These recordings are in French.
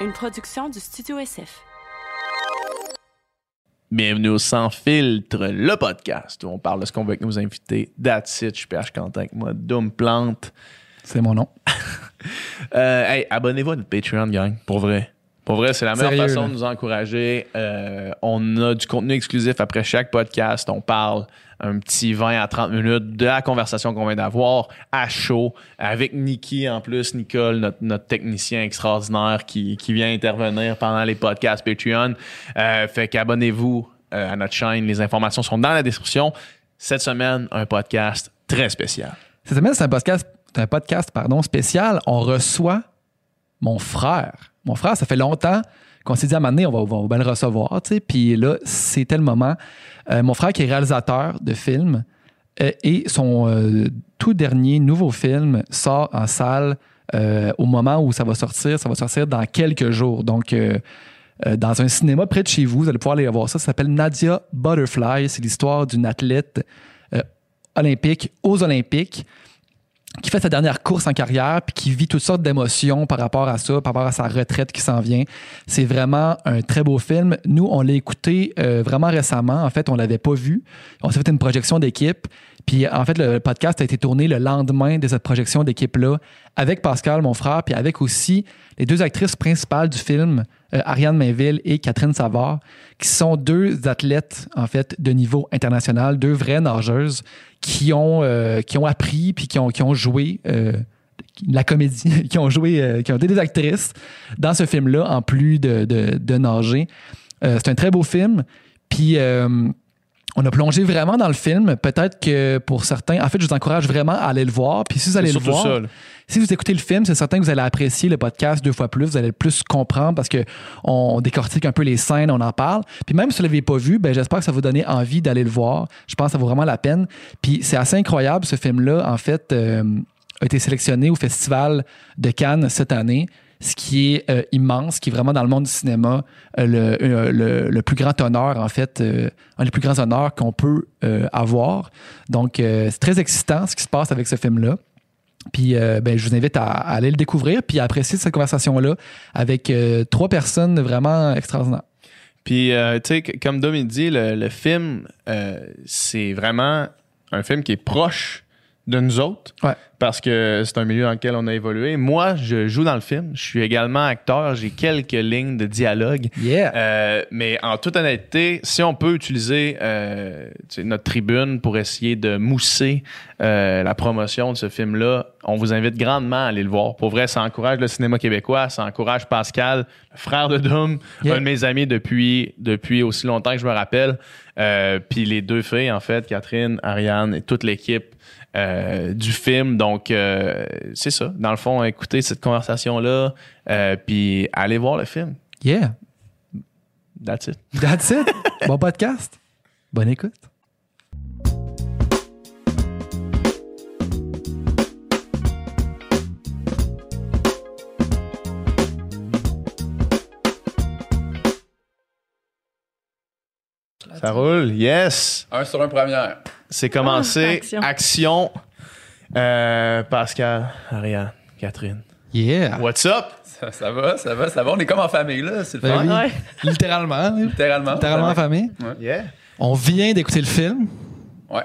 une production du Studio SF. Bienvenue au Sans Filtre, le podcast où on parle de ce qu'on veut avec nos invités. That's it, je suis PH Quentin avec moi, Doom Plante. C'est mon nom. Euh, hey, abonnez-vous à notre Patreon, gang, pour vrai. Pour vrai, c'est la meilleure Sérieux, façon là. de nous encourager. Euh, on a du contenu exclusif après chaque podcast. On parle un petit 20 à 30 minutes de la conversation qu'on vient d'avoir à chaud avec Nikki en plus, Nicole, notre, notre technicien extraordinaire qui, qui vient intervenir pendant les podcasts Patreon. Euh, fait qu'abonnez-vous euh, à notre chaîne. Les informations sont dans la description. Cette semaine, un podcast très spécial. Cette semaine, c'est un podcast, un podcast pardon, spécial. On reçoit mon frère. Mon frère, ça fait longtemps qu'on s'est dit à un moment on va, le recevoir. Puis là, c'était le moment. Euh, mon frère, qui est réalisateur de films, euh, et son euh, tout dernier nouveau film sort en salle au moment où ça va sortir. Ça va sortir dans quelques jours. Donc, dans un cinéma près de chez vous, vous allez pouvoir aller voir ça. Ça s'appelle Nadia Butterfly. C'est l'histoire d'une athlète olympique aux Olympiques qui fait sa dernière course en carrière puis qui vit toutes sortes d'émotions par rapport à ça, par rapport à sa retraite qui s'en vient. C'est vraiment un très beau film. Nous, on l'a écouté euh, vraiment récemment. En fait, on l'avait pas vu. On s'est fait une projection d'équipe. Puis en fait, le podcast a été tourné le lendemain de cette projection d'équipe-là avec Pascal, mon frère, puis avec aussi les deux actrices principales du film, euh, Ariane Mainville et Catherine Savard, qui sont deux athlètes, en fait, de niveau international, deux vraies nageuses qui ont, euh, appris puis qui ont, joué la comédie, qui ont joué, euh, qui ont été des actrices dans ce film-là, en plus de, nager. C'est un très beau film. Puis on a plongé vraiment dans le film. Peut-être que pour certains, en fait, je vous encourage vraiment à aller le voir. Puis si vous allez le voir, si vous écoutez le film, c'est certain que vous allez apprécier le podcast deux fois plus. Vous allez plus comprendre parce que on décortique un peu les scènes, on en parle. Puis même si vous ne l'avez pas vu, ben, j'espère que ça vous donner envie d'aller le voir. Je pense que ça vaut vraiment la peine. Puis c'est assez incroyable, ce film-là, en fait, euh, a été sélectionné au Festival de Cannes cette année. Ce qui est euh, immense, qui est vraiment dans le monde du cinéma euh, le, euh, le- plus grand honneur, en fait, euh, un des plus grands honneurs qu'on peut avoir. Donc, c'est très excitant ce qui se passe avec ce film-là. Puis ben, je vous invite à, aller le découvrir puis à apprécier cette conversation-là avec trois personnes vraiment extraordinaires. Puis, tu sais, comme Dom dit, le, film, c'est vraiment un film qui est proche de nous autres. Ouais. Parce que c'est un milieu dans lequel on a évolué. Moi, je joue dans le film. Je suis également acteur. J'ai quelques lignes de dialogue. Yeah! Euh, mais en toute honnêteté, si on peut utiliser euh, notre tribune pour essayer de mousser euh, la promotion de ce film-là, on vous invite grandement à aller le voir. Pour vrai, ça encourage le cinéma québécois, ça encourage Pascal, le frère de Doom, Yeah. un de mes amis depuis, depuis aussi longtemps que je me rappelle. Puis les deux filles, en fait, Catherine, Ariane et toute l'équipe euh, du film. Donc, euh, c'est ça. Dans le fond, écoutez cette conversation-là, euh, puis allez voir le film. Yeah! That's it. That's it! bon podcast! Bonne écoute! Ça roule, yes. Un sur un première. C'est commencé. Action. action. Euh, Pascal, Ariane, Catherine. Yeah! What's up? Ça, ça va, ça va, ça va. On est comme en famille, là. C'est le Ben oui. Ouais. Littéralement. Littéralement. Littéralement en famille. Yeah. On vient d'écouter le film. Ouais.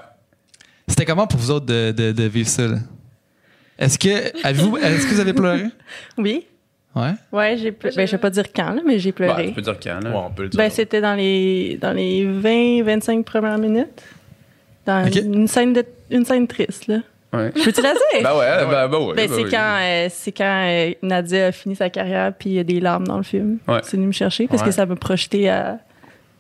C'était comment pour vous autres de, de, de vivre ça? là? Est-ce que, avez-vous, est-ce que vous avez pleuré? Oui. Ouais. Ouais, j'ai ple- ben, je vais pas dire quand, là, mais j'ai Bah, pleuré. tu peux dire quand, là. Ouais, on peut le dire. ben, c'était dans les, dans les 20-25 premières minutes. Dans une, scène de, une scène triste, là. Ouais. Peux-tu la dire? Ben ouais, ben, ben ouais. Ben, ben c'est oui. quand, euh, c'est quand euh, Nadia a fini sa carrière, puis il y a des larmes dans le film. Ouais. C'est venu me chercher parce Ouais. que ça m'a projeté à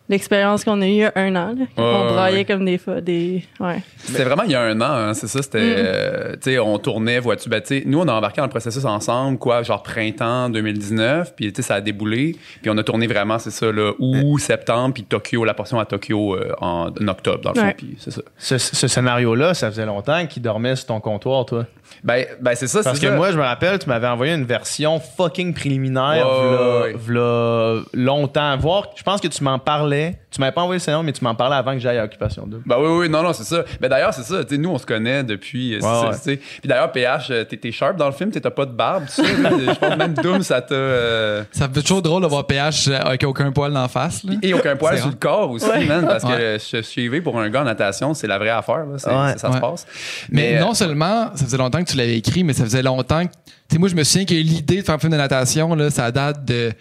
l'expérience qu'on a eue il y a un an. Là, on braillait ouais. comme des fois. Des... Ouais. C'était vraiment il y a un an, hein, c'est ça. C'était, Mm. euh, tu sais, on tournait, vois-tu, ben, tu sais, nous, on a embarqué dans le processus ensemble, quoi, genre printemps 2019, puis, tu sais, ça a déboulé, puis on a tourné vraiment, c'est ça, là, août, septembre, puis Tokyo, la portion à Tokyo euh, en, en octobre, dans le fond, puis c'est ça. Ce, ce scénario-là, ça faisait longtemps qu'il dormait sur ton comptoir, toi. Ben, ben c'est ça, Parce c'est que ça. moi, je me rappelle, tu m'avais envoyé une version fucking préliminaire, Ouais, v'là- ouais. v'là longtemps. Voir, je pense que tu m'en parlais parlais. Tu m'avais pas envoyé le scénario, mais tu m'en parlais avant que j'aille à Occupation 2. Ben oui, oui, non, non, c'est ça. Ben d'ailleurs, c'est ça. Tu sais, nous, on se connaît depuis. euh, Ouais, ça, ouais. tu sais. Puis d'ailleurs, PH, euh, t'es t'es sharp dans le film, t'as pas de barbe, tu sais. Je pense que même Doom, ça t'a. euh, Ça fait toujours drôle de voir PH avec aucun poil d'en face. Là. Et aucun poil sur le corps aussi, Ouais. man, parce Ouais. que se suivre pour un gars en natation, c'est la vraie affaire, là. C'est- Ouais. c'est- ça se passe. Mais, euh, non seulement ça faisait longtemps que tu l'avais écrit, mais ça faisait longtemps que. Tu sais, moi, je me souviens que l'idée de faire un film de natation, là, ça date de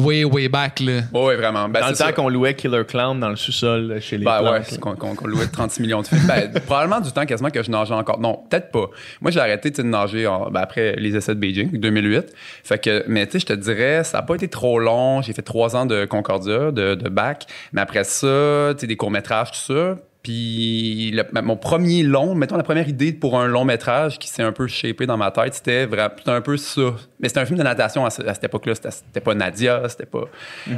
way, way back. Là. Ouais, ouais, vraiment. Ben, dans le c'est temps ça. qu'on louait Killer Clown dans le sous-sol chez les Ben ouais, plantes, qu'on qu'on- qu'on louait 36 millions de films. Ben, probablement du temps quasiment que je nageais encore. Non, peut-être pas. Moi, j'ai arrêté tu sais, de nager en- ben, après les essais de Beijing, 2008. Fait que, mais tu sais, je te dirais, ça n'a pas été trop long. J'ai fait trois ans de Concordia, de, de bac. Mais après ça, tu sais, des courts-métrages, tout ça. Puis le- ma- mon premier long, mettons la première idée pour un long métrage qui s'est un peu shapé dans ma tête, c'était vraiment c'était un peu ça. Mais c'était un film de natation à, ce- à cette époque-là. C'était, c'était pas Nadia, c'était pas.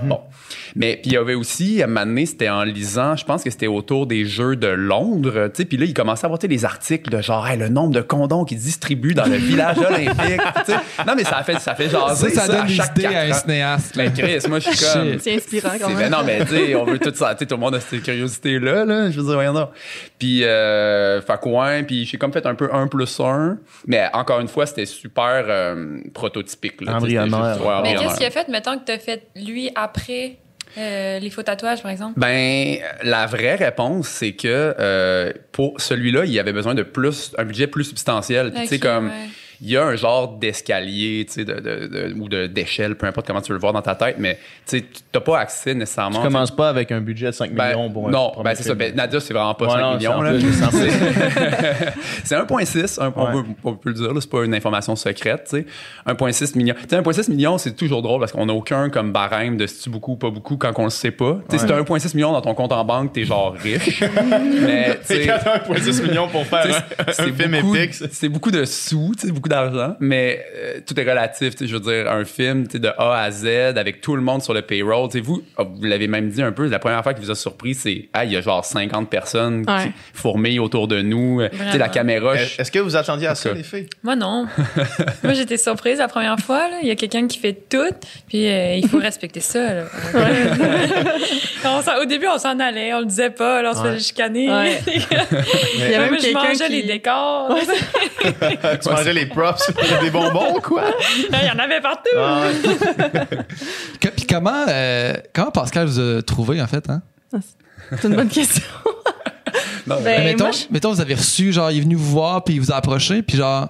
Bon. Mais puis il y avait aussi, à un moment donné, c'était en lisant, je pense que c'était autour des Jeux de Londres, tu sais. Puis là, il commençait à avoir tu sais, les articles de genre, Hey, le nombre de condoms qu'ils distribuent dans le village olympique. tu sais. Non, mais ça fait, ça fait jaser. Ça, ça donne à des chaque idées à un cinéaste. Mais Chris, moi, je suis comme. C'est inspirant quand C'est- même. ben non, mais tu sais, on veut tout ça. Tu sais, tout le monde a cette curiosité-là, là. Je veux dire, voyons donc. Puis, euh, fait ouais, puis j'ai comme fait un peu un plus un. Mais encore une fois, c'était super euh, prototypique, là. Embryonnaire. juste- ouais, Mais qu'est-ce qu'il a fait, mettons, que t'as fait lui après euh, les faux tatouages, par exemple? Ben, la vraie réponse, c'est que euh, pour celui-là, il avait besoin de plus, un budget plus substantiel. Puis, tu sais, comme, ouais. Il y a un genre d'escalier, tu sais, de, de- de- ou de- d'échelle, peu importe comment tu veux le voir dans ta tête, mais tu t'as pas accès nécessairement. Tu commences pas avec un budget de 5 Ben, millions pour un non, ben c'est ça. Ben, Nadia, c'est vraiment pas Ouais, 5 non, millions. c'est en là. plus, j'ai senti. C'est 1,6. un- on, Ouais. peut, on peut le dire, là, c'est pas une information secrète. tu sais. 1,6 millions. Tu sais, 1,6 millions, c'est toujours drôle parce qu'on n'a aucun comme barème de si tu beaucoup ou pas beaucoup quand on le sait pas. Tu sais, Si t'as 1,6 millions dans ton compte en banque, t'es genre riche. Mais tu C'est sais, 4,6 millions pour faire tu un, c'est un film beaucoup, épique. C'est beaucoup de sous, tu beaucoup d'argent, mais euh, tout est relatif. Je veux dire, un film de A à Z avec tout le monde sur le payroll. sais, Vous, vous l'avez même dit un peu, la première fois qui vous a surpris, c'est ah, il y a genre 50 personnes qui fourmillent autour de nous. Euh, la caméra. je- Est-ce que vous attendiez à ça, les filles? Moi, non. Moi, j'étais surprise la première fois. Il y a quelqu'un qui fait tout, puis euh, il faut respecter ça. là. On s'en- au début, on s'en allait, on le disait pas, là, on se faisait chicaner. Ouais. Il y a même quelqu'un qui... les décors. Tu mangeais les props, des bonbons, quoi? Il y en avait partout. Ah, ouais. Que- Puis comment, euh, comment Pascal vous a trouvé, en fait? Hein? C'est une bonne question. Non, Ben, mettons, moi, je- mettons, vous avez reçu, genre, il est venu vous voir, puis il vous a approché, puis genre,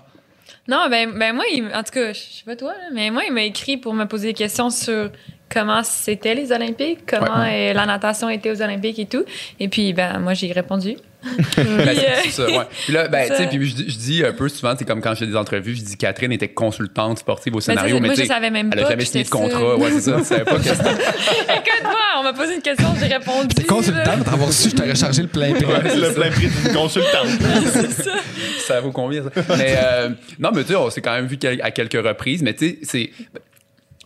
Non, ben, ben moi, il- en tout cas, je sais pas toi, là, mais moi, il m'a écrit pour me poser des questions sur comment c'était les Olympiques, comment euh, la natation était aux Olympiques et tout. Et puis, ben, moi, j'ai répondu. Ben, c'est euh, c'est ça, ouais. Puis là, ben, ça. tu sais, puis je, dis- je dis un peu souvent, c'est comme quand j'ai des entrevues, je dis Catherine était consultante sportive au Ben, scénario, mais moi, tu je sais, savais même elle a pas jamais que signé de contrat. ça. Ouais, c'est ça. Je savais pas que c'était. Écoute-moi, on m'a posé une question, j'ai répondu. t'es consultant, d'avoir su, je t'aurais chargé le plein prix. le plein prix d'une consultante. ça vaut combien, ça? Mais euh, non, mais tu sais, on s'est quand même vu quel- à quelques reprises, mais tu sais, c'est.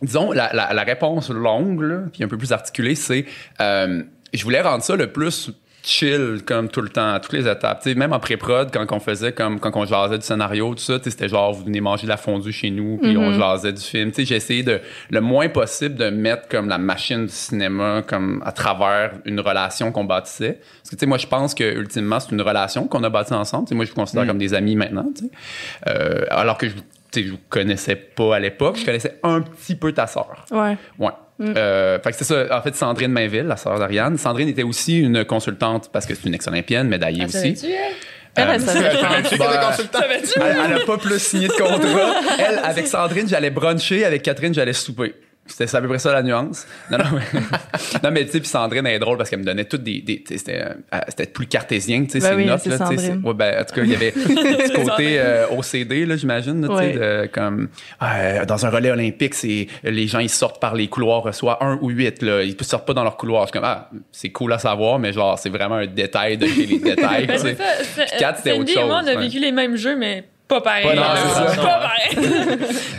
Disons, la, la, la réponse longue, là, puis un peu plus articulée, c'est. euh, je voulais rendre ça le plus chill comme tout le temps à toutes les étapes. Tu sais même en pré-prod quand on faisait comme quand on jasait du scénario tout ça tu sais, c'était genre vous venez manger de la fondue chez nous puis on jasait du film. Tu sais j'ai essayé de le moins possible de mettre comme la machine du cinéma comme à travers une relation qu'on bâtissait. Parce que tu sais moi je pense que ultimement c'est une relation qu'on a bâtie ensemble. Tu sais moi je vous considère comme des amis maintenant Euh, alors que je tu sais, je vous connaissais pas à l'époque. Je connaissais un petit peu ta sœur. Ouais. Ouais. Euh, fait que c'est ça. En fait, Sandrine Mainville, la sœur d'Ariane. Sandrine était aussi une consultante parce que c'est une ex-olympienne, médaillée Ah, aussi. elle? Euh, elle savait pas. Tu sais qu'elle est Bah, consultante? Elle, elle a pas plus signé de contrat. Elle, avec Sandrine, j'allais bruncher. Avec Catherine, j'allais souper. C'est à peu près ça la nuance. Non, non, mais, non, mais tu sais, puis Sandrine elle est drôle parce qu'elle me donnait toutes des. c'était, euh, plus cartésien, tu sais, Ben ces oui, notes. Là, ouais, ben, en tout cas, il y avait ce côté euh, OCD, là, j'imagine, Ouais. de- comme euh, dans un relais olympique, c'est les gens ils sortent par les couloirs, soit un ou huit, là, ils sortent pas dans leur couloir. Je comme ah, c'est cool à savoir, mais genre c'est vraiment un détail de chez les détails. Ben, Kat, c'était autre moi, chose, on a ouais. vécu les mêmes jeux, mais pas pareil. Pas là. pas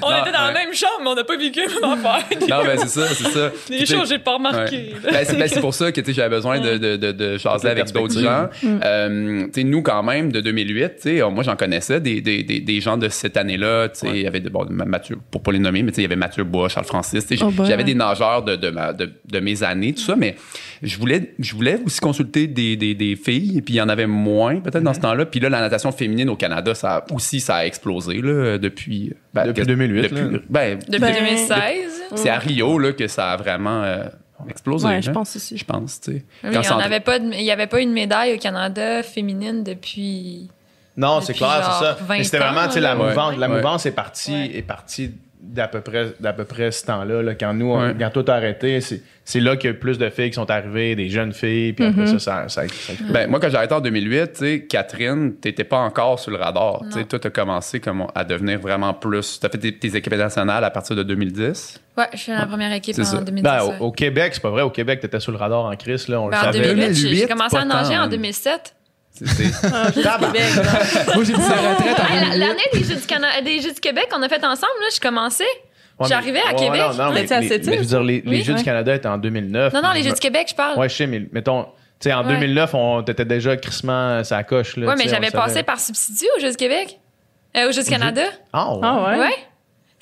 on Non, était dans la même chambre, mais on n'a pas vécu la même affaire. Non, ben c'est ça, c'est ça. Des choses que j'ai pas remarquées. Ouais. Ben, c'est ben, c'est pour ça que j'avais besoin de, de, de, de jaser avec d'autres gens. Euh, tu sais, nous, quand même, de 2008, tu sais, moi, j'en connaissais des, des, des, des gens de cette année-là. tu sais, Il y avait de, bon, Mathieu, pour pas les nommer, mais tu sais, il y avait Mathieu Bois, Charles Francis. Oh. J'avais des nageurs de, de, ma, de, de mes années, tout ça, mais je voulais, je voulais aussi consulter des, des, des filles, et puis il y en avait moins, peut-être, dans ce temps-là. Puis là, la natation féminine au Canada, ça a, aussi, ça a explosé là, depuis... ben, Depuis que- 2008, depuis- là. ben, Depuis Ben, 2016. c'est à Rio là, que ça a vraiment euh, explosé. Ouais, je pense aussi. Je pense, tu sais. Oui, Quand on Sandra- avait pas de- il n'y avait pas une médaille au Canada féminine depuis. Non, c'est clair, c'est ça. genre 20 Mais c'était vraiment, tu sais, la mouvance, la Ouais. mouvance est partie, Ouais. est partie d'à peu près, d'à peu près ce temps-là, là, quand nous, on- Ouais. quand tout a arrêté, c'est, c'est là qu'il y a eu plus de filles qui sont arrivées, des jeunes filles, puis après ça, ça, ça, ça- Ben, moi, quand j'ai arrêté en 2008, tu sais, Catherine, t'étais pas encore sur le radar. Tu sais, toi, t'as commencé comme à devenir vraiment plus. T'as fait tes, tes équipes nationales à partir de 2010. Ouais, je suis dans la première équipe C'est ça. en 2010. Ben, au, au Québec, c'est pas vrai. Au Québec, t'étais sur le radar en crise, là, on Ben, le en savait. 2008, j'ai- 2008, j'ai commencé à nager en hein. 2007. C'est- c'est- Québec, là. Moi, j'ai dit sa retraite en Hey, la- 2008. L'année des Jeux, du Cana- des Jeux du Québec qu'on a fait ensemble, là, je commençais. Ouais, J'arrivais à ouais, Québec. non, non, mais, T'étais à les- Sept-Îles? mais je veux dire, les, les Oui, Jeux ouais. du Canada étaient en 2009. Non, non, les Je Jeux du Québec, je parle. Ouais, je sais, mais mettons, tu sais, en Ouais. 2009, on t'étais déjà crissement sa coche, là. ouais, tu mais sais, on j'avais le savait. passé par substitut aux Jeux du Québec. Euh, aux Jeux du Canada. Ah, ouais. Ah ouais? Ouais.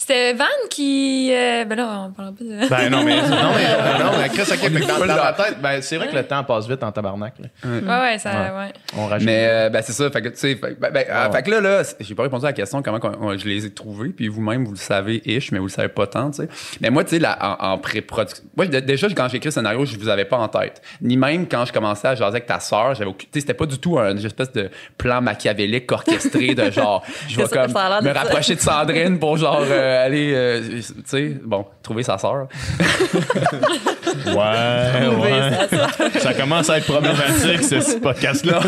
C'était Van qui. euh, ben là, on parlera pas de. Ben non, mais, non, mais, non, mais Chris, ok, que dans, pas dans ma tête, ben, c'est vrai que le temps passe vite en tabarnak. là. Ouais, ouais, ça. Ouais. On rajoute. Mais euh, ben, c'est ça. Fait que, tu sais, fait, ben, ben, euh, ouais. fait que là, là, j'ai pas répondu à la question comment qu'on- on- je les ai trouvés. Puis vous-même, vous le savez, ish, mais vous le savez pas tant, tu sais. Mais moi, tu sais, là, en, en pré-production. Moi, déjà, quand j'ai écrit le scénario, je vous avais pas en tête. Ni même quand je commençais à jaser avec ta sœur, j'avais Tu sais, c'était pas du tout un une espèce de plan machiavélique orchestré de genre, je vais comme me rapprocher de Sandrine pour genre euh, aller, euh, tu sais, bon, trouver sa sœur. Ouais, ouais. Ça commence à être problématique, ce, ce podcast-là.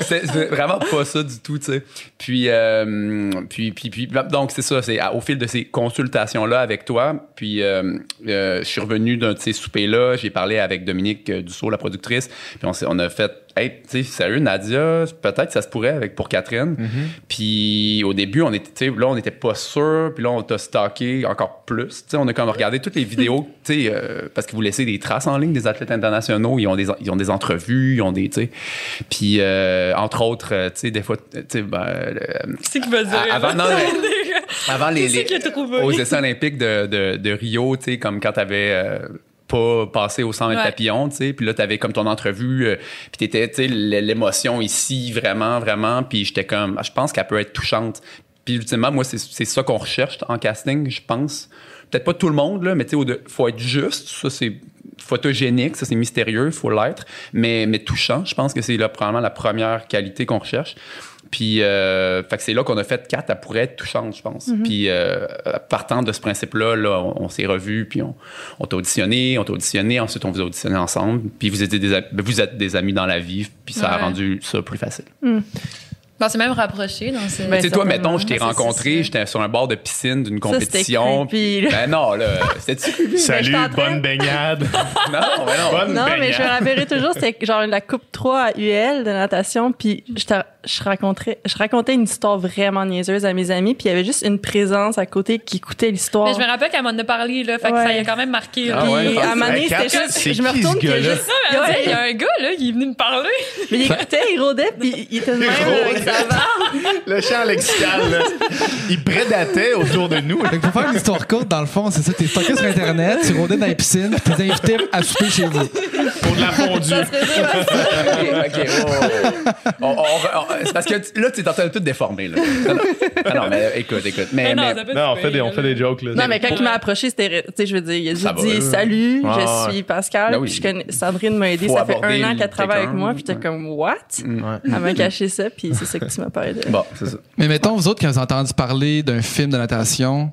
c'est vraiment pas ça du tout, tu sais. Puis, euh, puis, puis, puis, donc c'est ça, c'est au fil de ces consultations-là avec toi, puis euh, euh, je suis revenu d'un de ces soupers-là, j'ai parlé avec Dominique euh, Dussault, la productrice, puis on, s'est- on a fait, hey, tu sais, sérieux, Nadia, peut-être que ça se pourrait avec pour Catherine. Puis au début, on était, tu sais, là, on n'était pas sûr, puis là, on t'a stocké encore plus. Tu sais, on a comme regardé toutes les vidéos, tu sais, euh, parce que vous laissez des traces en ligne des athlètes internationaux, ils ont des, ils ont des entrevues, ils ont des, tu sais, puis euh, entre autres, euh, tu sais, des fois, tu sais, ben, euh, C'est qu'il veut dire? avant, non, avant les, les- aux essais olympiques de, de, de Rio, tu sais, comme quand t'avais euh, pas passé au 100 mètres Ouais. papillon, tu sais, puis là t'avais comme ton entrevue, euh, puis t'étais, tu sais, l'émotion ici vraiment, vraiment, puis j'étais comme, ah, je pense qu'elle peut être touchante. Puis ultimement, moi, c'est c'est ça qu'on recherche en casting, je pense. Peut-être pas tout le monde, là, mais tu sais, faut être juste, ça c'est photogénique, ça c'est mystérieux, faut l'être, mais, mais touchant, je pense que c'est là, probablement la première qualité qu'on recherche. Puis, euh, fait que c'est là qu'on a fait quatre, elle pourrait être touchante, je pense. Puis, euh, partant de ce principe-là, là, on, on s'est revus, puis on, on t'a auditionné, on t'a auditionné, ensuite on vous a auditionné ensemble, puis vous, étiez des, a- vous êtes des amis dans la vie, puis ça a rendu ça plus facile. Bon, c'est même rapproché. Donc Ben, tu sais, toi, mettons, je t'ai rencontré, j'étais sur un bord de piscine d'une compétition. creepy. Ben non, là, c'était creepy? Salut, j'étais bonne baignade. Non, ben non. Bonne Non, mais je me rappellerai toujours, c'était genre la Coupe 3 à UL de natation, puis je, te- je, raconterais, je racontais une histoire vraiment niaiseuse à mes amis, puis il y avait juste une présence à côté qui écoutait l'histoire. Mais je me rappelle qu'elle m'en a parlé, là. Fait que Ouais. ça y a quand même marqué. Ah Puis ouais, à un moment donné, c'était juste, c'est je me retourne, puis il y a gars-là? juste, Elle me dit, Ouais. Il y a un gars, là, qui est venu me parler. mais il écoutait, il rôdait, puis il était de même avec. Le champ lexical, là. Il prédatait autour de nous. Fait que pour faire une histoire courte, dans le fond, c'est ça. T'es stocké sur Internet, tu rôdais dans les piscines, puis t'es invité à souper chez vous. Pour de la fondue. OK, OK. oh, oh, oh. On- on- on- c'est parce que là, tu es en train de tout déformer. Là. Non. Ah mais écoute, écoute. Mais, Mais non, mais- on fait des, on fait des jokes, là. Non, mais quand il m'a approché, c'était, tu sais, je veux dire, il a juste dit salut, Ah, je suis Pascal, Ben oui. puis je connais, Sandrine m'a aidé, Faut ça fait un an qu'elle travaille avec moi, puis j'étais comme, what? Ouais. Elle m'a caché ça, puis c'est ça que tu m'as parlé de. Bon, c'est ça. Mais mettons, vous autres, quand vous avez entendu parler d'un film de natation,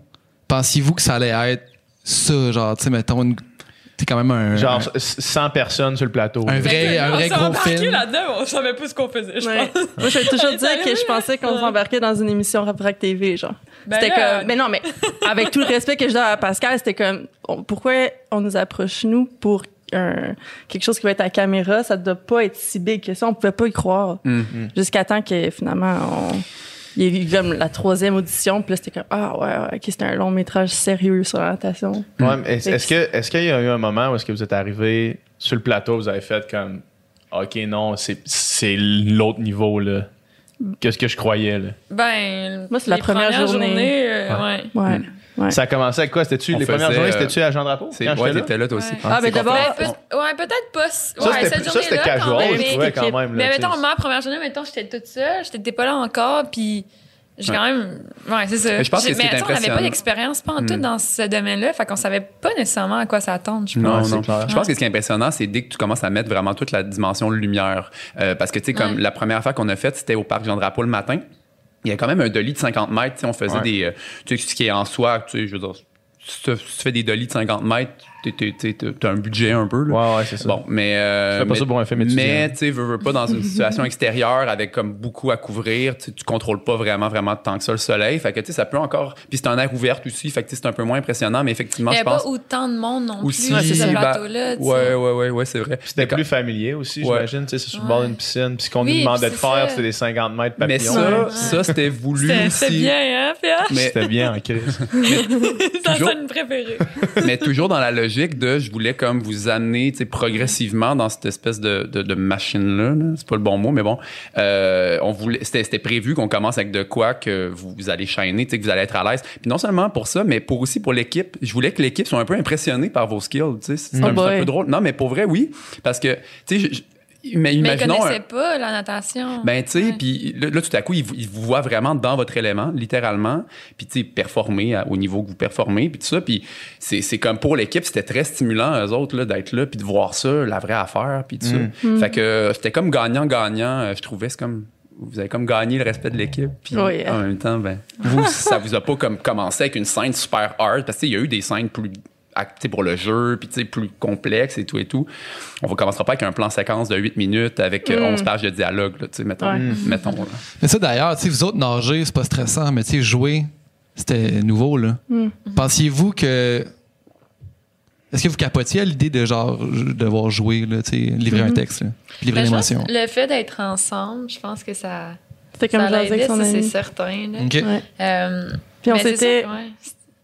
pensiez-vous que ça allait être ça, genre, tu sais, mettons, une- t'es quand même un. Genre 100 personnes sur le plateau. un vrai, un On vrai s'est gros embarqué film. là-dedans, on savait pas ce qu'on faisait, je Ouais. pense. Moi, je vais toujours dire que je pensais qu'on s'embarquait dans une émission Rap Rack TV, genre. Ben c'était là- comme, mais non, mais avec tout le respect que je donne à Pascal, c'était comme, on- pourquoi on nous approche nous pour un- quelque chose qui va être à caméra, ça doit pas être si big que ça, on pouvait pas y croire. Mm. Jusqu'à temps que finalement, on, il y a eu comme la troisième audition, puis là, c'était comme, ah ouais, ouais, ok, c'était un long métrage sérieux sur la natation. Ouais, mais est-ce est-ce que est-ce qu'il y a eu un moment où est-ce que vous êtes arrivé sur le plateau, vous avez fait comme OK non, c'est c'est l'autre niveau là? Qu'est-ce que je croyais là? Ben, Moi, c'est la première journée. euh, ouais. Ouais. ouais. Ça a commencé avec quoi? C'était-tu les premières journées, euh, c'était-tu à Jean Drapeau? C'est ouais, j'étais là? t'étais là toi aussi. Ouais. Ah, ben d'abord- fait- Ben, peut- ouais, peut-être pas. ouais, c'était- cette ça, c'était journée-là, quand casual, quand même, là, Mais mettons, ma première journée, mettons, j'étais toute seule, j'étais pas là encore, puis j'ai quand même. Ouais, c'est ça. Mais je pense que Mais tu sais, on n'avait pas d'expérience, pas en tout Hmm. dans ce domaine-là, fait qu'on savait pas nécessairement à quoi s'attendre, je pense. Non, non. clair. Je pense que ce qui est impressionnant, c'est dès que tu commences à mettre vraiment toute la dimension de lumière. Euh, parce que, tu sais, comme Ouais. la première fois qu'on a faite, c'était au parc Jean-Drapeau le matin. Il y a quand même un dolly de 50 mètres. On faisait Ouais. des. euh, tu sais, ce qui est en soi, tu sais, je veux dire, si tu fais des dolly de 50 mètres, tu as un budget un peu. Là. Ouais, ouais, c'est ça. Bon, mais. euh, Tu fais pas mais- ça pour un film étudiant. Mais, tu sais, veux, veux pas dans une situation extérieure avec comme beaucoup à couvrir, tu contrôles pas vraiment, vraiment tant que ça le soleil. Fait que, tu sais, ça peut encore. Puis c'est un air ouvert aussi, fait que, c'est un peu moins impressionnant, mais effectivement, Il n'y je avait pense. pas autant de monde non Aussi, plus sur ce bah, plateau-là. ouais, ouais, ouais, ouais, c'est vrai. C'était Mais plus familier aussi, Ouais. j'imagine. Tu sais, c'est sur le bord d'une piscine. Puis ce qu'on Oui, nous demandait de faire, ça. c'était des 50 mètres Mais papillons. ça, Ouais. ça c'était voulu C'était aussi. c'était bien, hein, Pierre? Mais, C'était bien en crise. C'est scène préférée. mais toujours dans la logique de je voulais comme vous amener progressivement dans cette espèce de, de, de machine-là. là. C'est pas le bon mot, mais bon. Euh, on voulait, c'était, c'était prévu qu'on commence avec de quoi que vous, vous allez chaîner, que vous allez être à l'aise. Puis non seulement pour ça, mais pour aussi pour l'équipe. Je voulais que l'équipe soit un peu impressionnée par vos skills. C'est, Oh un, un peu drôle. Non, mais pour vrai, oui. Parce que, tu sais, mais Mais ils connaissaient pas la natation. Ben, tu sais, puis là, là, tout à coup, ils, vous- ils vous voient vraiment dans votre élément, littéralement, puis tu sais, performer à- au niveau que vous performez, puis tout ça, puis c'est c'est comme pour l'équipe, c'était très stimulant, eux autres, là, d'être là, puis de voir ça, la vraie affaire, puis tout Mm. ça. Fait que euh, c'était comme gagnant-gagnant, euh, je trouvais, c'est comme... Vous avez comme gagné le respect de l'équipe, puis Oui. en même temps, ben, vous, ça vous a pas comme commencé avec une scène super hard, parce qu'il y a eu des scènes plus pour le jeu, puis plus complexes et tout et tout. On ne commencera pas avec un plan séquence de 8 minutes avec euh, Mm. 11 pages de dialogue, là, tu sais, mettons. Ouais. mettons là. Mais ça, d'ailleurs, tu sais, vous autres, nager, c'est pas stressant, mais tu sais, jouer, c'était nouveau, là. Mm. Pensiez-vous que. Est-ce que vous capotiez à l'idée de genre devoir jouer, là, tu sais, livrer un Mhm. texte, là, puis livrer Ben, l'émotion? que le fait d'être ensemble, je pense que ça, C'était comme ça jaser avec l'aidait, son ça, c'est certain. là. OK. Ouais. Euh, Puis on s'était. ça,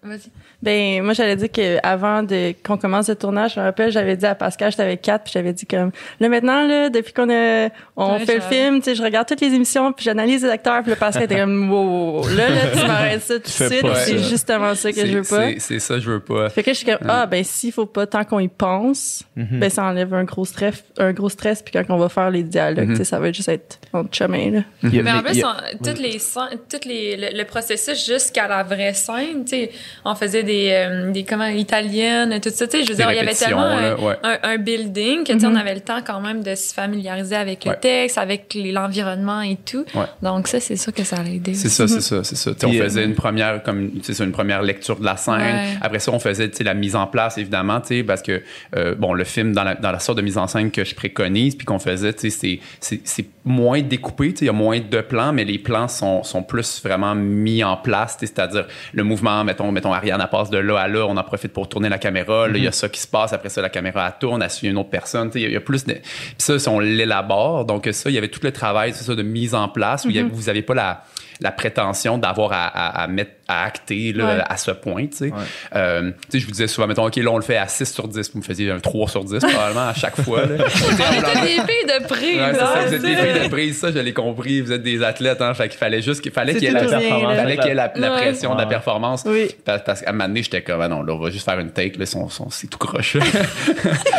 ouais. Ben, moi, j'allais dire qu'avant de, qu'on commence le tournage, je me rappelle, j'avais dit à Pascal, j'étais avec Kat, puis j'avais dit comme, là, maintenant, là, depuis qu'on a, on Ouais, fait le film, tu sais, je regarde toutes les émissions, puis j'analyse les acteurs, puis le Pascal était comme, wow, là, là, tu m'arrêtes ça tout de suite, c'est justement ça que je veux pas. c'est- ça, je veux pas. Fait que je suis comme, ah, ben, s'il faut pas tant qu'on y pense, Mhm. ben, ça enlève un gros stress, un gros stress, puis quand on va faire les dialogues, Mhm. tu sais, ça va juste être entre chemin, là. A- Mais en plus, toutes les scènes- toutes les, le, le processus jusqu'à la vraie scène, tu sais, on faisait des, euh, des comment, italiennes, tout ça, tu sais, je veux Des dire, il y avait tellement là, ouais. un, un building que, tu sais, Mhm. on avait le temps quand même de se familiariser avec Ouais. le texte, avec l'environnement et tout. Ouais. Donc ça, c'est sûr que ça allait aider. C'est ça, c'est ça, c'est ça. Tu sais, Puis, on euh, faisait une première, comme, ça, une première lecture de la scène. Ouais. Après ça, on faisait, tu sais, la mise en place, évidemment, tu sais, parce que, euh, bon, le film, dans la, dans la sorte de mise en scène que je préconise, puis qu'on faisait, tu sais, c'est- moins découpé, tu sais, il y a moins de plans, mais les plans sont, sont plus vraiment mis en place, tu sais, c'est-à-dire le mouvement, mettons, mettons, Ariane, elle passe de là à là, on en profite pour tourner la caméra, là, il y a ça qui se passe, après ça, la caméra, elle tourne, elle suit une autre personne, il y a- il y, a plus de... Puis ça, si on l'élabore, donc ça, il y avait tout le travail, c'est ça, de mise en place, où y a- vous avez pas la la prétention d'avoir à, à, à mettre à acter là, Ouais. à ce point, tu sais. Ouais. Euh, tu sais, je vous disais souvent, mettons, OK, là, on le fait à 6 sur 10. Vous me faisiez un 3 sur 10, probablement, à chaque fois. Là. On était des filles de prise, Ouais, ça, vous êtes des filles de prise, ça, je l'ai compris. Vous êtes des athlètes, hein. Fait qu'il fallait juste qu'il fallait qu'il y ait la performance. fallait qu'il y ait la, la Ouais. pression de la performance. Oui. Parce, parce qu'à un moment donné, j'étais comme, ah non, là, on va juste faire une take, là, son, son, c'est tout croche.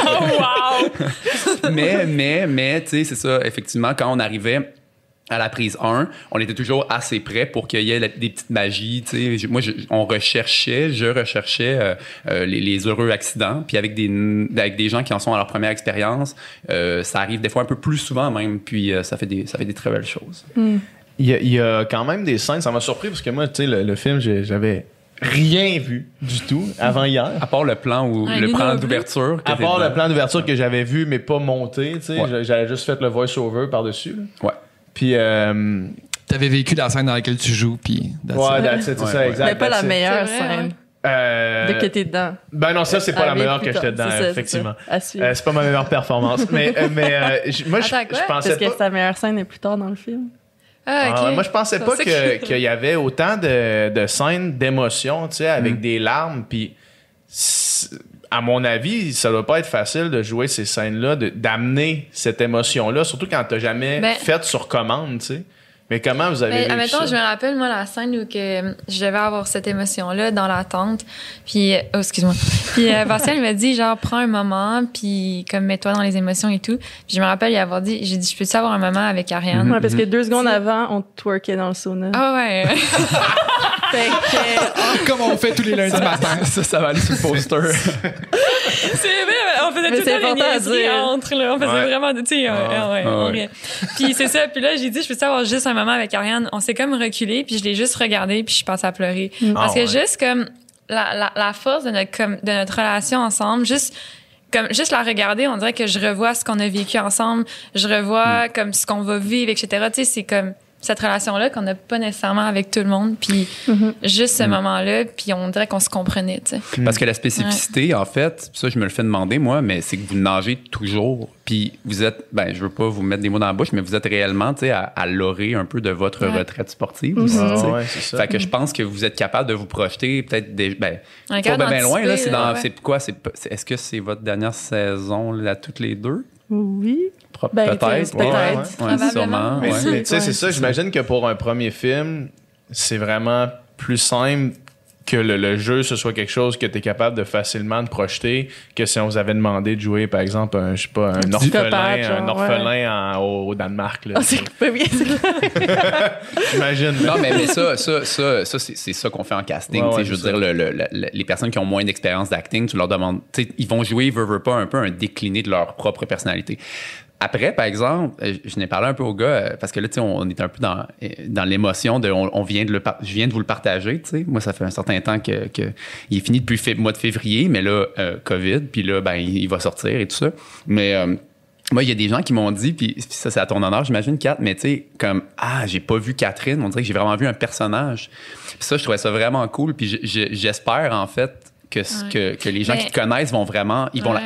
Oh, wow! mais, mais, mais, tu sais, c'est ça, effectivement, quand on arrivait à la prise 1, on était toujours assez près pour qu'il y ait la- des petites magies, tu sais. Je- Moi, je- on recherchait, je recherchais euh, euh, les, les heureux accidents, puis avec des, avec des gens qui en sont à leur première expérience, euh, ça arrive des fois un peu plus souvent même, puis euh, ça fait des, ça fait des très belles choses. Il y, a, il y a quand même des scènes, ça m'a surpris parce que moi, tu sais, le, le film, j'avais rien vu du tout avant hier. À part le plan où, Ouais, le plan d'ouverture. À part le plan d'ouverture que j'avais vu, mais pas monté, tu sais, Ouais. j'avais juste fait le voice-over par-dessus. là. Ouais. Puis, euh, T'avais vécu la scène dans laquelle tu joues, puis. ouais, c'est Ouais, ça, ouais. exact. Mais pas la meilleure scène. Euh, Dès que t'es dedans. Ben non, ça, c'est pas la meilleure que j'étais dedans, ça, effectivement. Euh, c'est pas ma meilleure performance. mais euh, mais euh, moi, je Attends, quoi? je pensais Parce que pas. sa meilleure scène est plus tard dans le film. Ah, ok. Ah, moi, je pensais pas ça que- que- qu'il y avait autant de, de scènes d'émotion, tu sais, avec Mm. des larmes. Puis, à mon avis, ça doit pas être facile de jouer ces scènes-là, d'amener cette émotion-là, surtout quand t'as jamais Ben- fait sur commande, tu sais. Mais comment vous avez Mais, vécu admettons, ça? je me rappelle, moi, la scène où que euh, je devais avoir cette émotion-là dans la tente. Puis, euh, oh, excuse-moi. Puis, euh, Pascal, il m'a dit, genre, prends un moment, puis comme mets-toi dans les émotions et tout. Puis, je me rappelle, il avoir dit, j'ai dit, je peux-tu avoir un moment avec Ariane? Ouais, parce que deux secondes avant, on twerkait dans le sauna. Ah ouais. Fait que, Comme on fait tous les lundis matin. ça, ça va aller sur le poster. c'est vrai, on faisait tout le temps des niaiseries entre, là. On faisait Ouais. vraiment, tu sais, Ah, ouais, ah ouais. Puis c'est ça. Puis là, j'ai dit, je peux avoir juste un moment avec Ariane. On s'est comme reculé, puis je l'ai juste regardé, puis je suis passée à pleurer. Parce Ah que ouais. juste comme la, la, la force de notre, comme, de notre relation ensemble, juste comme juste la regarder, on dirait que je revois ce qu'on a vécu ensemble, je revois comme ce qu'on va vivre, etc. Tu sais, c'est comme cette relation-là qu'on n'a pas nécessairement avec tout le monde, puis juste ce moment-là, puis on dirait qu'on se comprenait, tu sais. Parce que la spécificité, en fait, ça, je me le fais demander, moi, mais c'est que vous nagez toujours. Puis vous êtes, ben, je veux pas vous mettre des mots dans la bouche, mais vous êtes réellement, tu sais, à, à l'orée un peu de votre Ouais. retraite sportive aussi, Ah, ouais, c'est ça. Fait que je pense que vous êtes capable de vous projeter peut-être des. Ben, pas bien loin, là. C'est dans. ouais. C'est quoi? C'est- est-ce que c'est votre dernière saison, là, toutes les deux? oui. Ben, peut-être. peut-être. Ouais, ouais. Ouais, Probablement. sûrement. Mais, ouais. mais tu sais, Ouais, c'est ça. J'imagine que pour un premier film, c'est vraiment plus simple que le, le jeu, ce soit quelque chose que tu es capable de facilement te projeter que si on vous avait demandé de jouer, par exemple, un, je sais pas, un, orphelin, genre, un orphelin en- au, au Danemark. Là, Ah, c'est bien. J'imagine. Non, mais, mais ça, ça, ça, ça c'est, c'est ça qu'on fait en casting. Ouais, tu sais, ouais, je veux dire, le- le- le- les personnes qui ont moins d'expérience d'acting, tu leur demandes, ils vont jouer, veut, veut pas, un peu un décliné de leur propre personnalité. Après, par exemple, euh, je n'ai parlé un peu au gars, euh, parce que là, tu sais, on est un peu dans, euh, dans l'émotion de, on, on vient de le, je viens de vous le partager, tu sais. Moi, ça fait un certain temps que, que il est fini depuis le mois de février, mais là, euh, COVID, puis là, ben, il, il va sortir et tout ça. Mais, euh, moi, il y a des gens qui m'ont dit, puis ça, c'est à ton honneur, j'imagine, Kat, mais tu sais, comme, ah, j'ai pas vu Catherine, on dirait que j'ai vraiment vu un personnage. Puis ça, je trouvais ça vraiment cool, puis je- je- j'espère, en fait, que, que, que les gens Mais- qui te connaissent vont vraiment, ils vont la-.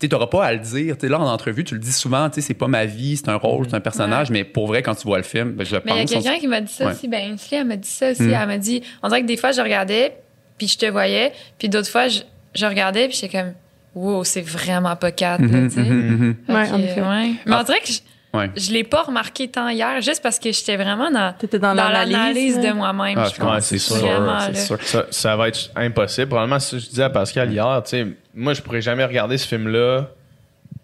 Tu sais, t'auras pas à le dire. Tu sais, là, en entrevue, tu le dis souvent, tu sais, c'est pas ma vie, c'est un rôle, c'est un personnage, mais pour vrai, quand tu vois le film, ben, je Mais il y a pense. quelqu'un qui m'a dit ça Ouais. aussi. Ben, Ainsley, elle m'a dit ça aussi. Mm. Elle m'a dit, on dirait que des fois, je regardais, puis je te voyais, puis d'autres fois, je, je regardais, puis j'étais comme, wow, c'est vraiment pas quatre, là, tu sais. mhm, mhm. Fait Ouais, que, en effet. ouais. Mais on dirait que je, Ouais. je l'ai pas remarqué tant hier, juste parce que j'étais vraiment dans, T'étais dans, dans l'analyse. ouais. de moi-même, Ah, je. Ouais, c'est sûr. Sûr. Ça, ça va être impossible. Probablement, c'est ce que je disais à Pascal hier, tu sais, moi, je pourrais jamais regarder ce film-là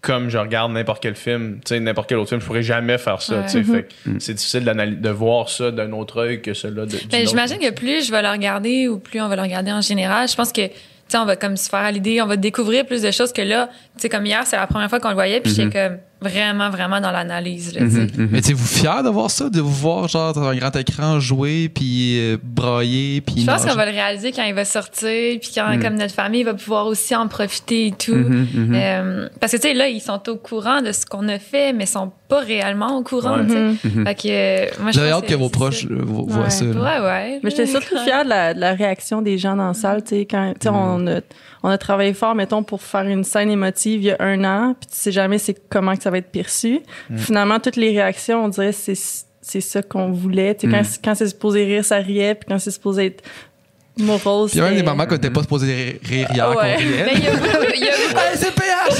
comme je regarde n'importe quel film, tu sais, n'importe quel autre film. Je pourrais jamais faire ça, Ouais. tu sais. Fait que c'est difficile de voir ça d'un autre œil que celui-là Ben, j'imagine que plus je vais le regarder ou plus on va le regarder en général, je pense que tu sais, on va comme se faire à l'idée, on va découvrir plus de choses que là, tu sais, comme hier, c'est la première fois qu'on le voyait, puis j'étais comme vraiment, vraiment dans l'analyse, tu. Mhm, mhm. Mais êtes-vous fier de voir ça, de vous voir genre dans un grand écran jouer puis euh, brailler puis Je pense qu'on va le réaliser quand il va sortir, puis quand Mm. comme notre famille va pouvoir aussi en profiter et tout. Mhm, mhm. Euh, parce que tu sais là, ils sont au courant de ce qu'on a fait, mais ils sont pas réellement au courant. Ouais. tu. Mhm. Mhm. Fait que euh, moi je J'avais pense hâte que vos proches voient ça. là. Ouais ouais. Mais j'étais surtout fière de la, de la réaction des gens dans la salle, tu sais, quand, tu sais, on a, on a travaillé fort, mettons, pour faire une scène émotive il y a un an, puis tu sais jamais c'est comment que ça va être perçu. Finalement, toutes les réactions, on dirait, c'est, c'est ça qu'on voulait, tu sais, quand, Mm. quand c'est supposé rire, ça riait, puis quand c'est supposé être morose, Puis il y a même des moments qu'on n'était pas supposé rire hier Ouais. Mais il y a beaucoup, il y a beaucoup- Hey, c'est PH!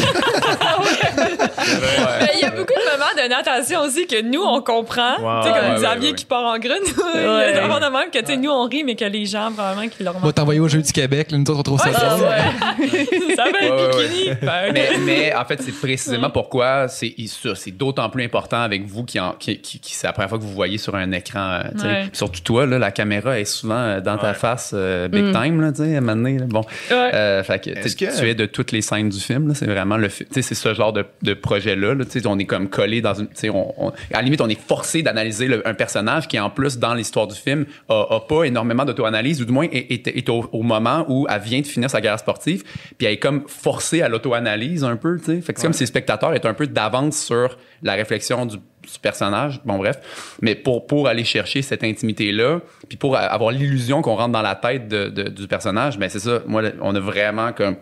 mais il y a beaucoup de moments de natation aussi que nous on comprend. Wow. tu sais comme Ouais, Xavier ouais. qui part en grune. il y a des moments de même que tu sais nous on rit mais que les gens probablement qui le Moi, remarquent. t'envoyer au Jeu du Québec, là, nous autres, on trouve ça Ouais, drôle. ça va être bikini. Ben, mais, mais en fait, c'est précisément pourquoi c'est c'est d'autant plus important avec vous qui, en- qui, qui, qui- c'est la première fois que vous voyez sur un écran. euh, Surtout toi, là, la caméra est souvent euh, dans ta face euh, big Mm. time, là, tu sais, à un moment donné, là. Bon. Ouais. Euh, fait que, tu que- tu es de toutes les scènes du film, là, c'est vraiment le tu sais, c'est ce genre de, de projet-là, là, tu sais, on est comme collé dans une, tu sais, on, on- à la limite, on est forcé d'analyser le- un personnage qui, en plus, dans l'histoire du film, a, a pas énormément d'auto-analyse, ou du moins est, est- est au, au moment où elle vient de finir sa carrière sportive, puis elle est comme forcée à l'auto-analyse un peu, tu sais. Fait que c'est comme si le spectateur est un peu d'avance sur la réflexion du, du personnage. Bon, bref. Mais pour, aller chercher cette intimité-là, puis pour avoir l'illusion qu'on rentre dans la tête du personnage, ben c'est ça. Moi, on a vraiment comme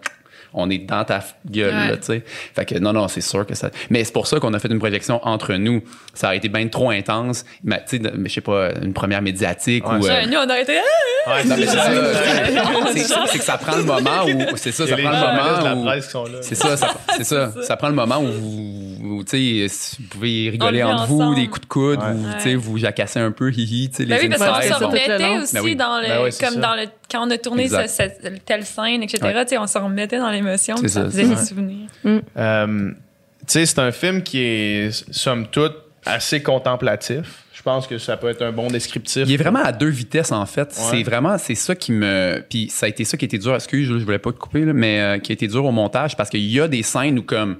on est dans ta gueule, Ouais. là, tu sais. Fait que non, non, c'est sûr que ça. Mais c'est pour ça qu'on a fait une projection entre nous. Ça a été bien trop intense. Mais, tu sais, je sais pas, une première médiatique Ouais. ou. euh, nous, on aurait été. Ah! Ouais, non, mais c'est ça, c'est- c'est que ça prend le moment où. C'est ça, ça a les prend le moment. C'est ça, ça, c'est ça. Ça prend le moment où, vous- tu sais, vous pouvez rigoler entre vous, des coups de coude, vous, tu sais, vous jacassez un peu, hihi, tu sais, Ben les oui, parce qu'on le remettait aussi Ben dans le, Ben comme dans le, quand on a tourné telle scène, etc., tu sais, on s'en remettait dans l'émotion, Ça ça, faisait des souvenirs. Euh, tu sais, c'est un film qui est, somme toute, assez contemplatif. Je pense que ça peut être un bon descriptif. Il est vraiment à deux vitesses, en fait. Ouais. C'est vraiment, c'est ça qui me. Puis ça a été ça qui a été dur. Excuse, je voulais pas te couper, là, mais euh, qui a été dur au montage parce qu'il y a des scènes où, comme.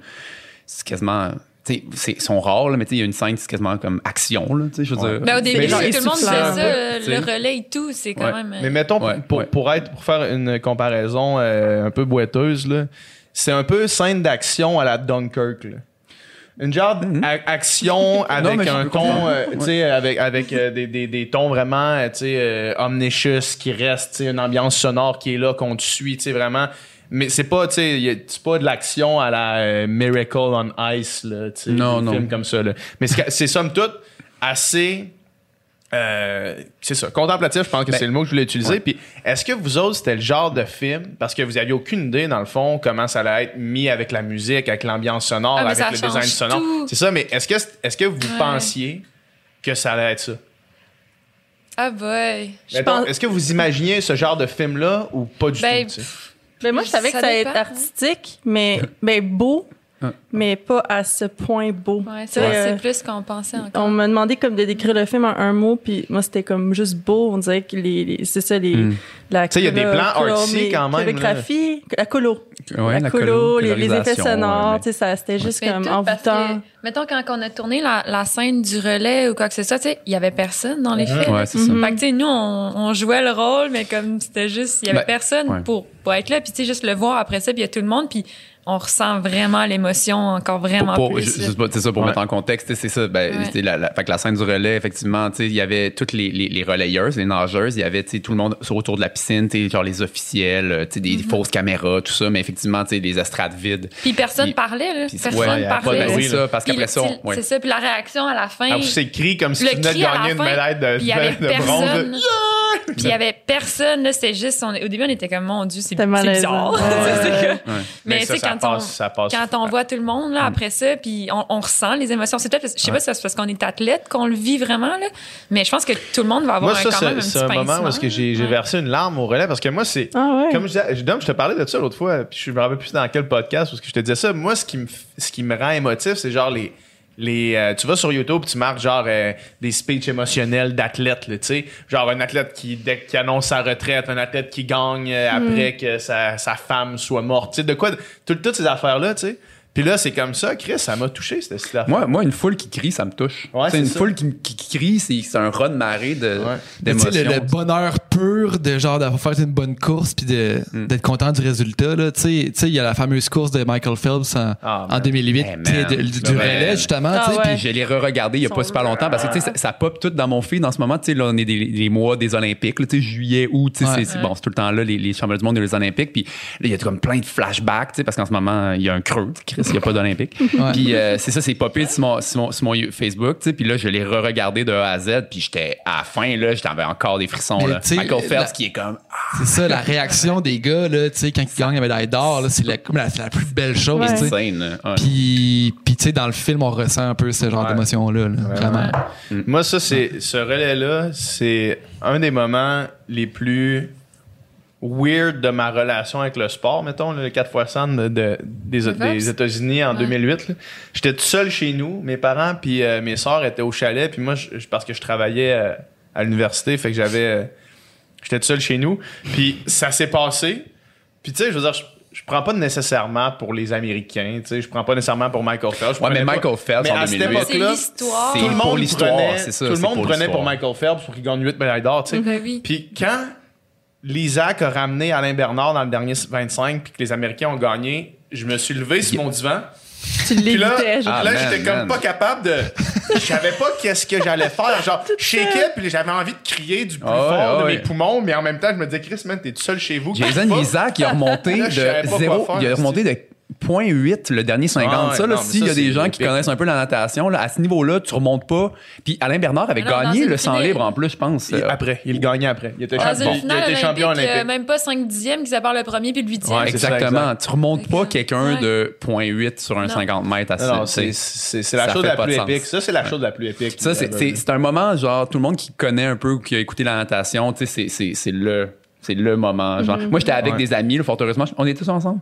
C'est quasiment. C'est- ils sont rares, là, mais tu sais, il y a une scène, c'est quasiment comme action, là, tu sais, je veux Ouais. dire. Ben, au début, tout le monde essoufflant ça, euh, le relais et tout, c'est quand Ouais. même. euh, Mais mettons, Ouais, pour, pour être, pour faire une comparaison euh, un peu boiteuse, là, c'est un peu scène d'action à la Dunkirk. Là. Une genre d'action avec mais je un ton, comprendre. euh, tu sais, avec, avec euh, des, des, des tons vraiment, euh, tu sais, omniscious qui sais, une ambiance sonore qui est là, qu'on te suit, tu sais, vraiment. Mais c'est pas, tu sais, c'est pas de l'action à la euh, Miracle on Ice, là, tu sais, Non, des non. films comme ça, là. Mais c'est somme toute assez euh, c'est ça, contemplatif, je pense que Ben, c'est le mot que je voulais utiliser. ouais. Puis, est-ce que vous autres, c'était le genre de film, parce que vous aviez aucune idée, dans le fond, comment ça allait être mis avec la musique, avec l'ambiance sonore, Ah, avec le design sonore? C'est ça, mais est-ce que, est-ce que vous Ouais. pensiez que ça allait être ça? Ah, boy. Pense- Est-ce que vous imaginiez ce genre de film-là ou pas du Ben, tout? Ben, moi, je savais Ça que ça allait être hein. artistique, mais ben, beau. Mais pas à ce point beau. Ouais, c'est c'est plus qu'on pensait encore. On m'a demandé comme de décrire le film en un mot, puis moi c'était comme juste beau. On dirait que les, les- c'est ça les Mm. la Tu sais, il y a des plans colo- artsy quand même, la colo, Ouais, la colo, les, les effets sonores, ouais, tu sais ça c'était juste Mais comme envoûtant. mettons, quand on a tourné la, la scène du relais ou quoi que ce soit, tu sais, il y avait personne dans les faits. Ouais, c'est ça. Mhm. Fait que, tu sais, nous, on, on jouait le rôle, mais comme c'était juste, il y avait Ben, personne ouais. pour, pour être là. Puis, tu sais, juste le voir après ça, puis il y a tout le monde, puis on ressent vraiment l'émotion encore vraiment Pour- pour- plus. c'est ça, pour Ouais. mettre en contexte, c'est ça. Ben, Ouais. la, la- fait que la scène du relais, effectivement, tu sais, il y avait toutes les, les, les relayeuses, les nageuses, il y avait tu sais, tout le monde sur- autour de la piscine, tu sais, genre les officiels, euh, tu sais, Mm-hmm. des fausses caméras, tout ça, mais effectivement, tu sais, les estrades vides. Puis personne Puis- parlait, là. puis- personne ouais, de parlait. Ben, c'est ça, parce Puis qu'après ça. C'est ça, puis la réaction à la fin. Ah, c'est cri comme si le tu venais de gagner une fin, médaille de, puis il y avait de bronze. personne. Puis il y avait personne, là, c'était juste, on- au début, on était comme, mon Dieu, c'est bizarre. Ouais. C'est quand passe, on, ça passe. quand on voit tout le monde, là, après ça, puis on, on ressent les émotions, c'est peut-être, je sais pas si c'est parce qu'on est athlète qu'on le vit vraiment, là, mais je pense que tout le monde va avoir Moi, un, ça, quand même un c'est petit c'est un moment où j'ai j'ai Ouais. versé une larme au relais parce que moi, c'est. Ah ouais. Comme je disais, Dom, je te parlais de ça l'autre fois, puis je me rappelle plus dans quel podcast parce que je te disais ça. Moi, ce qui me, ce qui me rend émotif, c'est genre les. Les euh, tu vas sur YouTube, tu marques genre euh, des speeches émotionnels d'athlètes, tu sais. Genre un athlète qui, dès- qui annonce sa retraite, un athlète qui gagne euh, après que sa, sa femme soit morte. Tu sais, de quoi. tout- toutes ces affaires-là, tu sais. Puis là, c'est comme ça, Chris, ça m'a touché, cette affaire. Moi, moi, une foule qui crie, ça me touche. Ouais, c'est une ça. foule qui, qui- qui crie, c'est c'est un raz de marée de- Ouais. Le, le bonheur pur de genre d'avoir fait une bonne course puis de- Mm. d'être content du résultat là tu sais tu sais il y a la fameuse course de Michael Phelps en, Ah, en man. 2008 Hey, tu sais, man. de- du, Ben, relais justement Ah tu sais, ouais. puis je l'ai re-regardé il y a pas super longtemps parce que tu sais, ça, ça pop tout dans mon feed en ce moment. Tu sais, là, on est des, les mois des Olympiques, là, tu sais, juillet, août, tu sais, Ouais. c'est- c'est bon, c'est tout le temps là, les, les championnats du monde et les Olympiques. Puis là, il y a comme plein de flashbacks, tu sais, parce qu'en ce moment, il y a un creux, Chris, il n'y a pas d'Olympiques. Puis euh, c'est ça, c'est popé sur mon, sur mon, sur mon Facebook, tu sais, puis là, je l'ai re-regardé de A à Z, puis j'étais à la fin, là, j'avais encore des frissons, Mais là. tu sais, Michael Phelps la- qui est comme, ah, c'est ça la réaction des gars là tu sais quand ils gagnent la médaille d'or là, c'est la, la, la plus belle chose Ouais. tu sais. puis puis tu sais dans le film on ressent un peu ce genre Ouais. d'émotion là, vraiment Moi, ça, c'est ce relais-là, c'est un des moments les plus weird de ma relation avec le sport, mettons, le 4 x 100 de, de- des? États-Unis en Ouais. 2008. là. J'étais tout seul chez nous, mes parents puis euh, mes sœurs étaient au chalet, puis moi, je- parce que je travaillais euh, à l'université, fait que j'avais... euh, J'étais tout seul chez nous, puis ça s'est passé. Puis tu sais, je veux dire, je, je prends pas nécessairement pour les Américains, tu sais, je prends pas nécessairement pour Michael Phelps. Ouais, mais Michael Phelps en à cette 2008. C'est l'histoire. C'est tout le monde l'histoire, prenait, ça, tout le monde pour prenait pour. Michael Phelps pour qu'il gagne 8 médailles d'or, tu sais. Ben. Puis quand l'Isaac a ramené Alain Bernard dans le dernier 25 puis que les Américains ont gagné, je me suis levé sur mon divan. Tu Puis là, l'évitais. genre. Ah, là j'étais comme man. pas capable de je savais pas qu'est-ce que j'allais faire. Genre, je shakeais, puis j'avais envie de crier du plus Ah fort de mes poumons, mais en même temps, je me disais, Chris, man, t'es tout seul chez vous. Jason Isaac, il a remonté Là, de pas 0, quoi faire, il a remonté de 0.8 le dernier 50. Ah ouais, ça, là, s'il y a des gens qui connaissent un peu la natation, là, à ce niveau-là, tu remontes pas. Puis Alain Bernard avait gagné le 100 finale. libre en plus, je pense. Il- après, il le gagnait après. Il était, Dans champion, une il finale était champion olympique, euh, même pas 5 dixièmes qui séparent le premier puis le huitième. Ouais, c'est ça, Exactement. exact. tu remontes pas quelqu'un Ouais. de 0.8 sur un Non. 50 mètres à c'est, la chose la plus épique. Ça, c'est la chose la plus épique. Ça, c'est, c'est, c'est un moment, genre, tout le monde qui connaît un peu ou qui a écouté la natation, tu sais, c'est, c'est, c'est le, c'est le moment. Genre, moi, j'étais avec Ouais. des amis, là, fort heureusement. On était tous ensemble?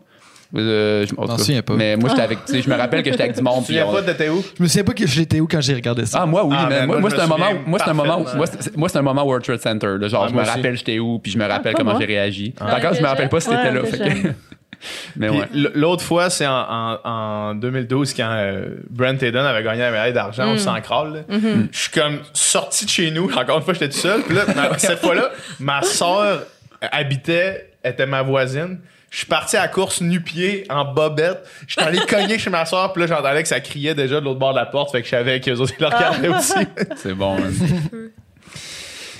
Euh, je, m'en cas, souviens pas. Mais moi, j'étais avec, tu sais, je me rappelle que j'étais avec du monde. Tu te puis souviens pas de t'es où? Je me souviens pas que j'étais où quand j'ai regardé ça. Ah, moi, oui, Ah, mais ben, moi, moi, c'est un me moment, moi, c'est un moment, moi, c'est, un moment World Trade Center, là, genre, Ah, je me rappelle j'étais où, puis je me rappelle pas comment j'ai réagi. D'accord, je me rappelle pas si t'étais là. fait mais ouais. L'autre fois, c'est en, en, en 2012 quand euh, Brent Hayden avait gagné la médaille d'argent au 100 crawl. là. Je suis comme sorti de chez nous. Encore une fois, j'étais tout seul. Puis là, cette fois-là, ma soeur habitait, était ma voisine. Je suis parti à la course nu-pied en bobette. Je suis allé cogner chez ma soeur. Puis là, j'entendais que ça criait déjà de l'autre bord de la porte. Fait que je savais qu'eux autres, ils le regardaient aussi. C'est bon.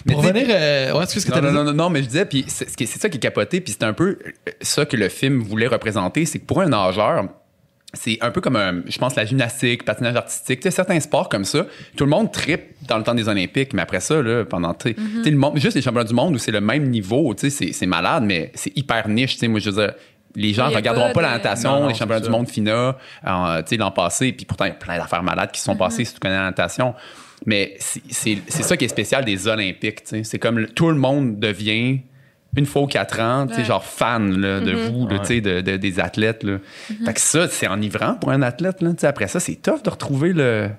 Mais Pour revenir. euh, ouais, excuse ce que Non, t'as non, dit. non, non, non, mais je disais, puis c'est ça qui est capoté, puis c'est un peu ça que le film voulait représenter, c'est que pour un nageur, c'est un peu comme, un- je pense, la gymnastique, patinage artistique, tu sais, certains sports comme ça, tout le monde tripe dans le temps des Olympiques, mais après ça, là, pendant, tu sais, le monde, juste les championnats du monde où c'est le même niveau, tu sais, c'est- malade, mais c'est hyper niche, tu sais, moi, je veux dire, les gens a regarderont pas pas, la natation, Non, non, les championnats du monde FINA, euh, tu sais, l'an passé, puis pourtant, il y a plein d'affaires malades qui se sont passées si tu connais la natation. Mais c'est- ça qui est spécial des Olympiques. tu sais. C'est comme le- tout le monde devient, une fois aux quatre ans, tu sais, Ouais. genre fan là, de vous, là, tu sais, de, de- des athlètes. Là. Fait que ça, c'est enivrant pour un athlète. Là, tu sais. après ça, c'est tough de retrouver le,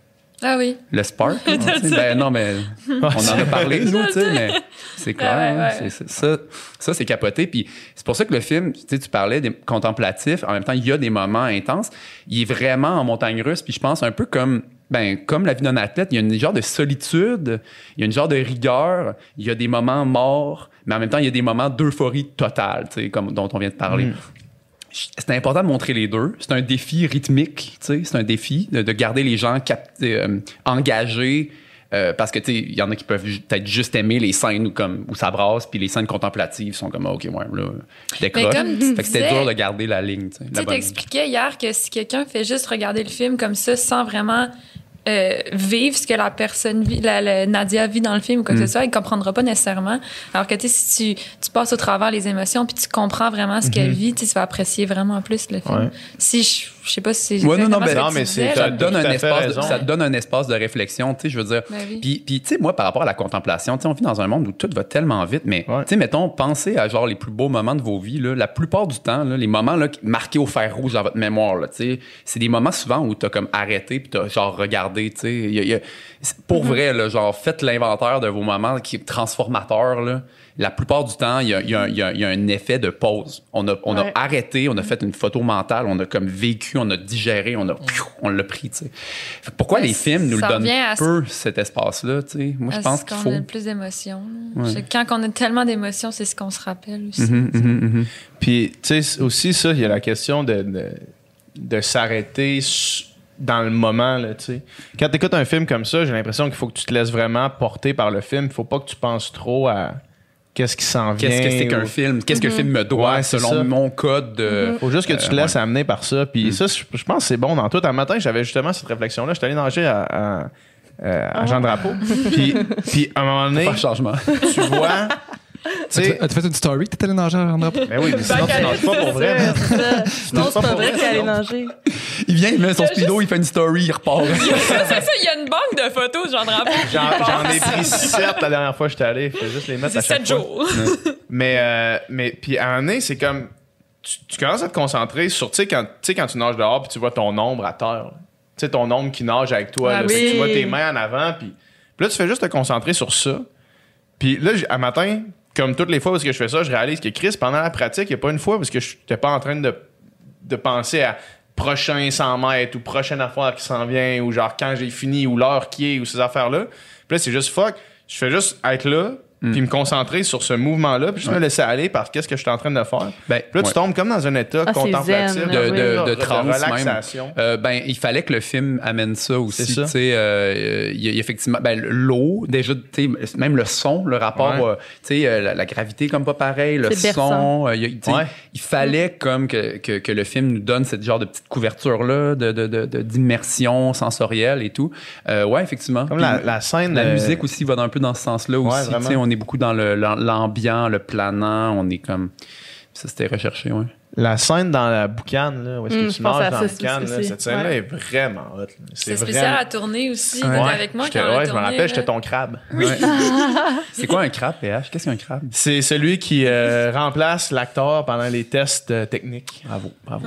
Ah oui. le spark. ben, non, mais on en a parlé, nous, tu sais, mais c'est clair. Ouais, ouais, hein, ouais. ça, ça c'est capoté. Puis c'est pour ça que le film, tu sais, tu parlais des contemplatifs, en même temps, il y a des moments intenses. Il est vraiment en montagne russe, puis je pense un peu comme. Ben, comme la vie d'un athlète, il y a une genre de solitude, il y a une genre de rigueur, il y a des moments morts, mais en même temps, il y a des moments d'euphorie totale, tu sais, comme dont on vient de parler. C'est important de montrer les deux. C'est un défi rythmique, tu sais. C'est un défi de, de garder les gens euh, engagés. euh, parce que, tu sais, il y en a qui peuvent peut-être juste aimer les scènes où, comme, où ça brasse, puis les scènes contemplatives sont comme, OK, ouais, là, je décroche. C'était dur de garder la ligne, tu t'expliquais hier que si quelqu'un fait juste regarder le film comme ça sans vraiment euh, vivre ce que la personne vit, la, la- Nadia vit dans le film ou quoi que Mm. ce soit, il comprendra pas nécessairement. Alors que tu sais, si tu, tu passes au travers les émotions puis tu comprends vraiment ce qu'elle vit, tu vas apprécier vraiment plus le film. Ouais. Si je, je sais pas si c'est Ouais, non, non, que non, tu mais disais, ça te donne un espace de, ça te donne un espace de réflexion tu sais je veux dire. Ben oui. puis puis tu sais moi par rapport à la contemplation tu sais on vit dans un monde où tout va tellement vite mais Ouais. tu sais mettons pensez à genre les plus beaux moments de vos vies là, la plupart du temps là, les moments là qui- marqués au fer rouge dans votre mémoire là tu sais c'est des moments souvent où t'as comme arrêté puis t'as genre regardé tu sais. Il y a- il y a- c'est- pour vrai là genre faites l'inventaire de vos moments qui est transformateur là la plupart du temps, il y a, il y a- il y a- il y a un effet de pause. On a, on a arrêté, on a fait une photo mentale, on a comme vécu, on a digéré, on a, on l'a pris, tu sais. Fait que Pourquoi Mais les films nous le donnent ce- peu, cet espace-là, tu sais? Moi, je pense ce qu'il qu'on faut... a le plus d'émotions. Ouais. Quand on a tellement d'émotions, c'est ce qu'on se rappelle aussi. Mhm, mhm, mhm. Puis, tu sais, aussi, ça, il y a la question de, de, de s'arrêter dans le moment, là, tu sais. Quand tu écoutes un film comme ça, j'ai l'impression qu'il faut que tu te laisses vraiment porter par le film. Il faut pas que tu penses trop à qu'est-ce qui s'en vient. Qu'est-ce que c'est qu'un ou- film? Qu'est-ce que le film me doit Ouais, selon ça. mon code de... Faut juste que tu te Euh, laisses ouais. amener par ça. Puis ça, je pense que c'est bon dans tout. Un matin, j'avais justement cette réflexion-là. J'étais allé nager à, à, euh, à Jean Drapeau. puis, puis à un moment donné, changement. tu vois... Tu sais, As-tu fait une story? T'étais allé nager à André? ben oui, mais sinon, tu nages pas pour vrai. man. Sinon, c'est pas vrai est nager. Il vient, il met son speedo, il fait une story, il repart. c'est ça, il y a une banque de photos. J'en j'en ai pris 7 la dernière fois que j'étais allé. Faut juste les mettre à C'est chaque sept fois. jours. Mais, euh, mais puis à un moment donné, c'est comme. Tu, tu commences à te concentrer sur, tu sais, quand, tu sais, quand tu nages dehors, puis tu vois ton ombre à terre. Tu sais, ton ombre qui nage avec toi. Ah là, Fait que oui. Tu vois tes mains en avant, puis là, tu fais juste te concentrer sur ça. Puis là, à matin, comme toutes les fois parce que je fais ça, je réalise que Chris, pendant la pratique, il n'y a pas une fois parce que je n'étais pas en train de, de penser à prochain 100 mètres ou prochaine affaire qui s'en vient ou genre quand j'ai fini ou l'heure qui est ou ces affaires-là. Puis là, c'est juste fuck. Je fais juste être là, puis me concentrer sur ce mouvement-là, puis juste me laisser aller par qu'est-ce que je suis en train de faire. Ben, Puis là, tu ouais. tombes comme dans un état Ah, contemplatif. zen, de, oui. de, de transe même. relaxation. Euh, ben, il fallait que le film amène ça aussi. Ça. Euh, il y a effectivement, ben, l'eau, déjà, tu sais, même le son, le rapport, Ouais. euh, tu sais, euh, la, la gravité comme pas pareil, le son. euh, il y a- tu sais, Ouais. Il fallait comme que, que, que le film nous donne cette genre de petite couverture-là, de, de, de, de- d'immersion sensorielle et tout. Euh, ouais, effectivement. Comme Puis la, la scène. la euh, musique aussi va un peu dans ce sens-là Ouais, aussi. Est beaucoup dans le, l'am- l'ambiant, le planant. On est comme. Ça, c'était recherché, ouais. La scène dans la boucane, là, où est-ce que je tu pense nages à dans la boucane, là, cette scène-là Ouais. est vraiment hot. C'est vraiment- spécial à tourner aussi. Ouais. Avec moi quand ouais, je me rappelle, j'étais ton crabe. C'est quoi un crabe, PH? Qu'est-ce qu'un crabe? C'est celui qui euh, remplace l'acteur pendant les tests euh, techniques. Bravo, bravo.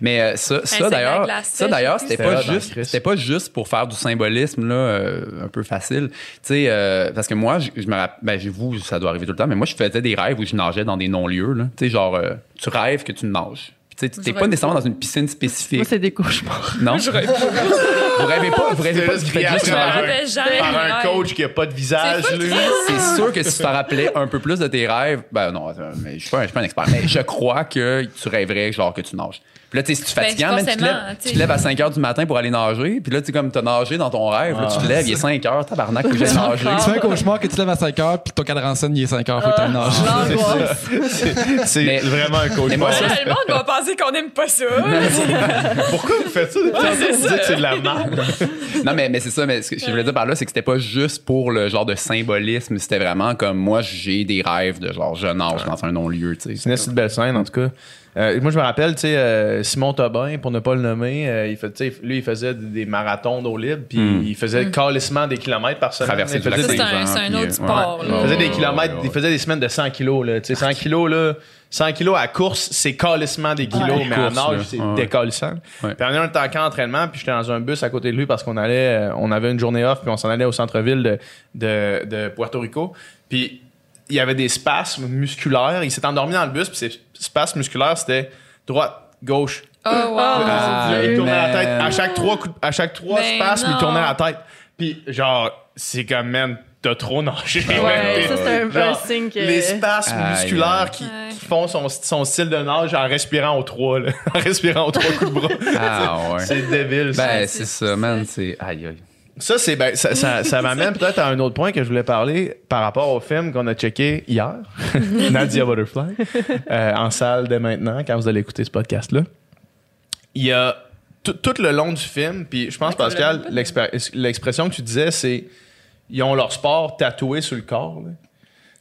Mais euh, ça, c'est ça d'ailleurs, ça d'ailleurs, c'était pas dans juste, c'était pas juste pour faire du symbolisme là, euh, un peu facile. Tu sais, euh, parce que moi, je, je me rappelle, ben, vous, ça doit arriver tout le temps, mais moi, je faisais des rêves où je nageais dans des non-lieux. là. Tu sais, genre, euh, tu rêves que tu nages. Puis, Tu sais, t'es Je pas rêve nécessairement dans une piscine Moi, spécifique. c'est des cauchemars. Non? vous rêvez pas, vous rêvez pas du fait juste Je nager. Par un coach qui a pas de visage, C'est lui. C'est sûr que si tu t'en rappelais un peu plus de tes rêves, ben non, attends, mais je suis pas, un- je suis pas un expert, mais je crois que tu rêverais genre que tu nages. Puis là, tu sais, si tu es Ben, tu te, lèves, tu te lèves à 5 heures du matin pour aller nager, puis là, tu sais, comme t'as nagé dans ton rêve, là, tu te lèves, il est 5 heures, tabarnak, que j'aille nager. Tu fais un cauchemar que tu te lèves à 5 heures, puis ton cadran en scène, il est 5 heures, faut que tu nager. L'angoisse. C'est Mais- vraiment un coach. Mais moi, le monde va penser qu'on aime pas ça. Pourquoi vous faites ça? Vous dites que c'est de la merde. Non, mais, mais c'est ça, mais ce que je voulais dire par là, c'est que c'était pas juste pour le genre de symbolisme, c'était vraiment comme moi, j'ai des rêves de genre je nage dans un non-lieu, tu C'est une assez belle scène, en tout cas. Euh, moi, je me rappelle, tu sais, euh, Simon Tobin, pour ne pas le nommer, euh, il fait, lui, il faisait des des marathons d'eau libre, puis Mm. il faisait calissement des kilomètres par semaine. Traverser il le c'est un, autre sport. ouais. là. il faisait des Ouais, kilomètres, ouais, il faisait des semaines de 100 kilos, là. Tu sais, 100 kilos, là, 100 kilos à course, c'est calissement des kilos, Ouais. mais en Course, nage, c'est Ouais. décalissant. Ouais. Puis on a un temps qu'en entraînement, puis j'étais dans un bus à côté de lui parce qu'on allait, on avait une journée off, puis on s'en allait au centre-ville de, de, de Puerto Rico. Puis il y avait des spasmes musculaires. Il s'est endormi dans le bus, puis ces spasmes musculaires, c'était droite, gauche. Oh, wow. Ah, il tournait la tête. À chaque trois, coups à chaque trois Ben spasmes, il tournait la tête. Puis genre, c'est comme, man, t'as trop nagé. Ouais, ça, c'est un, un Genre, signe que. Les spasmes musculaires qui, Ouais. qui font son, son style de nage en respirant aux trois, là. en respirant aux trois coups de bras. Ah ouais. C'est débile. ça. Ben, c'est- c'est ça, man, c'est aïe aïe. Ça, c'est ben, ça, ça, ça m'amène peut-être à un autre point que je voulais parler par rapport au film qu'on a checké hier, Nadia Butterfly, euh, en salle dès maintenant, quand vous allez écouter ce podcast-là. Il y a tout- le long du film, puis je pense, Ouais, Pascal, l'expression que tu disais, c'est ils ont leur sport tatoué sur le corps. là.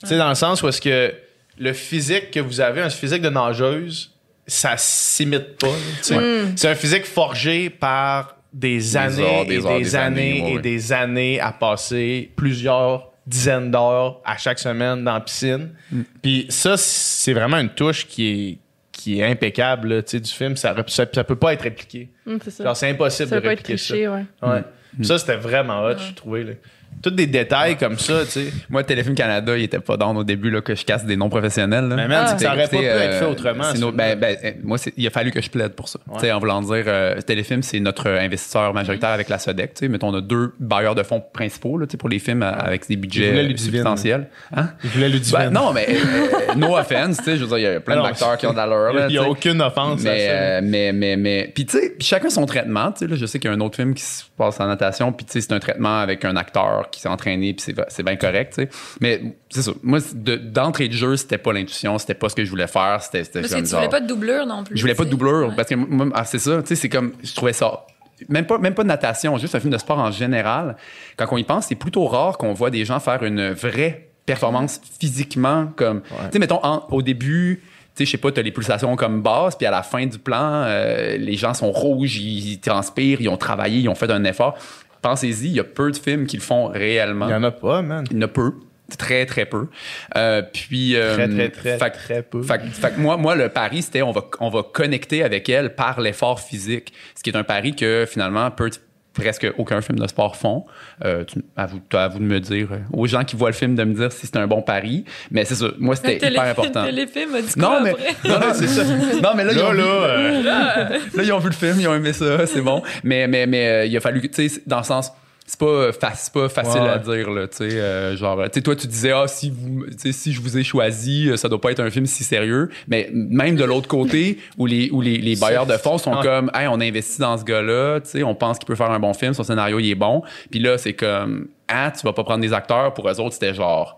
Tu sais, dans le sens où est-ce que le physique que vous avez, un physique de nageuse, ça s'imite pas. C'est un physique forgé par des années heures, des et heures, des, des années, années, ouais, et ouais. des années à passer plusieurs dizaines d'heures à chaque semaine dans la piscine. Mm. Puis ça, c'est vraiment une touche qui est, qui est impeccable là, tu sais, du film. Ça, ça, ça peut pas être répliqué. Hum, c'est ça. Genre, c'est impossible Ça de peut pas être répliquer ça. triché, ouais. Ouais. Ça, c'était vraiment hot, je trouvais. Tous des détails comme ça, tu sais. Moi, Téléfilm Canada, il était pas down au début là, que je casse des noms professionnels. Là. Mais man, Ah. ça aurait pas pu être fait euh, autrement. nos- ben, ben, euh, moi, c'est- il a fallu que je plaide pour ça. Tu sais, En voulant dire, euh, Téléfilm, c'est notre investisseur majoritaire avec la SODEC. tu sais. Mettons, on a deux bailleurs de fonds principaux là, tu sais, pour les films avec des budgets substantiels. Hein? Il voulait le Ben, non, mais euh, no offense, tu sais, je veux dire, il y a plein d'acteurs qui ont de l'allure. là, Il n'y a aucune offense à Mais, ça. euh, mais, mais, mais, puis tu sais, chacun son traitement. Tu sais, là, je sais qu'il y a un autre film qui se passe en natation, puis tu sais, c'est un traitement avec un acteur qui s'est entraîné, puis c'est, c'est bien correct, tu sais. Mais c'est ça. Moi, c'est de- d'entrée de jeu, c'était pas l'intuition, c'était pas ce que je voulais faire, c'était, Parce que tu genre- voulais pas de doublure non plus. je voulais pas de doublure Ouais. parce que moi, ah, c'est ça, tu sais, c'est comme je trouvais ça même pas même pas de natation, juste un film de sport en général. Quand on y pense, c'est plutôt rare qu'on voit des gens faire une vraie performance physiquement comme tu sais mettons en- au début tu sais, je sais pas, t'as les pulsations comme basse, puis à la fin du plan, euh, les gens sont rouges, ils, ils transpirent, ils ont travaillé, ils ont fait un effort. Pensez-y, il y a peu de films qui le font réellement. Il y en a pas, man. Il y en a peu. Très, très peu. Euh, puis. euh, Très, très, très, fait que- très peu. fait que moi, moi, le pari, c'était on va, on va connecter avec elle par l'effort physique. Ce qui est un pari que finalement, peu, presque aucun film de sport font. Euh, tu- à, vous, à vous de me dire, euh, aux gens qui voient le film, de me dire si c'est un bon pari. Mais c'est ça. Moi, c'était hyper important. Le téléfilm a dit Non, quoi mais, après? non, non, c'est ça. Non, mais là, ils Là, ont vu- là, euh, Là, ils ont vu le film, ils ont aimé ça, c'est bon. Mais, mais, mais euh, il a fallu, que, tu sais, dans le sens, c'est pas, fa- c'est pas facile Ouais. à dire, là, tu sais. euh, genre, tu sais, toi, tu disais, ah, si, vous, si je vous ai choisi, euh, ça doit pas être un film si sérieux. Mais même de l'autre côté, où les, où les, les bailleurs de fonds sont Ouais. comme, hey, on investit dans ce gars-là, tu sais, on pense qu'il peut faire un bon film, son scénario, il est bon. Puis là, c'est comme, ah, tu vas pas prendre des acteurs. Pour eux autres, c'était genre,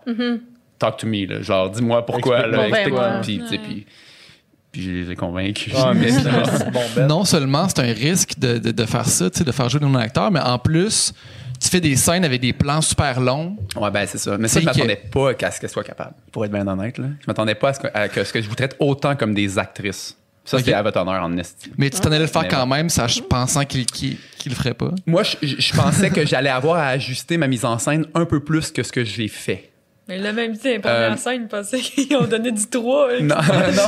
talk to me, là. Genre, dis-moi pourquoi. Explique-moi. explique-moi. Puis, tu sais, Ouais. puis, puis je les ai convaincus. Mais. Non seulement c'est un risque de, de, de faire ça, tu sais, de faire jouer des non-acteurs, mais en plus, tu fais des scènes avec des plans super longs. Ouais, ben c'est ça. Mais ça, je que- m'attendais pas à ce qu'elle soit capable, pour être bien honnête. Là. Je m'attendais pas à ce que, à que, ce que je vous traite autant comme des actrices. Ça, Ok. c'était à votre honneur en estime. Mais tu t'en allais le faire quand même, sach- pensant qu'il qu'il qu'il le ferait pas. Moi, je pensais que j'allais avoir à ajuster ma mise en scène un peu plus que ce que j'ai fait. Mais là, même dit, la première Euh, scène, il pensait qu'ils ont donné du 3. Non, non,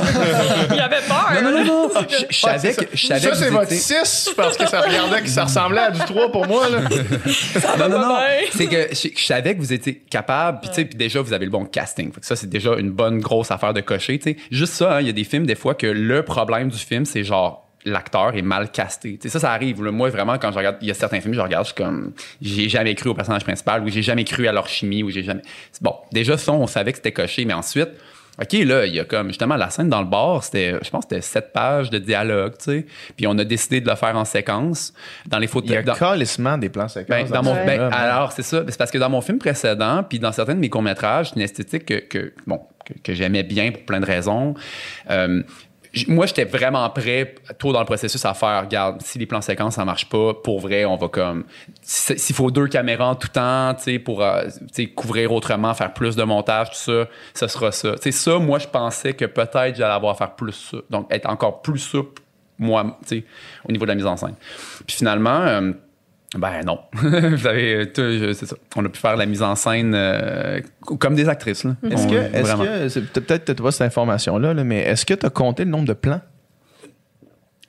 Il avait peur. non, non, non, non. Je, je savais que, je savais Ça, c'est votre étiez- 6 parce que ça regardait que ça ressemblait à du 3 pour moi. Là. Non, non, non. bien. C'est que je, je savais que vous étiez capable. Puis, tu sais, puis déjà, vous avez le bon casting. Ça, c'est déjà une bonne grosse affaire de cocher. tu sais. Juste ça, hein, il y a des films, des fois, que le problème du film, c'est genre l'acteur est mal casté. Ça, ça arrive. Moi, vraiment, quand je regarde, il y a certains films, je regarde, je suis comme, j'ai jamais cru au personnage principal ou j'ai jamais cru à leur chimie ou j'ai jamais. Bon, déjà, ça, on savait que c'était coché, mais ensuite, OK, là, il y a comme justement la scène dans le bar, c'était, je pense c'était sept pages de dialogue, tu sais. Puis on a décidé de le faire en séquence. Dans les Il y photos. a calissement des plans séquences. Ben, dans mon, ben, alors, c'est ça. C'est parce que dans mon film précédent, puis dans certains de mes courts-métrages, c'est une esthétique que, que, bon, que, que j'aimais bien pour plein de raisons. Euh, moi, j'étais vraiment prêt, tôt dans le processus, à faire, regarde, si les plans séquences, ça marche pas, pour vrai, on va comme... si- S'il faut deux caméras en tout temps, tu sais, pour euh, couvrir autrement, faire plus de montage, tout ça, ce sera ça. Tu sais, ça, moi, je pensais que peut-être j'allais avoir à faire plus ça. Donc, être encore plus souple, moi, tu sais, au niveau de la mise en scène. Puis finalement... euh, ben non. Vous avez, euh, c'est ça. On a pu faire la mise en scène euh, comme des actrices. là. Est-ce que, est-ce que peut-être t'as pas cette information-là, là, mais est-ce que tu as compté le nombre de plans?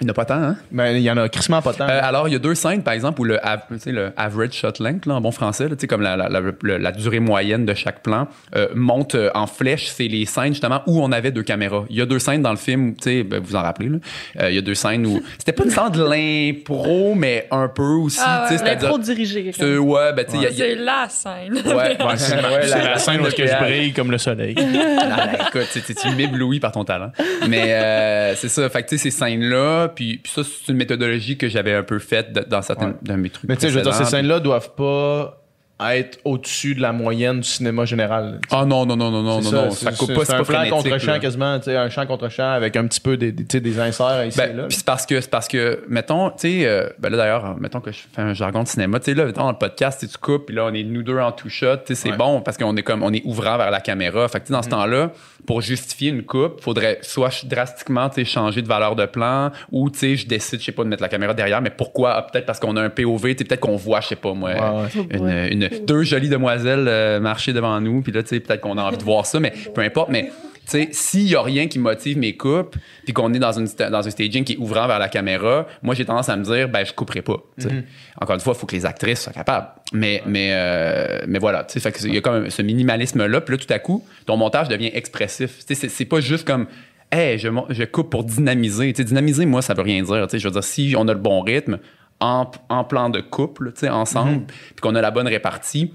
Il n'y en a pas tant, hein? Ben, il y en a crissement pas tant. Euh, alors, il y a deux scènes, par exemple, où le, av- tu sais, le average shot length, là, en bon français, là, tu sais, comme la, la- la- durée moyenne de chaque plan, euh, monte euh, en flèche. C'est les scènes, justement, où on avait deux caméras. Il y a deux scènes dans le film, tu sais, ben, vous en rappelez, là. Euh, il y a deux scènes où... C'était pas une sorte de l'impro, mais un peu aussi, Ah tu sais, ouais. L'impro dirigé. c'est- Ouais, ben, tu sais, C'est la scène. Ouais, ouais, c'est la scène où que je brille comme le soleil. Ah, ben, écoute, tu, m'éblouis par ton talent. Mais euh, c'est ça. Fait que, tu sais, ces scènes-là, puis, puis ça, c'est une méthodologie que j'avais un peu faite dans certains Ouais. de mes trucs. Mais tu sais, je veux dire, ces scènes-là doivent pas être au-dessus de la moyenne du cinéma général. Ah non, non, non, non, non, non, non. c'est- Ça coupe pas, c'est c'est un pas plan frénétique, contre champ là. quasiment, un champ contre champ avec un petit peu des, des, des inserts ici et Ben, là. puis c'est parce que c'est parce que mettons tu sais euh, ben là d'ailleurs mettons que je fais un jargon de cinéma tu sais là dans le podcast tu coupes puis là on est nous deux en two shot tu sais c'est Ouais. bon parce qu'on est comme on est ouvrant vers la caméra fait que tu sais, dans ce temps-là pour justifier une coupe faudrait soit drastiquement tu sais changer de valeur de plan ou tu sais je décide je sais pas de mettre la caméra derrière mais pourquoi? Ah, peut-être parce qu'on a un POV tu sais peut-être qu'on voit je sais pas moi Ouais, ouais. une, une- deux jolies demoiselles euh, marcher devant nous puis là tu sais peut-être qu'on a envie de voir ça mais peu importe mais tu sais s'il y a rien qui motive mes coupes puis qu'on est dans une dans un staging qui est ouvrant vers la caméra moi j'ai tendance à me dire ben je couperai pas sais. encore une fois il faut que les actrices soient capables mais mais euh, mais voilà tu sais il y a comme ce minimalisme là puis là tout à coup ton montage devient expressif tu sais c'est- pas juste comme Hey, je, je coupe pour dynamiser. Tu sais, dynamiser, moi, ça veut rien dire. Tu sais, je veux dire, si on a le bon rythme en, en plan de couple, tu sais, ensemble, puis qu'on a la bonne répartie,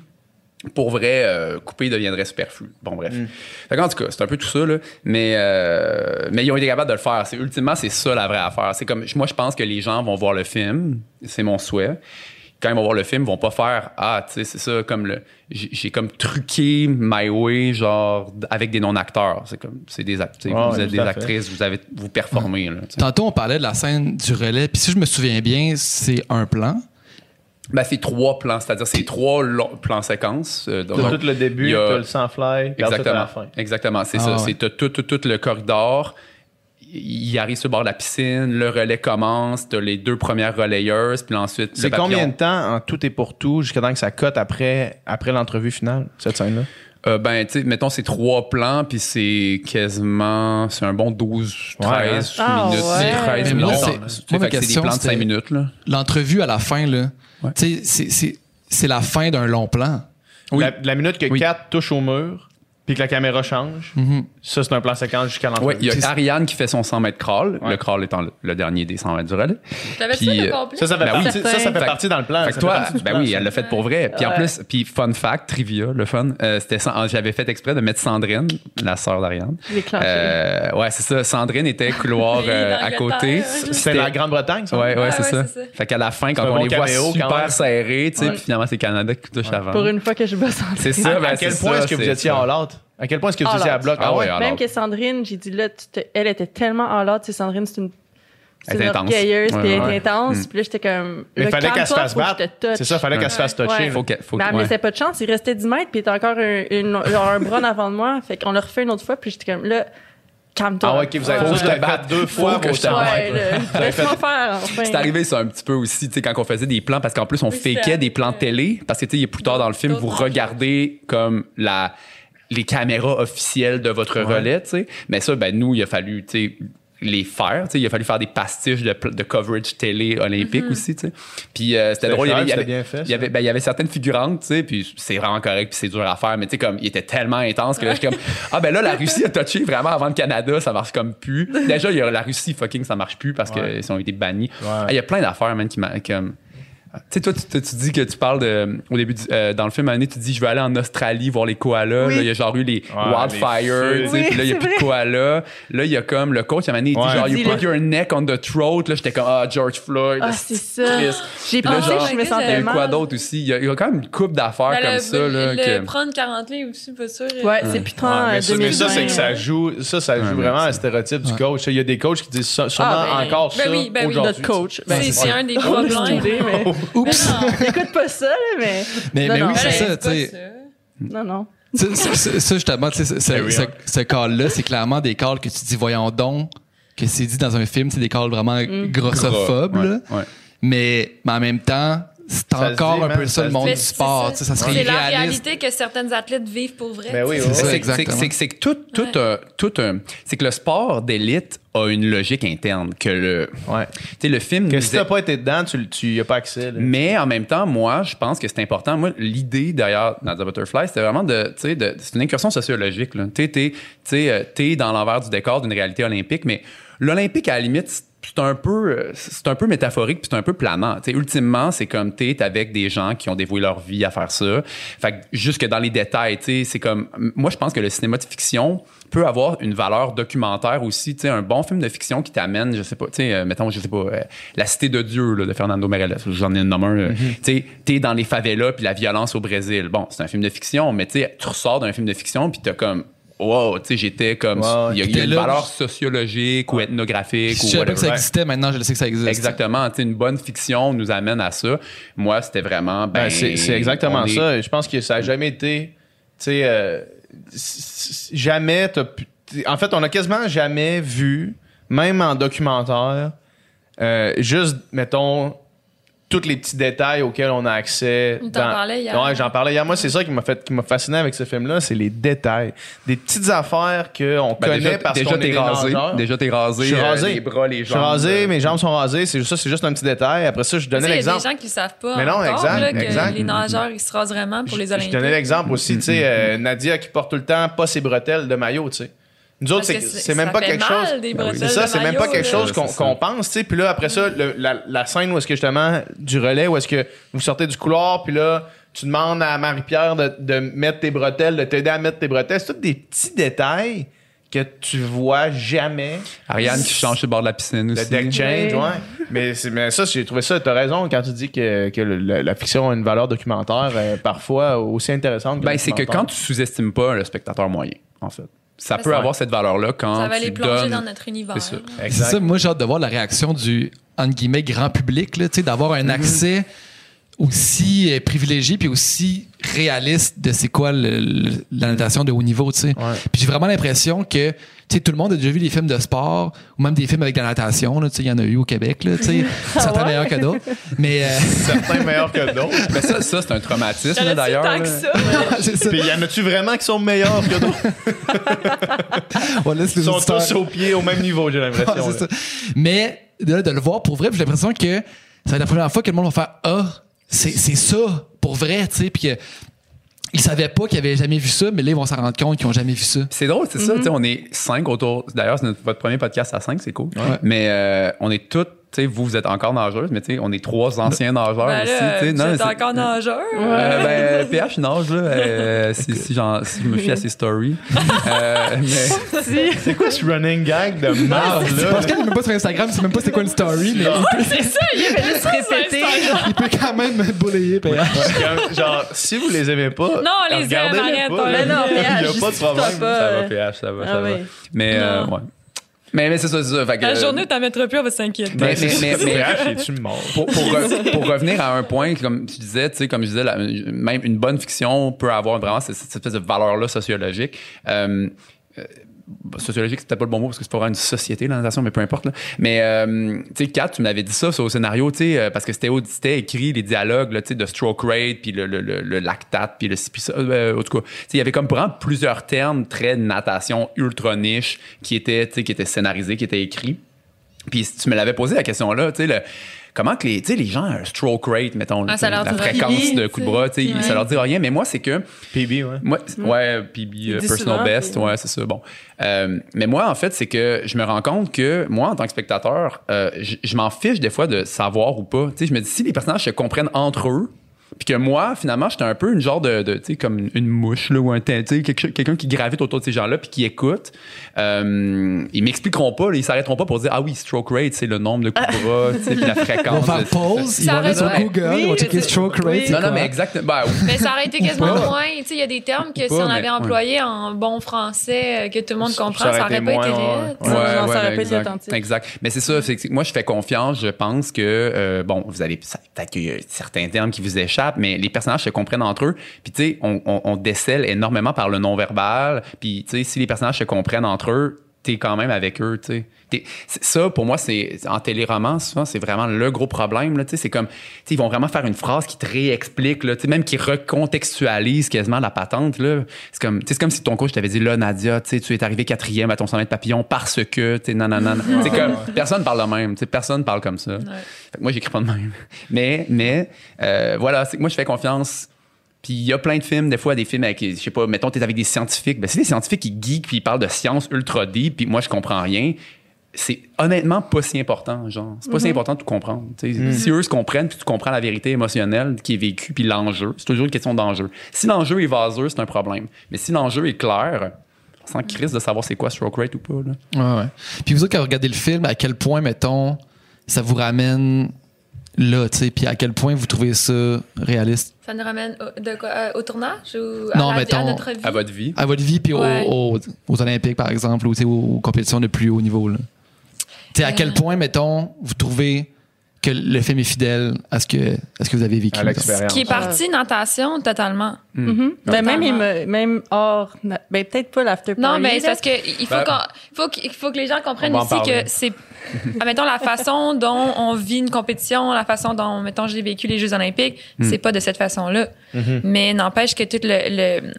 pour vrai, euh, couper deviendrait superflu. Bon, bref. Fait qu'en tout cas, c'est un peu tout ça, là. Mais, euh, mais ils ont été capables de le faire. Ultimement, c'est ça la vraie affaire. C'est comme, moi, je pense que les gens vont voir le film. C'est mon souhait. Quand ils vont voir le film, ils vont pas faire Ah, tu sais, c'est ça, comme le. J'ai, comme truqué My Way, genre, avec des non-acteurs. C'est comme, c'est des act- tu sais, Ouais, Vous êtes tout des fait. actrices, vous avez, vous performez, là. Tantôt, on parlait de la scène du relais. Puis si je me souviens bien, c'est un plan. Ben, c'est trois plans, c'est-à-dire c'est trois plans séquences. euh, donc- tout le début, a- t'as le sans-fly, Exactement. la fin. Exactement, c'est Ah ça. ouais. C'est t'as tout, tout, tout le corridor. Il arrive sur le bord de la piscine, le relais commence, t'as les deux premières relayeuses, puis ensuite. le C'est combien de temps en tout et pour tout jusqu'à temps que ça cote après, après l'entrevue finale, cette scène-là? Euh, ben, tu sais, mettons, c'est trois plans, puis c'est quasiment. C'est un bon 12, 13 Ouais, hein? minutes. Ah ouais. 13 Mais minutes. c'est- des plans de 5 c'était- minutes, là. L'entrevue à la fin, là, Ouais. tu sais, c'est- c'est- c'est la fin d'un long plan. Oui. La, la minute que Oui. Kat touche au mur, puis que la caméra change. Ça, c'est un plan séquence jusqu'à l'entrée. Ouais, il y a Ariane qui fait son 100 mètres crawl, Ouais. le crawl étant le, le dernier des 100 mètres du relais. Puis, euh? Ça, ça fait, Ben oui. partie, ça, ça fait partie dans le plan. Fait que toi, ben plan, oui, ça. elle l'a fait pour vrai. Puis en plus, puis fun fact, trivia, le fun, euh, c'était j'avais fait exprès de mettre Sandrine, la sœur d'Ariane. Euh, ouais, c'est ça. Sandrine était couloir Oui, euh, à côté. C'était la Grande-Bretagne, ça? Ouais, ouais, Ah c'est ça. c'est ça. Fait qu'à la fin, quand on les voit super serrés, tu sais, puis finalement, c'est Canada qui touche avant. Pour une fois que je bosse en C'est ça, ben, à quel point est-ce que vous étiez all out? À quel point est-ce que vous All étiez à bloc? Ah ouais, ouais. Même que Sandrine, j'ai dit là, tu te- elle était tellement en l'autre, c'est Sandrine, c'est une. C'est Elle une est intense. orgueilleuse, Ouais, puis elle ouais. est intense. Mm. Puis là, j'étais comme. Mais là, fallait qu'elle se fasse faut que battre. je te touche. C'est ça, il fallait qu'elle se fasse Ouais. toucher. Faut que, faut Mais elle que- me ouais. laissait pas de chance. Il restait 10 mètres, puis il était encore un, une- genre un bras en avant de moi. Fait qu'on l'a refait une autre fois, puis j'étais comme là, calme-toi. Ah ouais, ok, vous avez Ouais. vous Faut que je te l'avez fait batte. deux Faut fois que vos je te 100 batte. Ouais, là, laisse-moi faire, enfin. C'est arrivé ça un petit peu aussi, tu sais, quand on faisait des plans, parce qu'en plus, on Oui, c'est fakeait des plans de télé, parce que, tu sais, plus tard dans le film, vous regardez comme la les caméras officielles de votre relais, tu sais. Mais ça, ben, nous, il a fallu, tu sais, les faire, tu sais, il a fallu faire des pastiches de, coverage télé olympique aussi, tu sais. Puis euh, c'était drôle, il y avait, il y avait- c'était bien fait, il y avait, ben, il y avait certaines figurantes, tu sais, puis c'est vraiment correct, puis c'est dur à faire, mais tu sais, comme, il était tellement intense que là, je suis comme, ah ben là, la Russie a touché vraiment avant le Canada, ça marche comme plus. Déjà, il y a la Russie, fucking, ça marche plus parce Ouais. qu'ils ont été bannis. Ouais. Ah, Il y a plein d'affaires, man, qui m'a. comme- Tu sais, toi, tu, tu- tu dis que tu parles de. Au début, du- euh, dans le film, Annie, tu dis je veux aller en Australie voir les koalas. Oui. Là, il y a genre eu les wildfires, puis là, il y a Oui, plus de koalas. Là, il y a comme le coach, à un moment donné, il dit Ouais. genre, you put your neck on the throat. Là, j'étais comme, ah, George Floyd. Ah, c'est ça. J'ai pensé genre, que je me il y sentais a eu quoi d'autre aussi? Il y, a, il y a quand même une coupe d'affaires Ben, comme le- ça. le, Là, le que... prendre 40 livres aussi, pas sûr. Ouais, c'est plus mais, euh, ça, mais ça, 2020. c'est que ça joue, ça, ça joue vraiment à un stéréotype du coach. Il y a des coachs qui disent sûrement Ah, ben, encore ben ça oui, ben oui. aujourd'hui. Notre coach. Ben, C'est un des problèmes. Oups! J'écoute pas ça, là, mais. Mais, Non, mais non. oui, c'est ça, tu sais. Non, non. Ça, justement, tu sais, ce, ce, call-là, c'est clairement des calls que tu dis, voyons donc, que c'est dit dans un film, c'est des calls vraiment grossophobes, Ouais, là. ouais. Mais, mais en même temps, c'est encore dit, un peu ça le monde du sport. ça. tu sais, Ça serait C'est la réalité que certaines athlètes vivent pour vrai. Ben oui, oui. C'est que tout, tout, tout un- c'est que le sport d'élite a une logique interne que le, Ouais. tu sais, le film. Que si t'as pas été dedans, tu, tu y as pas accès. là. Mais en même temps, moi, je pense que c'est important. Moi, l'idée derrière Nadia Butterfly, c'était vraiment de, tu sais, c'est une incursion sociologique. là. Tu t'es, euh, t'es dans l'envers du décor d'une réalité olympique, mais l'olympique, à la limite, c'est- un peu, euh, c'est un peu métaphorique, puis c'est un peu planant. Tu sais, ultimement, c'est comme t'es avec des gens qui ont dévoué leur vie à faire ça. Fait que jusque dans les détails, tu sais, c'est comme, moi, je pense que le cinéma de fiction peut avoir une valeur documentaire aussi. Tu sais, un bon film de fiction qui t'amène, je sais pas, tu sais, euh, mettons, je sais pas, euh, La Cité de Dieu là, de Fernando Meirelles, j'en ai un. euh, Tu sais, t'es dans les favelas puis la violence au Brésil. Bon, c'est un film de fiction, mais tu sais, tu ressors d'un film de fiction puis t'as comme, wow, tu sais, j'étais comme, il y a, il y a T'es une là, valeur sociologique ou ethnographique Si ou je savais pas que ça existait, maintenant, je le sais que ça existe. Exactement, tu sais, une bonne fiction nous amène à ça. Moi, c'était vraiment, ben, Ben, c'est exactement est- ça. Je pense que ça a jamais été. Tu sais, euh, jamais. t'as pu- En fait, on a quasiment jamais vu, même en documentaire, euh, juste, mettons, tous les petits détails auxquels on a accès. T'en parlais hier. Ouais, j'en parlais hier. Moi, c'est ça qui m'a fait, qui m'a fasciné avec ce film-là, c'est les détails. Des petites affaires qu'on Ben, connaît déjà, parce déjà qu'on est t'es des rasé. Déjà, t'es rasé. Je suis euh, rasé. les bras, les jambes. Je suis rasé, euh, mes jambes sont rasées. C'est ça, c'est juste un petit détail. Après ça, je Tu donnais sais, Il y a l'exemple. des gens qui le savent pas. Mais non, encore, exact, là, que exact. Les nageurs, ils se rasent vraiment pour les Olympiques. Je donnais l'exemple aussi, tu sais, euh, Nadia qui porte tout le temps pas ses bretelles de maillot, tu sais. Nous autres, c'est que même pas quelque chose. C'est ça, c'est même pas quelque chose qu'on pense, tu sais. Puis là, après ça, le- la, la scène où est-ce que justement, du relais, où est-ce que vous sortez du couloir, puis là, tu demandes à Marie-Pierre de, de mettre tes bretelles, de t'aider à mettre tes bretelles. C'est tous des petits détails que tu vois jamais. Ariane qui change sur le bord de la piscine Le aussi. deck change, Oui. ouais. Mais, ça, j'ai trouvé ça, t'as raison quand tu dis que, que le- le- la fiction a une valeur documentaire euh, parfois aussi intéressante. Ben, c'est que quand tu sous-estimes pas le spectateur moyen, en fait. Ça peut ça- avoir cette valeur-là quand Ça va tu les plonger donnes... dans notre univers. C'est ça. Moi j'ai hâte de voir la réaction du entre guillemets grand public, là, tu sais, d'avoir un accès aussi euh, privilégié puis aussi réaliste de c'est quoi le- le- la natation de haut niveau, tu sais. Puis j'ai vraiment l'impression que sais tout le monde a déjà vu des films de sport ou même des films avec de la natation, là, tu sais, il y en a eu au Québec, là, tu sais, certains ouais? meilleurs que d'autres. Mais euh, Certains meilleurs que d'autres. Mais ça, ça c'est un traumatisme, d'ailleurs. tant que là. ça. c'est ça. Puis y en a-tu vraiment qui sont meilleurs que d'autres? On laisse les Ils sont auditeurs- tous au pied au même niveau, j'ai Ouais, l'impression. c'est. Mais de, là, de le voir pour vrai, puis j'ai l'impression que ça va être la première fois que le monde va faire Ah, c'est c'est ça, pour vrai, tu sais. Puis que ils savaient pas qu'ils avaient jamais vu ça, mais là, ils vont s'en rendre compte qu'ils ont jamais vu ça. C'est drôle, c'est ça. tu sais, On est cinq autour. D'ailleurs, c'est notre- votre premier podcast à cinq, c'est cool. Mais euh, on est toutes. Tu sais, vous, vous êtes encore nageuse, mais tu sais, on est trois anciens nageurs Ben aussi. là, tu sais. vous Non, êtes c'est- encore nageur. Euh, ben, PH nage, là, euh, si, si, j'en- si je me fie à ses stories. Euh, mais, C'est quoi ce running gag de marde, là? parce qu'elle est même pas sur Instagram, c'est même pas c'est quoi une story, mais il peut, C'est ça, il fait juste répéter. il peut quand même me bulayer. PH. Genre, si vous les aimez pas, Non, on les aime, regardez-les arrête, pas, on là. les aime. Il y a pas de problème. pas. ça va, Euh, PH, ça va, ça ah va. oui. Mais, euh, Non. ouais. Mais, mais c'est ça, c'est ça. Fait que, La euh, journée où t'en mettras plus, on va s'inquiéter. Mais- mais- mais- mais- mort? pour, pour, re- pour revenir à un point, comme tu disais, tu sais, comme je disais, la- même une bonne fiction peut avoir vraiment cette, cette espèce de valeur-là sociologique. Euh, euh, sociologique, c'est peut-être pas le bon mot parce que c'est pas vraiment une société, la natation, mais peu importe. là. Mais, euh, tu sais, Kat, tu m'avais dit ça sur au scénario, tu sais, euh, parce que c'était écrit les dialogues, tu sais, de stroke rate, puis le, le, le, le lactate, puis le puis ça. Euh, en tout cas, tu sais, il y avait comme vraiment plusieurs termes très natation ultra niche qui étaient, tu sais, qui étaient scénarisés, qui étaient écrits. Puis tu me l'avais posé la question là, tu sais, le- comment que les, tu sais, les gens, un stroke rate, mettons, Ah, ça la fréquence de coup de bras, tu sais, ouais. ça leur dit rien. Mais moi, c'est que, PB, ouais. moi, ouais, PB, euh, personal souvent, best, puis- ouais, c'est ça, bon. Euh, mais moi, en fait, c'est que je me rends compte que moi, en tant que spectateur, euh, je je m'en fiche des fois de savoir ou pas. Tu sais, je me dis, si les personnages se comprennent entre eux, puis que moi, finalement, j'étais un peu une genre de, de, tu sais, comme une mouche, là, ou un, teint, tu sais, quelque chose- quelqu'un qui gravite autour de ces gens-là, puis qui écoute. Euh, ils m'expliqueront pas, là, ils s'arrêteront pas pour dire, ah oui, stroke rate, c'est le nombre de coups de bras, tu sais, puis la Ils vont fréquence. faire pause, ils vont aller sur Google, ils vont checker stroke rate. oui. Non, non, mais exactement. Ben, oui. Mais ça aurait été quasiment moins. Tu sais, il y a des termes que si on mais- avait ouais. employé en bon français, euh, que tout le monde comprend, ça aurait pas été ça aurait pas été exact. authentique. Exact. Mais c'est ça, moi, je fais confiance. Je pense que, euh, bon, vous allez, peut-être qu'il y a certains termes qui vous échappent, mais les personnages se comprennent entre eux. Puis, tu sais, on, on, on décèle énormément par le non-verbal. Puis, tu sais, si les personnages se comprennent entre eux, t'es quand même avec eux, tu sais. Ça, pour moi, c'est en téléroman, souvent, c'est vraiment le gros problème. Là, tu sais, c'est comme, tu sais, ils vont vraiment faire une phrase qui te réexplique, là, tu sais, même qui recontextualise quasiment la patente. Là. C'est comme, c'est comme si ton coach t'avais dit, là, Nadia, tu sais, tu es arrivé quatrième à ton sommet de papillon parce que, tu sais, non, non, non. C'est comme, personne parle de même, personne parle comme ça. Fait que moi, j'écris pas de même. Mais, mais, euh, voilà, c'est que moi, je fais confiance. Puis il y a plein de films, des fois, des films avec, je sais pas, mettons, t'es avec des scientifiques. Ben, c'est des scientifiques qui geek puis ils parlent de science ultra deep, puis moi, je comprends rien. C'est honnêtement pas si important, genre. C'est pas si important de tout comprendre. sais. Si eux se comprennent, puis tu comprends la vérité émotionnelle qui est vécue, puis l'enjeu, c'est toujours une question d'enjeu. Si l'enjeu est vaseux, c'est un problème. Mais si l'enjeu est clair, on sent crise de savoir c'est quoi stroke rate ou pas. Là. Ouais, ouais. Puis vous autres, quand vous regardez le film, à quel point, mettons, ça vous ramène là, tu sais, puis à quel point vous trouvez ça réaliste? Ça nous ramène au, de quoi, euh, au tournage ou Non, à, la- mettons, à notre vie? À votre vie. à votre vie, puis Ouais. aux, Olympiques, par exemple, ou tu sais, aux, aux compétitions de plus haut niveau. Là. Tu sais, à Euh. quel point, mettons, vous trouvez que le film est fidèle à ce que, à ce que vous avez vécu? À l'expérience. Qui est parti natation totalement. Mhm. Ben, même, il Totalement. me- même hors. Ben, peut-être pas l'after party. Non, mais c'est parce que il faut, Ben, faut, qu'il faut que les gens comprennent ici parler. que c'est, admettons, la façon dont on vit une compétition, la façon dont, mettons, j'ai vécu les Jeux olympiques, c'est pas de cette façon-là. Mais n'empêche que tout le, le- la-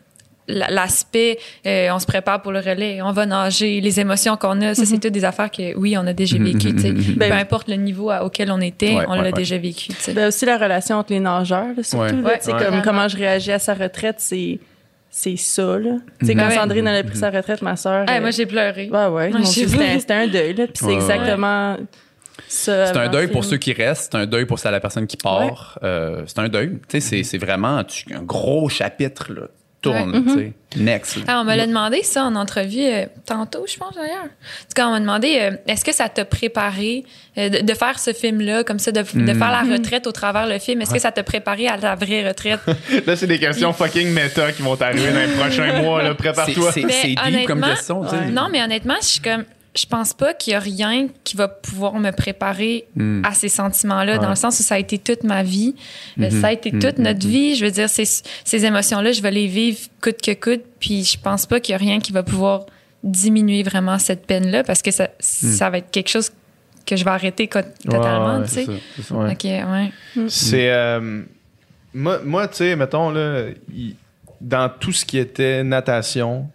l'aspect, euh, on se prépare pour le relais, on va nager, les émotions qu'on a, ça, c'est toutes des affaires que, oui, on a déjà vécu, tu sais. Peu Ben- importe le niveau à- auquel on était, Ouais, on ouais, l'a ouais. déjà vécu, tu sais. Ben, aussi la relation entre les nageurs, là, surtout. Ouais. là, Ouais, tu sais, ouais. comme Vraiment. comment je réagis à sa retraite, c'est c'est ça. Là. Tu sais, quand ouais. Sandrine elle a pris sa retraite, ma soeur. Ah, moi, j'ai pleuré. Ouais, ouais. C'était un deuil, là. Puis c'est Ouais, ouais. exactement ça. C'est un deuil pour ceux qui restent, c'est un deuil pour la personne qui part. Euh, c'est un deuil. Tu sais, c'est- c'est vraiment un gros chapitre, là. Tourne, tu sais. Next. Ah, on me l'a demandé ça en entrevue euh, tantôt, je pense d'ailleurs. C'est quand on m'a demandé euh, est-ce que ça t'a préparé euh, de, de faire ce film-là, comme ça, de, de faire la retraite au travers le film? Est-ce que ça t'a préparé à la vraie retraite? Là, c'est des questions fucking méta qui vont t'arriver dans les prochains mois. Là. Prépare-toi. C'est- deep comme honnêtement, question. Non, mais honnêtement, je suis comme je pense pas qu'il y a rien qui va pouvoir me préparer Hmm. à ces sentiments-là, dans le sens où ça a été toute ma vie, Euh, ça a été toute notre vie. Je veux dire, ces, ces émotions-là, je vais les vivre coûte que coûte, puis je pense pas qu'il y a rien qui va pouvoir diminuer vraiment cette peine-là, parce que ça, ça va être quelque chose que je vais arrêter totalement, ouais, tu sais. c'est. Ouais. Ok, ouais. C'est. euh, moi, moi tu sais, mettons, là, dans tout ce qui était natation,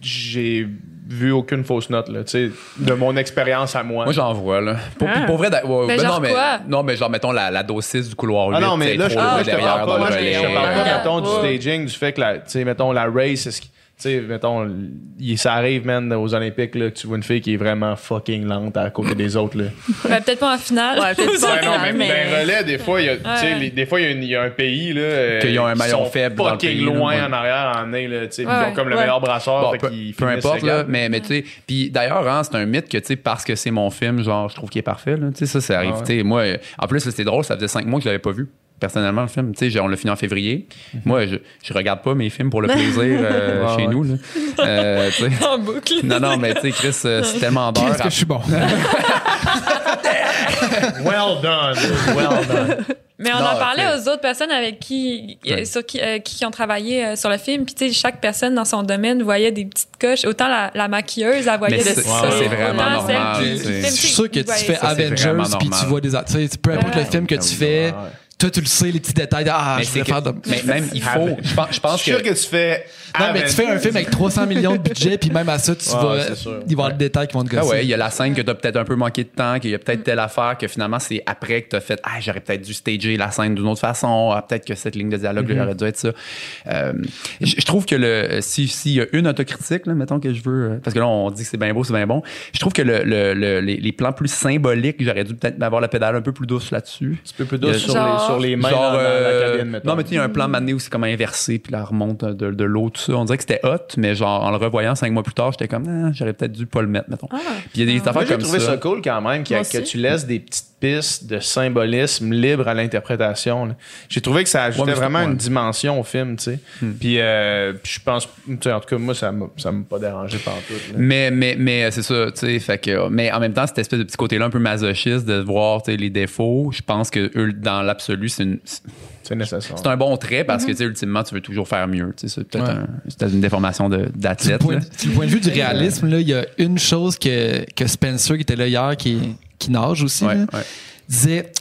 j'ai vu aucune fausse note, là, tu sais, de mon expérience à moi. Moi, j'en vois, là. Pour, Ah. pour vrai, ouais, Ben, ben genre non, mais, quoi? non, mais genre, mettons la, la dose 6 du couloir 8. Ah non, mais là, je, te derrière parle dans pas, le moi, je, relais. je parle pas, Ouais. mettons, du staging, du fait que, la, tu sais, mettons, la race, est-ce sais, mettons, il- ça arrive, man, aux Olympiques, là, que tu vois une fille qui est vraiment fucking lente à côté des autres, là. Ben, peut-être pas en finale. Ouais, peut-être pas. Ben non, Ouais, même mais- ben relais, des fois, il y a, tu sais, Ouais. les- des fois, il y a une- il y, a un pays, là. Qu'ils ont un qui maillon faible dans le fucking là, loin ouais. en arrière, en nez, là, tu sais. Ouais, Ils ont comme le meilleur brasseur, Bon, fait peu, qu'ils peu finissent importe, là, mais, mais tu sais, puis d'ailleurs, hein, c'est un mythe que, tu sais, parce que c'est mon film, genre, je trouve qu'il est parfait, là, tu sais, ça, ça arrive, Ah ouais. tu sais, moi, en plus, c'est drôle, ça faisait cinq mois que je l'avais pas vu, personnellement, le film, tu sais, on l'a fini en février, moi, je, je regarde pas mes films pour le plaisir euh, Ah chez ouais. nous, là, Euh, En boucle. non, non, mais tu sais, Chris, euh, c'est tellement d'heures. Qu'est-ce que je suis bon? Well done. Well done. Mais on Non, en parlait aux autres personnes avec qui, Ouais. sur qui, euh, qui ont travaillé euh, sur le film. Puis, tu sais, chaque personne dans son domaine voyait des petites coches. Autant la, la maquilleuse, elle voyait Mais de c'est- ça. c'est vraiment Autant normal, qui- qui Je suis sûr que tu fais Avengers, puis tu vois des. Tu sais, peu importe Ouais. le film que tu fais, toi, tu le sais, les petits détails. de, Ah, Mais je c'est vais que- faire de. mais même, il faut, je pense, je pense suis sûr que, que tu fais. Non, mais tu fais un film avec 300 millions de budget, puis même à ça, tu vas. Il va y avoir des détails qui vont te Ah gosser. ouais, il y a la scène que t'as peut-être un peu manqué de temps, qu'il y a peut-être telle affaire que finalement c'est après que t'as fait ah j'aurais peut-être dû stager la scène d'une autre façon, ah, peut-être que cette ligne de dialogue là, aurait dû être ça. Euh, je, je trouve que le si s'il y a une autocritique là, mettons que je veux euh, parce que là on dit que c'est bien beau, c'est bien bon. Je trouve que le, le- le- les, les plans plus symboliques, j'aurais dû peut-être avoir la pédale un peu plus douce là-dessus. Un peu plus douce sur, Genre- les, sur les mains Genre, dans, dans euh, la cabine, mettons. non, mais tu sais, il y a un plan mané où c'est comme inversé, puis la remonte de, de l'eau, tout ça. On dirait que c'était hot, mais genre, en le revoyant cinq mois plus tard, j'étais comme, ah, j'aurais peut-être dû pas le mettre, mettons. Ah. Puis il y a des Moi, affaires j'ai comme trouvé ça. ça. cool quand même Moi que tu laisses des petites pistes de symbolisme libres à l'interprétation. J'ai trouvé que ça ajoutait Ouais, vraiment ouais. Hmm. une dimension au film, tu sais. Puis, euh, puis je pense, tu sais, en tout cas, moi, ça m'a ça m'a pas dérangé partout. là. Mais, mais, mais euh, c'est ça, tu sais, fait que, mais en même temps, cette espèce de petit côté-là un peu masochiste de voir, tu sais, les défauts, je pense que eux, dans l'absolu, c'est une- C'est nécessaire. c'est un bon trait parce que, tu sais, ultimement, tu veux toujours faire mieux, tu sais, c'est peut-être Ouais. un- une déformation de- Du d'athlète. point, là. du point de vue du réalisme, là, il y a une chose que, que Spencer, qui était là hier, qui, qui nage aussi, Ouais, là, ouais. disait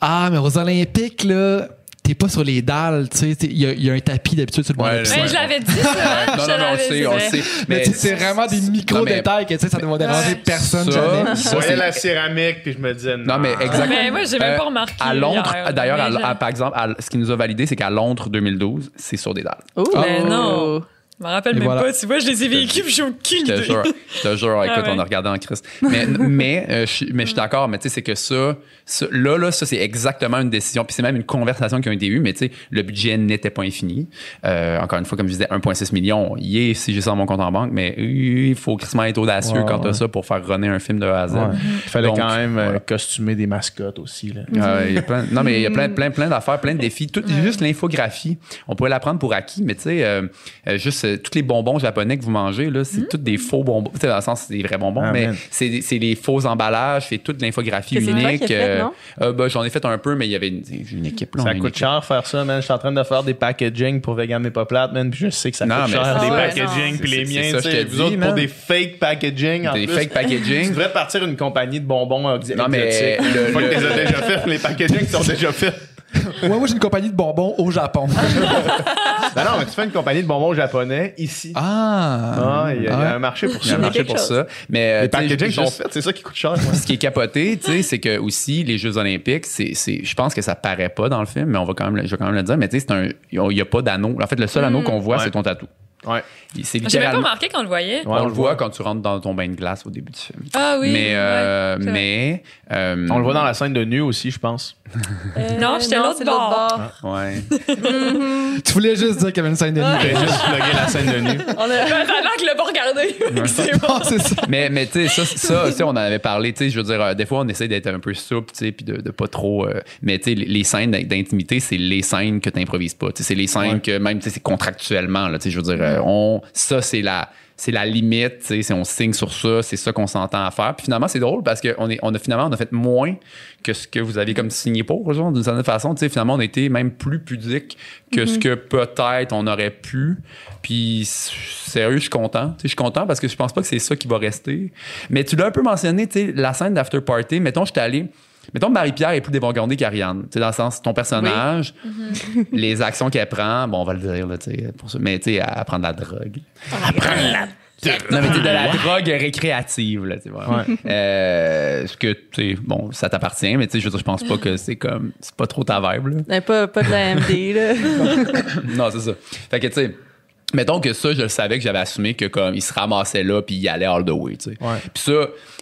Ah, mais aux Olympiques, là, t'es pas sur les dalles, tu sais, il y, a- il y a un tapis d'habitude sur le bord Ouais, le- piscine. Mais je l'avais dit, ça. Non, non, mais on le sait, on le ouais. sait. Mais tu sais, c'est vraiment des Non, micro-détails que tu sais, ça ne va déranger personne Ça, jamais. Je voyais la céramique, puis je me disais, Non, mais exactement. Mais moi, j'ai même Euh, pas remarqué. À Londres, d'ailleurs, par exemple, à- ce qui nous a validé, c'est qu'à Londres 2012, c'est sur des dalles. Oh, Mais non. Je me rappelle Et même voilà. pas. Tu vois, je les ai vécus, puis j'ai aucune Je te idée. jure, je te jure, écoute, ouais. on a regardé en crise. Mais, mais, euh, je, suis- mais je suis d'accord, mais tu sais, c'est que ça, ça- là, là, ça, c'est exactement une décision. Puis c'est même une conversation qui a été eue, mais tu sais, le budget n'était pas infini. Euh, encore une fois, comme je disais, 1,6 million. Yeah, si j'ai ça dans mon compte en banque, mais euh, il faut crissement être audacieux Ouais, quand t'as ouais. ça pour faire runner un film de A à Z. Ouais. Il fallait Donc, quand même euh, voilà. costumer des mascottes aussi. Là. Euh, il y a plein, non, mais il y a plein, plein, plein d'affaires, plein de défis. Tout, Juste l'infographie, on pourrait la prendre pour acquis, mais tu sais, juste euh, tous les bonbons japonais que vous mangez, là, c'est tous des faux bonbons. Dans le sens, c'est des vrais bonbons, Ah, mais c'est des- c'est les faux emballages, c'est toute l'infographie Que c'est toi unique. qui as fait, non? euh, ben, J'en ai fait un peu, mais il y avait une, une équipe. Là, a Ça coûte équipe. cher faire ça, man. Je suis en train de faire des packaging pour Vegan mais pas plate, man. Puis je sais que ça Non, coûte cher. des ouais, packaging, puis les miens, ça, je te vous dis, autres pour des fake packaging. En Des plus. fake packaging. Tu devrais partir une compagnie de bonbons. Non, mais le- que les as déjà fait, les packaging sont déjà faits. Ouais, moi, j'ai une compagnie de bonbons au Japon. Non, non, mais tu fais une compagnie de bonbons japonais ici. Ah! Ah, il y, a- il y a un marché pour Il y a ça. un marché pour chose. ça. Mais, Les euh, sais, packaging sont faits, c'est ça qui coûte cher. moi. ce qui est capoté, tu sais, c'est que aussi les Jeux Olympiques, c'est, c'est, je pense que ça paraît pas dans le film, mais on va quand même, je vais quand même le dire, mais tu sais, il y a pas d'anneau. En fait, le seul anneau qu'on voit, Ouais. c'est ton tatou. Ouais. C'est J'ai même pas remarqué qu'on le voyait. Ouais, on, on le voit voit. quand tu rentres dans ton bain de glace au début du film. Ah oui. mais, euh, ouais, c'est vrai. mais, euh, On le voit dans la scène de nu aussi, je pense. Non, j'étais l'autre c'est bord. Ouais. Tu voulais juste dire qu'il y avait une scène de nuit. J'ai juste plugué la scène de nu. On a... L'air qu'il l'a pas regardé. C'est bon. Non, ça. mais, mais tu sais, ça, ça, tu on en avait parlé, tu sais, je veux dire, euh, des fois, on essaie d'être un peu souple, tu sais, puis de, de pas trop. euh, mais tu sais, les, les scènes d'intimité, c'est les scènes que tu improvises pas. Tu sais, c'est les scènes Ouais. que même, tu sais, c'est contractuellement, là, tu sais, je veux dire, euh, on, ça, c'est la. C'est la limite, si on signe sur ça, c'est ça qu'on s'entend à faire. Puis finalement, c'est drôle parce qu'on on a finalement, on a fait moins que ce que vous aviez comme signé pour, genre, d'une certaine façon. Finalement, on a été même plus pudique que ce que peut-être on aurait pu. Puis sérieux, je suis content. Je suis content parce que je pense pas que c'est ça qui va rester. Mais tu l'as un peu mentionné, tu sais, la scène d'after party. Mettons, je suis allé. Mettons, Marie-Pierre est plus dévangardée qu'Ariane. Tu sais, dans le sens, ton personnage, les actions qu'elle prend, bon, on va le dire, là, tu sais, pour ça. Mais tu sais, elle, prend de la drogue. Elle prend de la Non, mais t'es de la drogue récréative, là, tu vois. Euh, ce que, tu sais, bon, ça t'appartient, mais tu sais, je veux dire, je pense pas que c'est comme, c'est pas trop ta vibe, là. Pas, pas de la MD, là. non, c'est ça. Fait que, tu sais, mettons que ça, je le savais que j'avais assumé que comme il se ramassait là puis il allait all the way, tu sais. Ouais. Puis ça,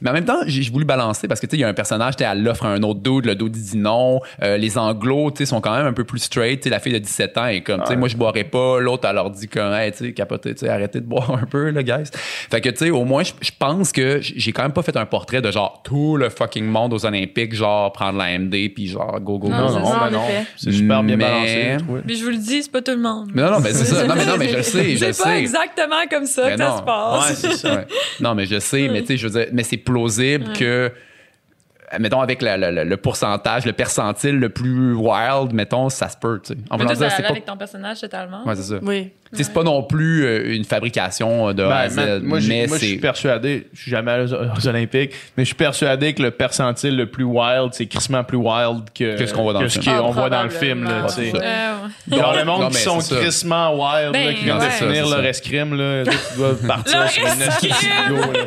mais en même temps, j'ai voulu balancer parce que tu sais, il y a un personnage, tu sais, elle l'offre à un autre dude, le dude dit non. Euh, les anglos, tu sais, sont quand même un peu plus straight, tu sais, la fille de 17 ans est comme, tu sais, moi je boirais pas, l'autre elle leur dit comme, hey, tu sais, capotez, tu sais, arrêtez de boire un peu, là, guys. Fait que tu sais, au moins, je pense que j'ai quand même pas fait un portrait de genre tout le fucking monde aux Olympiques, genre prendre la MD puis genre go go go. Non, Non, c'est non, non. effet. C'est super bien Mais- balancé. je. Mais je vous le dis, c'est pas tout le monde. Mais non, non, mais c'est ça. Non, mais non, mais je le sais, je le C'est pas sais. exactement comme ça Mais que ça non. se passe. Ouais, ça. Ouais. Non, mais je sais, mais tu sais, je veux dire, mais c'est plausible que, mettons, avec la- la- la- le pourcentage, le percentile le plus wild, mettons, ça se peut, tu sais. En dire, c'est pas. avec ton personnage totalement? Ouais, c'est ça. Oui. Tu sais, c'est pas non plus euh, une fabrication de A à Ben, Z, man, moi, j'ai- mais moi, je suis c'est. persuadé, je suis jamais allé aux, Olympiques, mais je suis persuadé que le percentile le plus wild, c'est crissement plus wild que, Que ce qu'on voit dans le film. Ah, voit dans le film. Là, tu sais. Euh, le monde non, qui sont crissement wild, Ben, là, qui viennent ouais. de finir leur escrime, là, tu dois partir sur une escrime. là.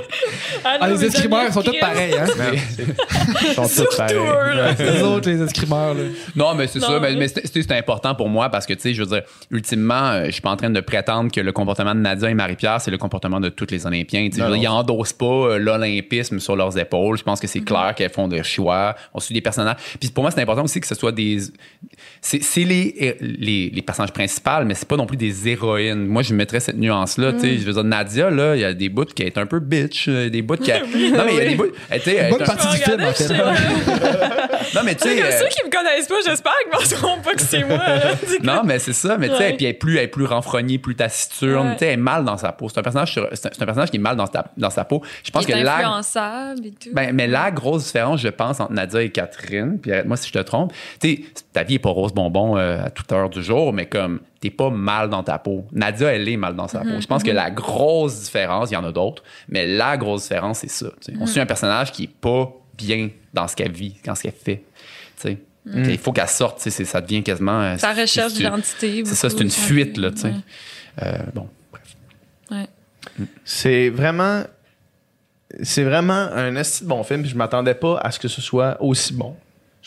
Ah, les escrimeurs sont tous pareils, hein? Ils sont tous Surtout pareils. eux, là. Les autres, les escrimeurs, là. Non, mais c'est ça. Mais, c'est important pour moi parce que, tu sais, je veux dire, ultimement, euh, je suis pas en train de prétendre que le comportement de Nadia et Marie-Pierre, c'est le comportement de tous les Olympiens. Tu sais, dire, ils endossent pas euh, l'olympisme sur leurs épaules. Je pense que c'est clair qu'elles font des choix. On suit des personnages. Puis pour moi, c'est important aussi que ce soit des. C'est c'est les, les, les personnages principaux, mais c'est pas non plus des héroïnes. Moi, je mettrais cette nuance-là. Tu sais, je veux dire, Nadia, là, il y a des bouts qui est un peu bitch. euh, Des bouts qui. a- Non, mais il y a des bouts. tu sais, elle est Bonne un- partie du film, en Non, mais tu sais. Comme euh, ceux qui me connaissent pas, j'espère qu'ils penseront pas que c'est moi. là. non, mais c'est ça. Mais tu sais, Ouais. puis elle est plus, elle est plus renfrognée, plus taciturne. Ouais. Tu sais, elle est mal dans sa peau. C'est un personnage, c'est un, personnage qui est mal dans sa, dans sa peau. Je pense Il que est la, influençable et tout. ben, mais la grosse différence, je pense, entre Nadia et Catherine, puis arrête-moi si je te trompe, tu sais, ta vie est pas rose bonbon euh, à toute heure du jour, mais comme t'es pas mal dans ta peau. Nadia, elle est mal dans sa peau. Je pense que la grosse différence, il y en a d'autres, mais la grosse différence, c'est ça. On suit un personnage qui est pas bien dans ce qu'elle vit, dans ce qu'elle fait. tu sais. Il faut qu'elle sorte, tu sais, c'est- ça devient quasiment. euh, Sa recherche d'identité. C'est ça, c'est une fuite, là, tu sais. Ouais. Euh, bon. Ouais. C'est vraiment. C'est vraiment un de bon film, puis je m'attendais pas à ce que ce soit aussi bon.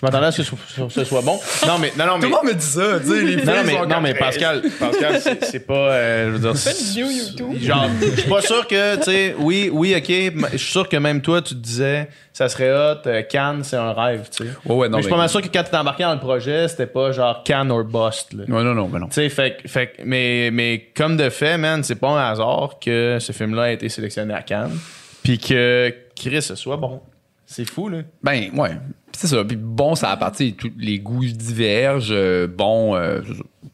Je m'attendais à ce que ce, soit bon. Non, mais. Non, non, mais. me dit ça, tu sais, les Non, non, mais, non, mais Pascal, Pascal c'est- c'est pas. euh, je veux dire, Fais une vidéo YouTube. Genre, je suis pas sûr que, tu sais, oui, oui, ok, je suis sûr que même toi, tu te disais, ça serait hot, euh, Cannes, c'est un rêve, tu sais. Ouais, ouais, non, mais je suis mais- pas mal sûr que quand t'es embarqué dans le projet, c'était pas genre Cannes or bust, là. Non, non, non, mais non. Tu sais, fait, fait, mais, mais comme de fait, man, c'est pas un hasard que ce film-là a été sélectionné à Cannes, puis que Chris ce soit bon. C'est fou, là. Ben, ouais. Puis C'est ça. Puis bon, ça appartient, tous les goûts divergent. euh, bon, euh,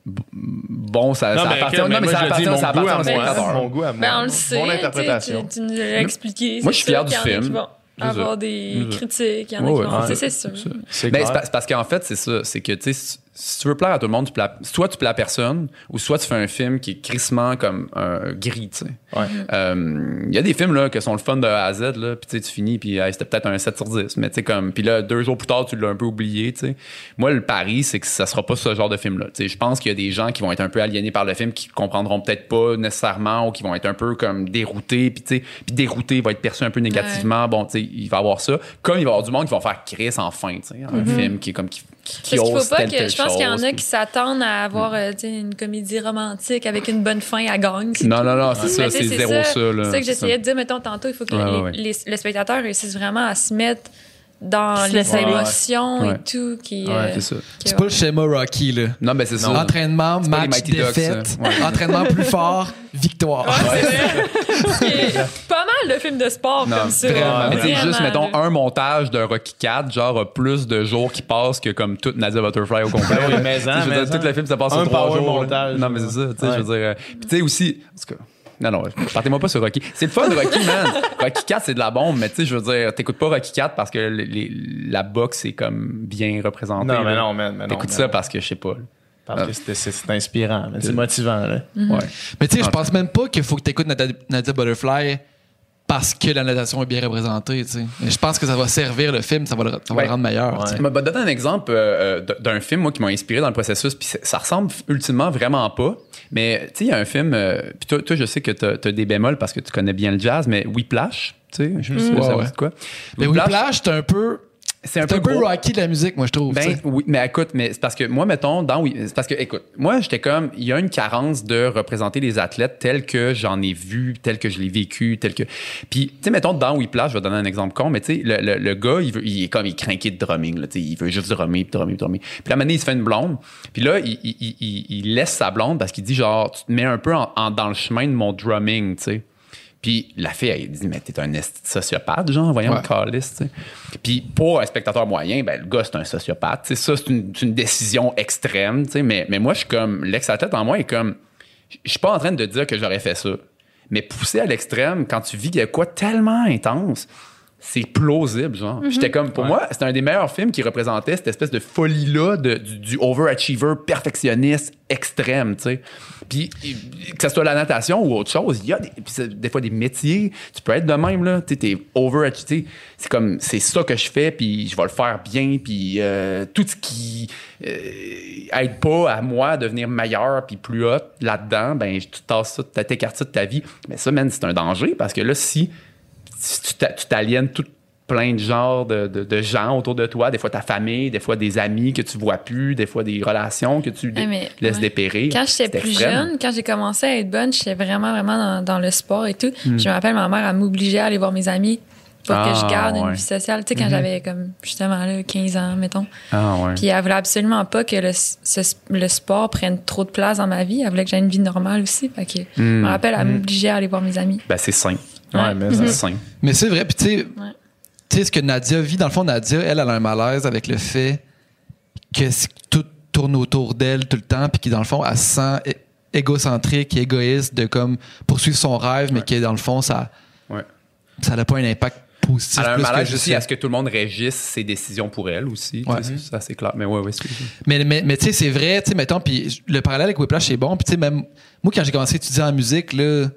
bon, ça, ça mais, appartient. ok, mais non, mais moi, ça appartient, mon ça goût appartient à au moi, spectateur. Mon goût à moi. Ben, on le sait. Mon interprétation. Tu, tu nous l'as expliqué. Moi, je suis fier du film. ça. avoir des ça. critiques. Il y en a qui vont. C'est sûr. C'est Ben, clair. c'est parce, parce qu'en fait, c'est ça. C'est que, tu sais, si, tu veux plaire à tout le monde, tu plais, soit tu plais à personne, ou soit tu fais un film qui est crissement comme un gris, tu sais. Ouais. Euh, Il y a des films là, qui sont le fun de A à Z, là, puis tu sais, tu finis, puis hey, c'était peut-être un 7 sur 10, mais tu sais, comme, puis là, deux jours plus tard, tu l'as un peu oublié, tu sais. Moi, le pari, c'est que ça sera pas ce genre de film-là. Tu sais, je pense qu'il y a des gens qui vont être un peu aliénés par le film, qui comprendront peut-être pas nécessairement, ou qui vont être un peu comme déroutés, puis tu sais, puis dérouté va être perçu un peu négativement. Bon, tu sais, il va y avoir ça. Comme il va y avoir du monde qui vont faire Chris enfin, tu sais, un film qui est comme qui, qui, Parce qu'il ose faut pas que. Je pense qu'il y en a qui s'attendent à avoir euh, tu sais, une comédie romantique avec une bonne fin à gagne. c'est Non, non, non, c'est ça, c'est zéro ça. C'est ça que j'essayais de dire, mettons, tantôt, il faut que les- les- le spectateur réussisse vraiment à se mettre dans les émotions Ouais. et tout. Qui, Ouais, euh, C'est ça. C'est pas le schéma Rocky, là. Non, ben c'est ça. Entraînement, C'est match, Mighty Ducks, défaite. Ouais. Entraînement plus fort, victoire. Ouais, c'est pas mal de films de sport Non, comme ça. vraiment. Mais tu sais, Vraiment, juste, mettons, là. un montage de Rocky 4, genre, a plus de jours qui passent que comme toute Nadia Butterfly au complet. Mais sais, en, je veux mais dire, tout le film, ça passe Un sur trois jours. montage, Non, mais c'est ça, tu sais, ouais. je veux dire. euh, Puis tu sais, aussi, en tout cas, non, non, partez-moi pas sur Rocky. C'est le fun, Rocky, man. Rocky 4, c'est de la bombe, mais tu sais, je veux dire, t'écoutes pas Rocky 4 parce que les- les- la boxe est comme bien représentée. Non, mais là. non, man. mais non, T'écoutes man. ça parce que, je sais pas. là. Parce que c'était- c'est inspirant, c'est motivant. Là. Mhm. Ouais. Mais tu sais, je pense même pas qu'il faut que tu écoutes Nadia, Nadia Butterfly parce que la natation est bien représentée. tu sais. Je pense que ça va servir le film, ça va le, ça va Ouais. le rendre meilleur. tu vais donner un exemple euh, euh, d'un film moi qui m'a inspiré dans le processus puis ça ressemble ultimement vraiment pas mais tu sais il y a un film euh, puis toi, toi je sais que t'as as des bémols parce que tu connais bien le jazz mais Whiplash tu sais je sais pas Ouais, ouais. dit quoi Mais Whiplash, c'est un peu, c'est un peu, un peu. Rocky de la musique, moi, je trouve. Ben oui, mais écoute, mais c'est parce que moi, mettons, dans oui, c'est parce que écoute, moi, j'étais comme, il y a une carence de représenter les athlètes tels que j'en ai vu, tels que je l'ai vécu, tels que. Puis, tu sais, mettons, dans Whiplash, je vais donner un exemple con, mais tu sais, le, le, le gars, il, veut, il est comme, il craqué de drumming, là, tu sais, il veut juste drummer, puis drummer, puis drummer. Puis là, maintenant, il se fait une blonde, puis là, il- il- il laisse sa blonde parce qu'il dit, genre, tu te mets un peu en, en- dans le chemin de mon drumming, tu sais. Puis la fille, elle dit, mais t'es un sociopathe, genre, voyons Ouais. calice, tu sais. Puis pour un spectateur moyen, ben, le gars, c'est un sociopathe. Tu sais, ça, c'est une, décision extrême, tu sais. Mais, mais moi, je suis comme, l'ex-athlète en moi est comme, je suis pas en train de dire que j'aurais fait ça. Mais pousser à l'extrême, quand tu vis de quoi tellement intense, c'est plausible, genre. J'étais comme, pour moi, c'était un des meilleurs films qui représentait cette espèce de folie-là de- du, du overachiever perfectionniste extrême, tu sais. Puis, que ce soit la natation ou autre chose, il y a des, des fois des métiers, tu peux être de même, là. Tu sais, t'es overachieved. C'est comme, c'est ça que je fais, puis je vais le faire bien, puis euh, tout ce qui euh, aide pas à moi à devenir meilleur puis plus hot là-dedans, ben, tu tasses ça, tu t'écartes ça de ta vie. Mais ça, man, c'est un danger parce que là, si tu t'a- tu t'aliènes tout plein de genres de, de- de gens autour de toi, des fois ta famille, des fois des amis que tu vois plus, des fois des relations que tu Ah, mais, laisses ouais. dépérir. Quand j'étais plus extrême. jeune, quand j'ai commencé à être bonne, j'étais vraiment, vraiment dans, dans le sport et tout. Hmm. Je me rappelle, ma mère, elle m'obligeait à aller voir mes amis pour que Ah, je garde ouais. une vie sociale. Tu sais, quand Mhm. j'avais comme, justement, là, 15 ans, mettons. Ah ouais. Puis elle voulait absolument pas que le, ce- le sport prenne trop de place dans ma vie. Elle voulait que j'aie une vie normale aussi. Fait que, je Hmm. me rappelle, elle m'obligeait à aller voir mes amis. Ben, c'est sain. Ouais, mais C'est ça- sain. Mais c'est vrai, puis tu sais, Ouais. tu sais, ce que Nadia vit, dans le fond, Nadia, elle, elle a un malaise avec le fait que tout tourne autour d'elle tout le temps, puis qui, dans le fond, elle se sent égocentrique et égoïste de comme poursuivre son rêve, mais que dans le fond, ça Ouais. ça n'a pas un impact positif. Elle a un malaise aussi à ce que tout le monde régisse ses décisions pour elle aussi. Ouais. Ça, c'est clair. Mais ouais, ouais. Mais, mais, mais tu sais, c'est vrai, tu sais, mettons, puis le parallèle avec Whiplash, c'est bon. Puis tu sais, même moi, quand j'ai commencé à étudier en musique, là,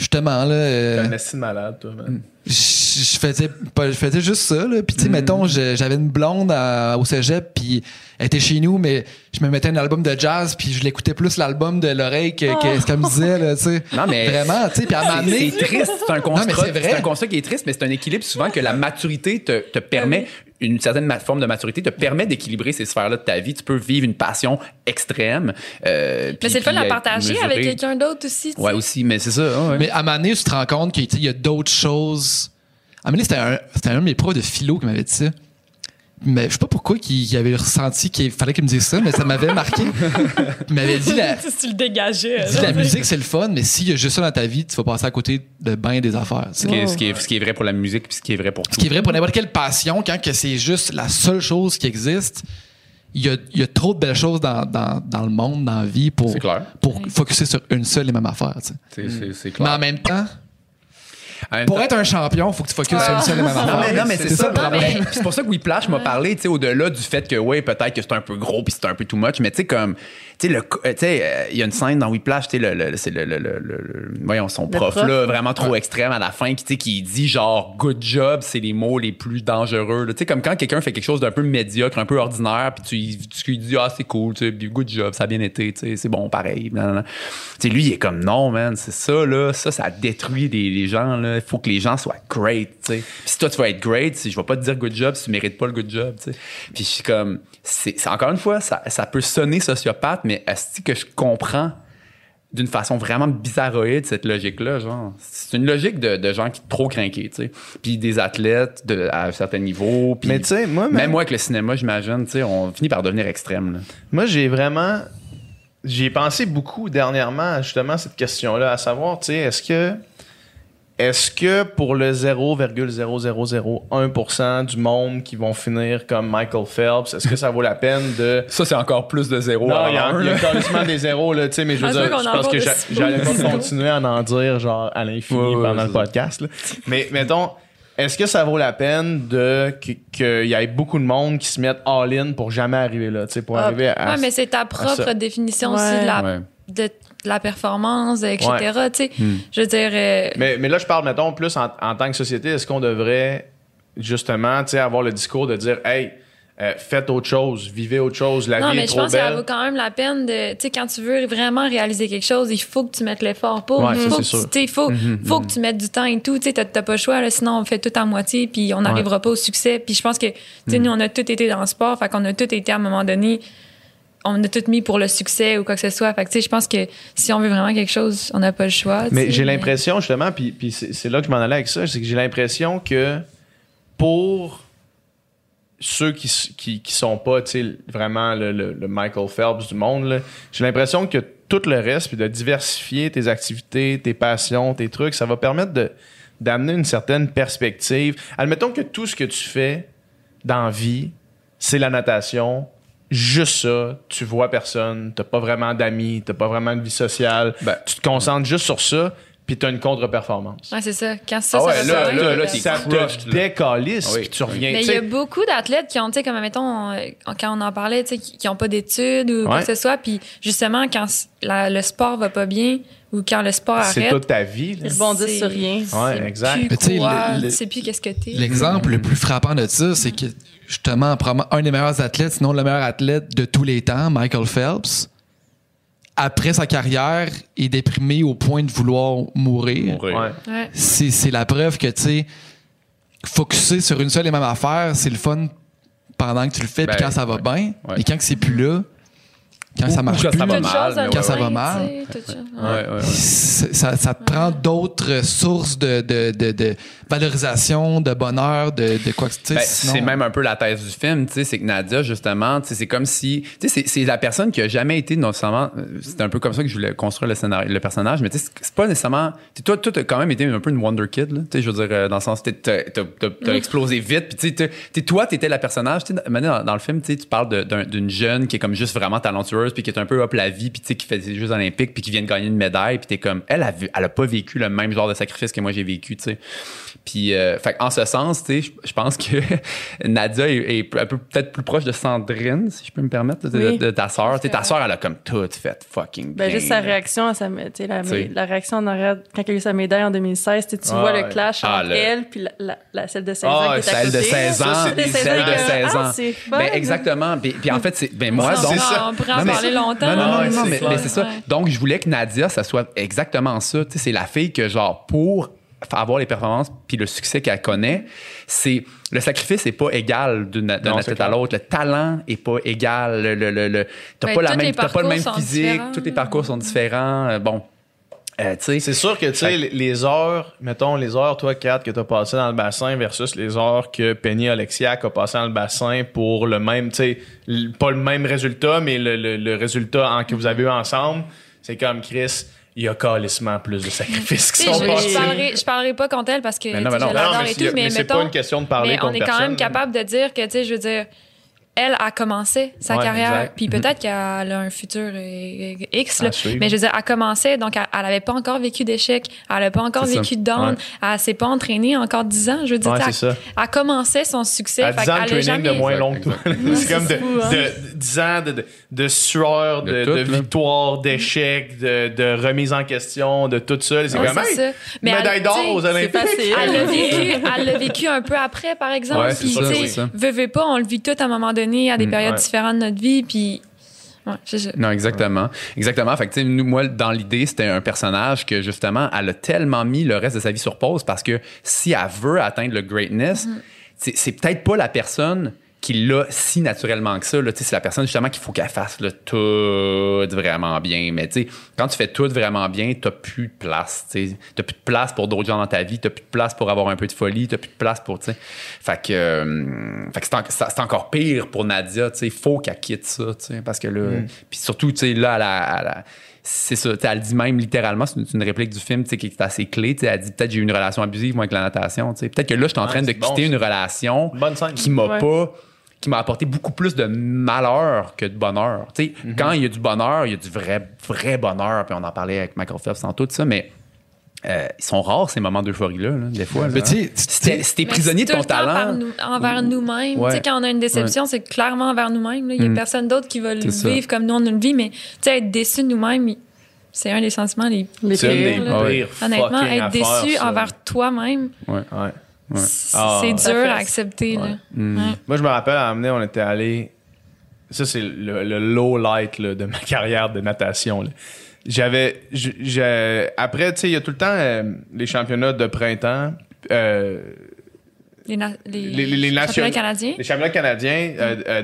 justement, là, euh, T'es un esti de malade, toi, man. je je faisais, pas- je faisais juste ça, là. Puis tu sais, Mm. mettons, j'avais une blonde à- au cégep, puis elle était chez nous, mais je me mettais un album de jazz, puis je l'écoutais plus l'album de l'oreille que, que ce qu'elle me disait, là, tu sais. Non, mais- Vraiment, tu sais, puis à C'est triste, c'est un mais constat. c'est vrai. C'est un constat qui est triste, mais c'est un équilibre souvent que la maturité te, te permet, une certaine forme de maturité te permet d'équilibrer ces sphères-là de ta vie. Tu peux vivre une passion extrême. euh, Mais puis- c'est le fun de la être partager avec quelqu'un d'autre aussi. tu Ouais, sais. aussi, mais c'est ça. ouais. Mais à un moment donné, tu te rends compte qu'il y a d'autres choses. À donné, c'était un, c'était un de mes profs de philo qui m'avait dit ça. Mais je sais pas pourquoi qu'il il avait ressenti qu'il fallait qu'il me dise ça, mais ça m'avait marqué. Il m'avait dit la, Si tu le dégageais. dit, la musique, c'est le fun, mais s'il y a juste ça dans ta vie, tu vas passer à côté de bien des affaires. Ce qui, est, ce qui est- ce qui est vrai pour la musique puis ce qui est vrai pour Ce tout. qui est vrai pour n'importe quelle passion, quand que c'est juste la seule chose qui existe, il y a, il y a trop de belles choses dans, dans, dans le monde, dans la vie, pour, clair. pour focuser sur une seule et même affaire. C'est c'est- c'est Mais clair. en même temps, pour être un champion, il faut que tu focuses sur une seule et même Non, affaire. mais, non, mais c'est ça. le problème. C'est pour ça que Whiplash m'a parlé, tu sais, au-delà du fait que, ouais, peut-être que c'est un peu gros puis c'est un peu too much, mais tu sais, comme, tu sais, euh, tu sais, euh, il y a une scène dans Whiplash, tu sais, le, le- c'est le, voyons, son prof, prof. là, vraiment trop extrême à la fin, qui, tu sais, qui dit genre, good job, c'est les mots les plus dangereux. Tu sais, comme quand quelqu'un fait quelque chose d'un peu médiocre, un peu ordinaire, puis tu, lui- tu lui dis, ah, c'est cool, tu sais, good job, ça a bien été, tu sais, c'est bon, pareil. Tu sais, lui, il est comme, non, man, c'est ça, là, ça, ça détruit les, les gens, là. Il faut que les gens soient great, tu sais. Si toi, tu vas être great, si je vais pas te dire good job si tu mérites pas le good job, tu sais. Puis je suis comme, c'est encore une fois, ça, ça peut sonner sociopathe, mais est-ce que je comprends d'une façon vraiment bizarroïde cette logique-là, genre? C'est une logique de, de gens qui sont trop craqués, tu sais. Puis des athlètes de, à un certain niveau. Puis Mais tu sais, moi, même même moi avec le cinéma, j'imagine, tu sais, on finit par devenir extrême, là. Moi, j'ai vraiment. J'y ai pensé beaucoup dernièrement, à justement, cette question-là, à savoir, tu sais, est-ce que. Est-ce que pour le 0,0001% du monde qui vont finir comme Michael Phelps, est-ce que ça vaut la peine de. Ça, c'est encore plus de zéro. Non, il y a, un, y a carrément des zéros, là, tu sais, mais je veux dire, je pense que j'allais pas continuer à en dire, genre, à l'infini Ouais, ouais, pendant le podcast, là. Mais, mettons, est-ce que ça vaut la peine de qu'il y ait beaucoup de monde qui se mettent all-in pour jamais arriver là, tu sais, pour Ah, arriver à. Ouais, mais c'est ta propre définition Ouais. aussi de, la, Ouais. de de la performance, etc. Ouais. Tu sais, Hmm. je veux dire, euh, Mais, mais là, je parle, mettons, plus en, en tant que société, est-ce qu'on devrait justement tu sais, avoir le discours de dire Hey, euh, faites autre chose, vivez autre chose, la non, vie mais est je trop pense que ça belle. vaut quand même la peine de, tu sais, quand tu veux vraiment réaliser quelque chose, il faut que tu mettes l'effort pour. Ouais, il faut que sûr. tu, faut, faut que tu mettes du temps et tout. Tu sais, t'as, pas le choix, là, sinon on fait tout à moitié, puis on n'arrivera pas au succès. Puis je pense que, tu sais, nous, on a tout été dans le sport, fait qu'on a tout été à un moment donné, on a tout mis pour le succès ou quoi que ce soit. Fait que, tu sais, je pense que si on veut vraiment quelque chose, on n'a pas le choix. Mais j'ai l'impression, justement, puis, puis c'est c'est là que je m'en allais avec ça, c'est que j'ai l'impression que pour ceux qui, qui, qui sont pas, tu sais, vraiment le, le- le Michael Phelps du monde, là, j'ai l'impression que tout le reste, puis de diversifier tes activités, tes passions, tes trucs, ça va permettre de d'amener une certaine perspective. Admettons que tout ce que tu fais dans la vie, c'est la natation, juste ça, tu vois personne, t'as pas vraiment d'amis, t'as pas vraiment de vie sociale, Ben, tu te concentres juste sur ça, puis t'as une contre-performance. Ouais, c'est ça. Quand ça, Ah ça ouais, là, là, là, ben, t'es ça te décalisse, Ah puis tu reviens. Mais il y a beaucoup d'athlètes qui ont, tu sais, comme mettons, euh, quand on en parlait, tu sais, qui qui ont pas d'études ou quoi que ce soit, puis justement, quand la- le sport va pas bien ou quand le sport C'est arrête, toute ta vie. là. Ils rebondissent c'est- sur rien. Ouais, c'est exact. plus Mais tu sais, quoi, le- le- tu sais plus qu'est-ce que t'es. L'exemple le plus frappant de ça, c'est que justement, un des meilleurs athlètes, sinon le meilleur athlète de tous les temps, Michael Phelps, après sa carrière, est déprimé au point de vouloir mourir. Mourir. Ouais. Ouais. C'est la preuve que, tu sais, focuser sur une seule et même affaire, c'est le fun pendant que tu le fais, puis Ben, quand ça va ouais. bien. Ouais. Et quand c'est plus là, quand Ou- ça marche quand plus, ça va mal, Quand ça va mal. tu. Ouais, ça, ça te prend d'autres sources de, de, de, de valorisation, de bonheur, de, de quoi que tu sais. Ben, sinon- c'est même un peu la thèse du film, tu sais, c'est que Nadia, justement, tu sais, c'est comme si, tu sais, c'est- c'est la personne qui a jamais été nécessairement, euh, c'est un peu comme ça que je voulais construire le scénario, le personnage, mais tu sais, c'est- pas nécessairement, tu sais, toi, toi, t'as quand même été un peu une wonder kid, là, tu sais, je veux dire, euh, dans le sens, t'as, t'as, explosé vite, puis tu sais, toi, t'étais la personnage, tu sais, maintenant, dans, dans le film, tu sais, tu parles d'une jeune qui est comme juste vraiment talentueuse, puis qui est un peu up la vie, puis tu sais, qui fait des Jeux olympiques, puis qui vient de gagner une médaille, puis t'es comme, elle, a, vu- elle a pas vécu le même genre de sacrifice que moi j'ai vécu, tu sais. Puis, euh, fait, en ce sens, tu sais, je- pense que Nadia est, peu peut-être plus proche de Sandrine, si je peux me permettre, de, Oui. de- de ta sœur. Tu sais, ta sœur, elle a comme tout fait fucking Ben, bien. juste sa réaction à sa, la, la réaction en arrière, quand elle a eu sa médaille en 2016, tu Ah, vois le clash Ah, entre le- elle puis la, la, la- celle de 16 Ah, ans qui est à Celle de côté. 16 ans, Ça, celle de comme, 16 ans. Ah. Ben, exactement. Puis, puis en fait, c'est ben moi on, donc on pourrait en parler longtemps. Non, non, non, mais, c'est ça. Donc, je voulais que Nadia, ça soit exactement ça. Tu sais, c'est la fille que, genre, pour avoir les performances puis le succès qu'elle connaît, c'est le sacrifice n'est pas égal d'une athlète à l'autre. Le talent est pas égal. Le, le, le, le- t'as Ben, pas la tous même, les t'as pas le même physique. différents. Tous les parcours sont différents. Euh, Bon, euh, tu sais, C'est sûr que, tu sais, les- heures, mettons, les heures, toi, 4, que tu as passé dans le bassin versus les heures que Penny Alexiak a passé dans le bassin pour le même, tu sais, pas le même résultat, mais le, le- le résultat en- que vous avez eu ensemble, c'est comme Chris, il y a calissement plus de sacrifices qui sont je, passés. je parlerai, je parlerai pas contre elle parce que Mais non, mais non. je l'adore mais et c'est- tout, mais, mais c'est mettons, pas une question de parler mais on est quand personne. même capable de dire que, tu sais, je veux dire, elle a commencé sa Ouais, carrière, exact. puis peut-être qu'elle a un futur euh, X, là, mais je veux dire, elle commençait, donc elle, elle avait pas encore vécu d'échec, elle avait pas encore vécu de down, Ouais. elle s'est pas entraînée encore 10 ans, je veux dire, Ouais, ça. elle, elle commençait son succès, À fait 10 ans de a jamais... moins long que toi. c'est comme de, fou, hein. de- 10 ans de, de, de sueur, de, De tout, de là. victoire, d'échecs, de, de remise en question, de tout ça. C'est ça. Mais médaille elle- d'or aux Olympiques. Elle l'a vécu, elle un peu après, par exemple. Puis, ça, tu sais, veux, veux pas, on le vit tout à un moment donné, à des périodes ouais. différentes de notre vie, puis... Ouais. Non, exactement. Exactement. Fait que, tu sais, nous, moi, dans l'idée, c'était un personnage que, justement, elle a tellement mis le reste de sa vie sur pause parce que si elle veut atteindre le greatness, c'est c'est peut-être pas la personne qui l'a si naturellement que ça. là. Tu sais, C'est la personne, justement, qu'il faut qu'elle fasse le tout vraiment bien. Mais, tu sais, quand tu fais tout vraiment bien, t'as plus de place. Tu sais. T'as plus de place pour d'autres gens dans ta vie. T'as plus de place pour avoir un peu de folie. T'as plus de place pour, tu sais. Fait que, euh, fait que c'est en- c'est c'est encore pire pour Nadia. Tu sais, il faut qu'elle quitte ça, tu sais, parce que là, puis surtout, tu sais, là, elle a- elle a- c'est ça, tu elle dit même littéralement, c'est une, c'est une réplique du film, tu sais, qui est assez clé. tu sais, Elle dit peut-être j'ai eu une relation abusive moi avec la natation. tu sais. Peut-être que là, je suis en Ouais, train de bon, quitter une relation Bonne scène. qui m'a Ouais. pas qui m'a apporté beaucoup plus de malheur que de bonheur. Tu sais, Mhm. Quand il y a du bonheur, il y a du vrai, vrai bonheur. Puis on en parlait avec Michael Phelps tantôt de ça, mais euh, ils sont rares ces moments d'euphorie-là, là, des fois. là. Mais tu sais, Si t'es prisonnier de ton tout le temps par talent. nous- envers nous-mêmes. Ouais. Tu sais, quand on a une déception, c'est clairement envers nous-mêmes. Il y a Mm. personne d'autre qui va le ça. vivre comme nous, on le vit. Mais tu sais, être déçu de nous-mêmes, c'est un des sentiments les, Les des pires, Honnêtement, être déçu envers toi-même, Ouais. C'est Ah. c'est dur à accepter. là. Mm. Ouais. Moi, je me rappelle, à amener, on était allé. Ça, c'est le, le low light là, de ma carrière de natation. J'avais. Après, tu sais, il y a tout le temps euh, les championnats de printemps. euh, Les, na- les, Les- championnats canadiens? les championnats canadiens euh, euh,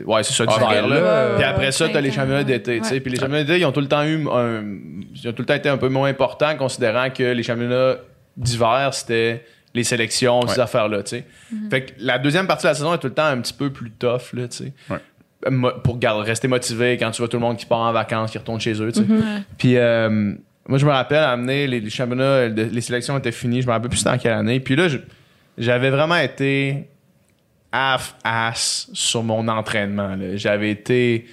de. Ouais, c'est ça, Ah, d'hiver. là. Puis après ça, t'as les championnats d'été. tu sais. Puis les championnats d'été, ils ont tout le temps eu un. Ils ont tout le temps été un peu moins importants, considérant que les championnats d'hiver, c'était les sélections, ces affaires-là, tu sais. Mhm. Fait que la deuxième partie de la saison est tout le temps un petit peu plus tough, là, tu sais. Ouais. Mo- Pour gar- rester motivé quand tu vois tout le monde qui part en vacances, qui retourne chez eux, tu sais. Ouais. Puis euh, moi, je me rappelle, amener les, les championnats, de- les sélections étaient finies. Je me rappelle plus en quelle année. Puis là, je- j'avais vraiment été half-ass sur mon entraînement. là. J'avais été.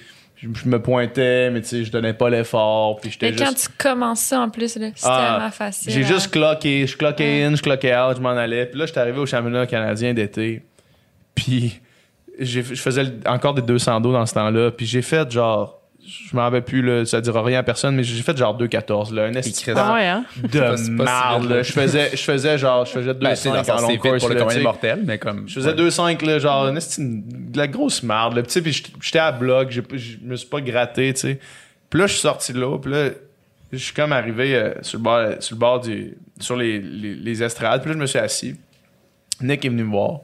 Je, je me pointais, mais tu sais, je donnais pas l'effort. Puis j'étais Mais quand juste. tu commences ça en plus, c'est Ah, tellement facile. J'ai à- juste cloqué. Je cloquais Ouais. in, je cloquais out, je m'en allais. Puis là, j'étais arrivé au championnat canadien d'été. Puis je faisais encore des 200 dos dans ce temps-là. Puis j'ai fait genre. Je me rappelle plus, là, ça dira rien à personne, mais j'ai fait genre 2,14. Là, un esti Christ. Ah ouais, hein? de marde. là. Je faisais, je faisais genre, je faisais Ben, c'est 2,5 dans le en long course. pour le là, commun tu sais. mortel, mais comme. Je faisais ouais. 2,5 là, genre, une esti- de la grosse marde. Là. Tu sais, puis j'étais- à bloc, je me suis pas gratté, tu sais. Puis là, je suis sorti de là, puis là, je suis comme arrivé euh, sur le bord, sur le bord du, sur les, les, les estrades. Puis là, je me suis assis. Nick est venu me voir.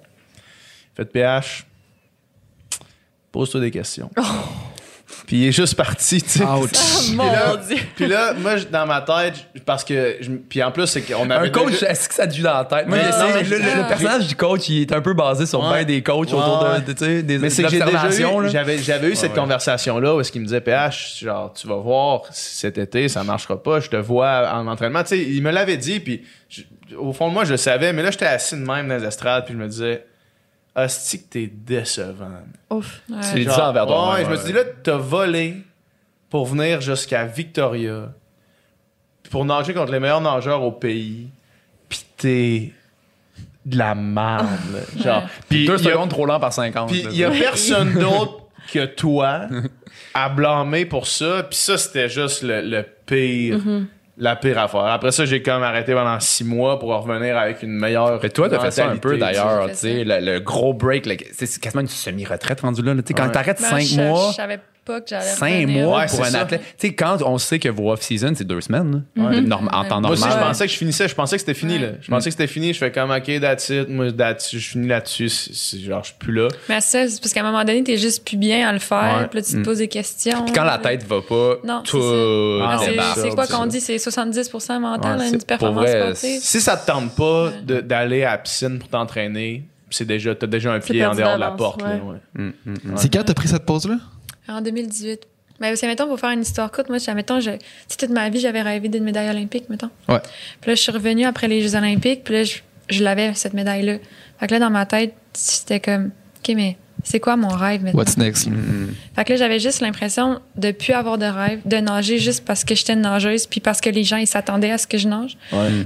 Fait PH, pose-toi des questions. Puis il est juste parti, tu sais. Ouch. Oh, mon Puis là, Dieu. puis là, moi, dans ma tête, parce que. je- puis en plus, c'est qu'on avait. Un coach, déjà- est-ce que ça te vit dans la tête? Moi, Mais je non, sais, mais le, le- le Ah. personnage du coach, il est un peu basé sur Ouais. bien des coachs autour Ouais. de, de- tu sais, des, Mais c'est que j'ai déjà eu, là. j'avais, j'avais eu cette ouais. conversation-là où est-ce qu'il me disait, PH, genre, tu vas voir, cet été, ça marchera pas, je te vois en entraînement. Tu sais, il me l'avait dit, puis je- au fond de moi, je le savais, mais là, j'étais assis de même dans les estrades, puis je me disais, hostie que t'es décevant. Ouf. Ouais. Tu l'as dit ça envers toi. Ouais, je me suis dit, là, t'as volé pour venir jusqu'à Victoria, pour nager contre les meilleurs nageurs au pays, pis t'es de la merde, là. Genre, puis Deux il y a- secondes trop lent par 50. puis là, il y a personne d'autre que toi à blâmer pour ça. Puis ça, c'était juste le, le pire, la pire affaire. Après ça, j'ai comme arrêté pendant six mois pour revenir avec une meilleure. Mais toi, t'as fait ça un peu d'ailleurs, tu sais. le, le gros break, c'est c'est quasiment une semi-retraite rendue là. là. Tu sais, Quand Ouais. t'arrêtes Ben, cinq je, mois, Je savais pas que j'allais cinq revenir. mois Ouais, pour un ça. athlète. Tu sais, quand on sait que vos off-season, c'est deux semaines, là, norm- en temps Moi aussi, je normal. pensais que je finissais. Je pensais que c'était fini. Ouais. Là. Je pensais que c'était fini. Je fais comme, OK, that's it. Moi, that's- je finis là-dessus. C'est- c'est- genre, je suis plus là. Mais ça, c'est parce qu'à un moment donné, t'es juste plus bien à le faire. Ouais. Puis là, tu te Mm. poses des questions. Puis quand la tête va pas, Non, c'est tout. Ah, c'est- c'est quoi qu'on dit? C'est 70% mental, là, une performance sportive? Si ça te tente pas d'aller à la piscine pour t'entraîner, c'est déjà, t'as déjà un C'est pied en dehors de la porte. là, ouais. hum, hum. C'est quand t'as pris cette pause-là? En 2018. Mais c'est, mettons, pour faire une histoire courte, moi, mettons, je, toute ma vie, j'avais rêvé d'une médaille olympique, mettons. Ouais. Puis là, je suis revenue après les Jeux olympiques, puis là, je, je l'avais, cette médaille-là. Fait que là, dans ma tête, c'était comme, OK, mais c'est quoi mon rêve maintenant? What's next? là? Fait que là, j'avais juste l'impression de plus avoir de rêve, de nager juste parce que j'étais une nageuse, puis parce que les gens, ils s'attendaient à ce que je nage.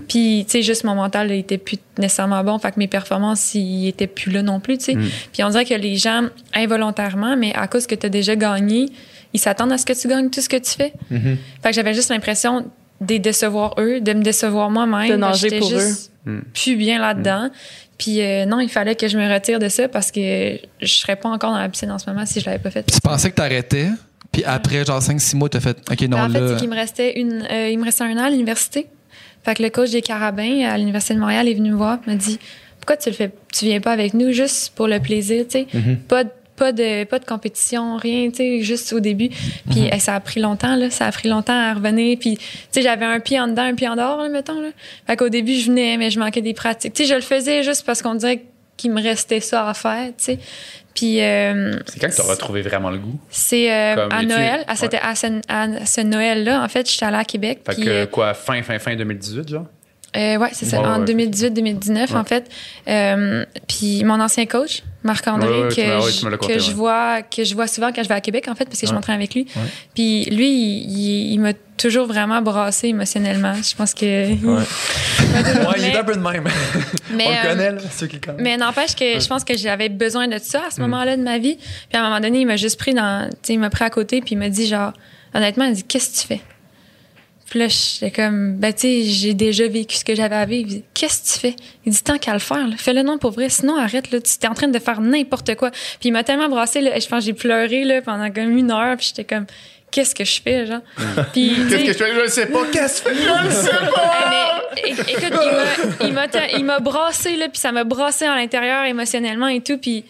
Puis, tu sais, juste mon mental, il était plus nécessairement bon. Fait que mes performances, ils étaient plus là non plus, tu sais. Puis on dirait que les gens, involontairement, mais à cause que tu as déjà gagné, ils s'attendent à ce que tu gagnes tout ce que tu fais. Mm-hmm. Fait que j'avais juste l'impression de décevoir eux, de me décevoir moi-même. De nager pour juste plus bien là-dedans. Puis euh, non, il fallait que je me retire de ça parce que je serais pas encore dans la piscine en ce moment si je l'avais pas fait. Tu pensais que t'arrêtais, puis après, genre 5-6 mois, t'as fait OK, non, en fait, c'est qu'il me restait une, euh, il me restait un an à l'université. Fait que le coach des Carabins à l'université de Montréal est venu me voir, m'a dit pourquoi tu le fais, tu viens pas avec nous juste pour le plaisir, tu sais, pas de pas de pas de compétition, rien, tu sais, juste au début. Puis eh, ça a pris longtemps là, ça a pris longtemps à revenir. Puis tu sais, j'avais un pied en dedans, un pied en dehors, là, mettons là. Fait qu'au début je venais, mais je manquais des pratiques. Tu sais, je le faisais juste parce qu'on dirait qu'il me restait ça à faire, tu sais. Puis euh, C'est quand que t'as retrouvé vraiment le goût? c'est euh, à Noël, à, ouais. cette- à ce, à ce Noël-là, en fait, j'étais allée à Québec. Fait puis, que euh, quoi, fin, fin, fin 2018, genre? Euh, ouais, c'est ça, en ouais. 2018-2019, en fait. Euh, puis mon ancien coach, Marc-André, Ouais, que, je, que je vois que je vois souvent quand je vais à Québec, en fait, parce que je m'entraîne avec lui. Puis lui, il, il- il m'a toujours vraiment brassé émotionnellement. Je pense que... Ouais, il est mais- un peu de même. mais, On le euh, connaît, là, ceux qui connaissent. mais n'empêche que je pense que j'avais besoin de ça à Mm. ce moment-là de ma vie. Puis à un moment donné, il m'a juste pris dans, tu sais, il m'a pris à côté puis il m'a dit genre, honnêtement, il dit qu'est-ce que tu fais? Puis là, j'étais comme, ben, tu sais, j'ai déjà vécu ce que j'avais à vivre. Qu'est-ce que tu fais? Il dit, tant qu'à le faire, fais-le non pour vrai, sinon arrête, là. Tu es en train de faire n'importe quoi. Puis il m'a tellement brassé, là. Je pense que j'ai pleuré, là, pendant comme une heure. Puis j'étais comme, qu'est-ce que je fais, genre? Puis, Qu'est-ce que je fais? Je sais pas. Qu'est-ce que je fais? Je le sais pas! eh, mais, écoute, il m'a- il m'a, ta- il m'a brassé, là, puis ça m'a brassé à l'intérieur émotionnellement et tout. Puis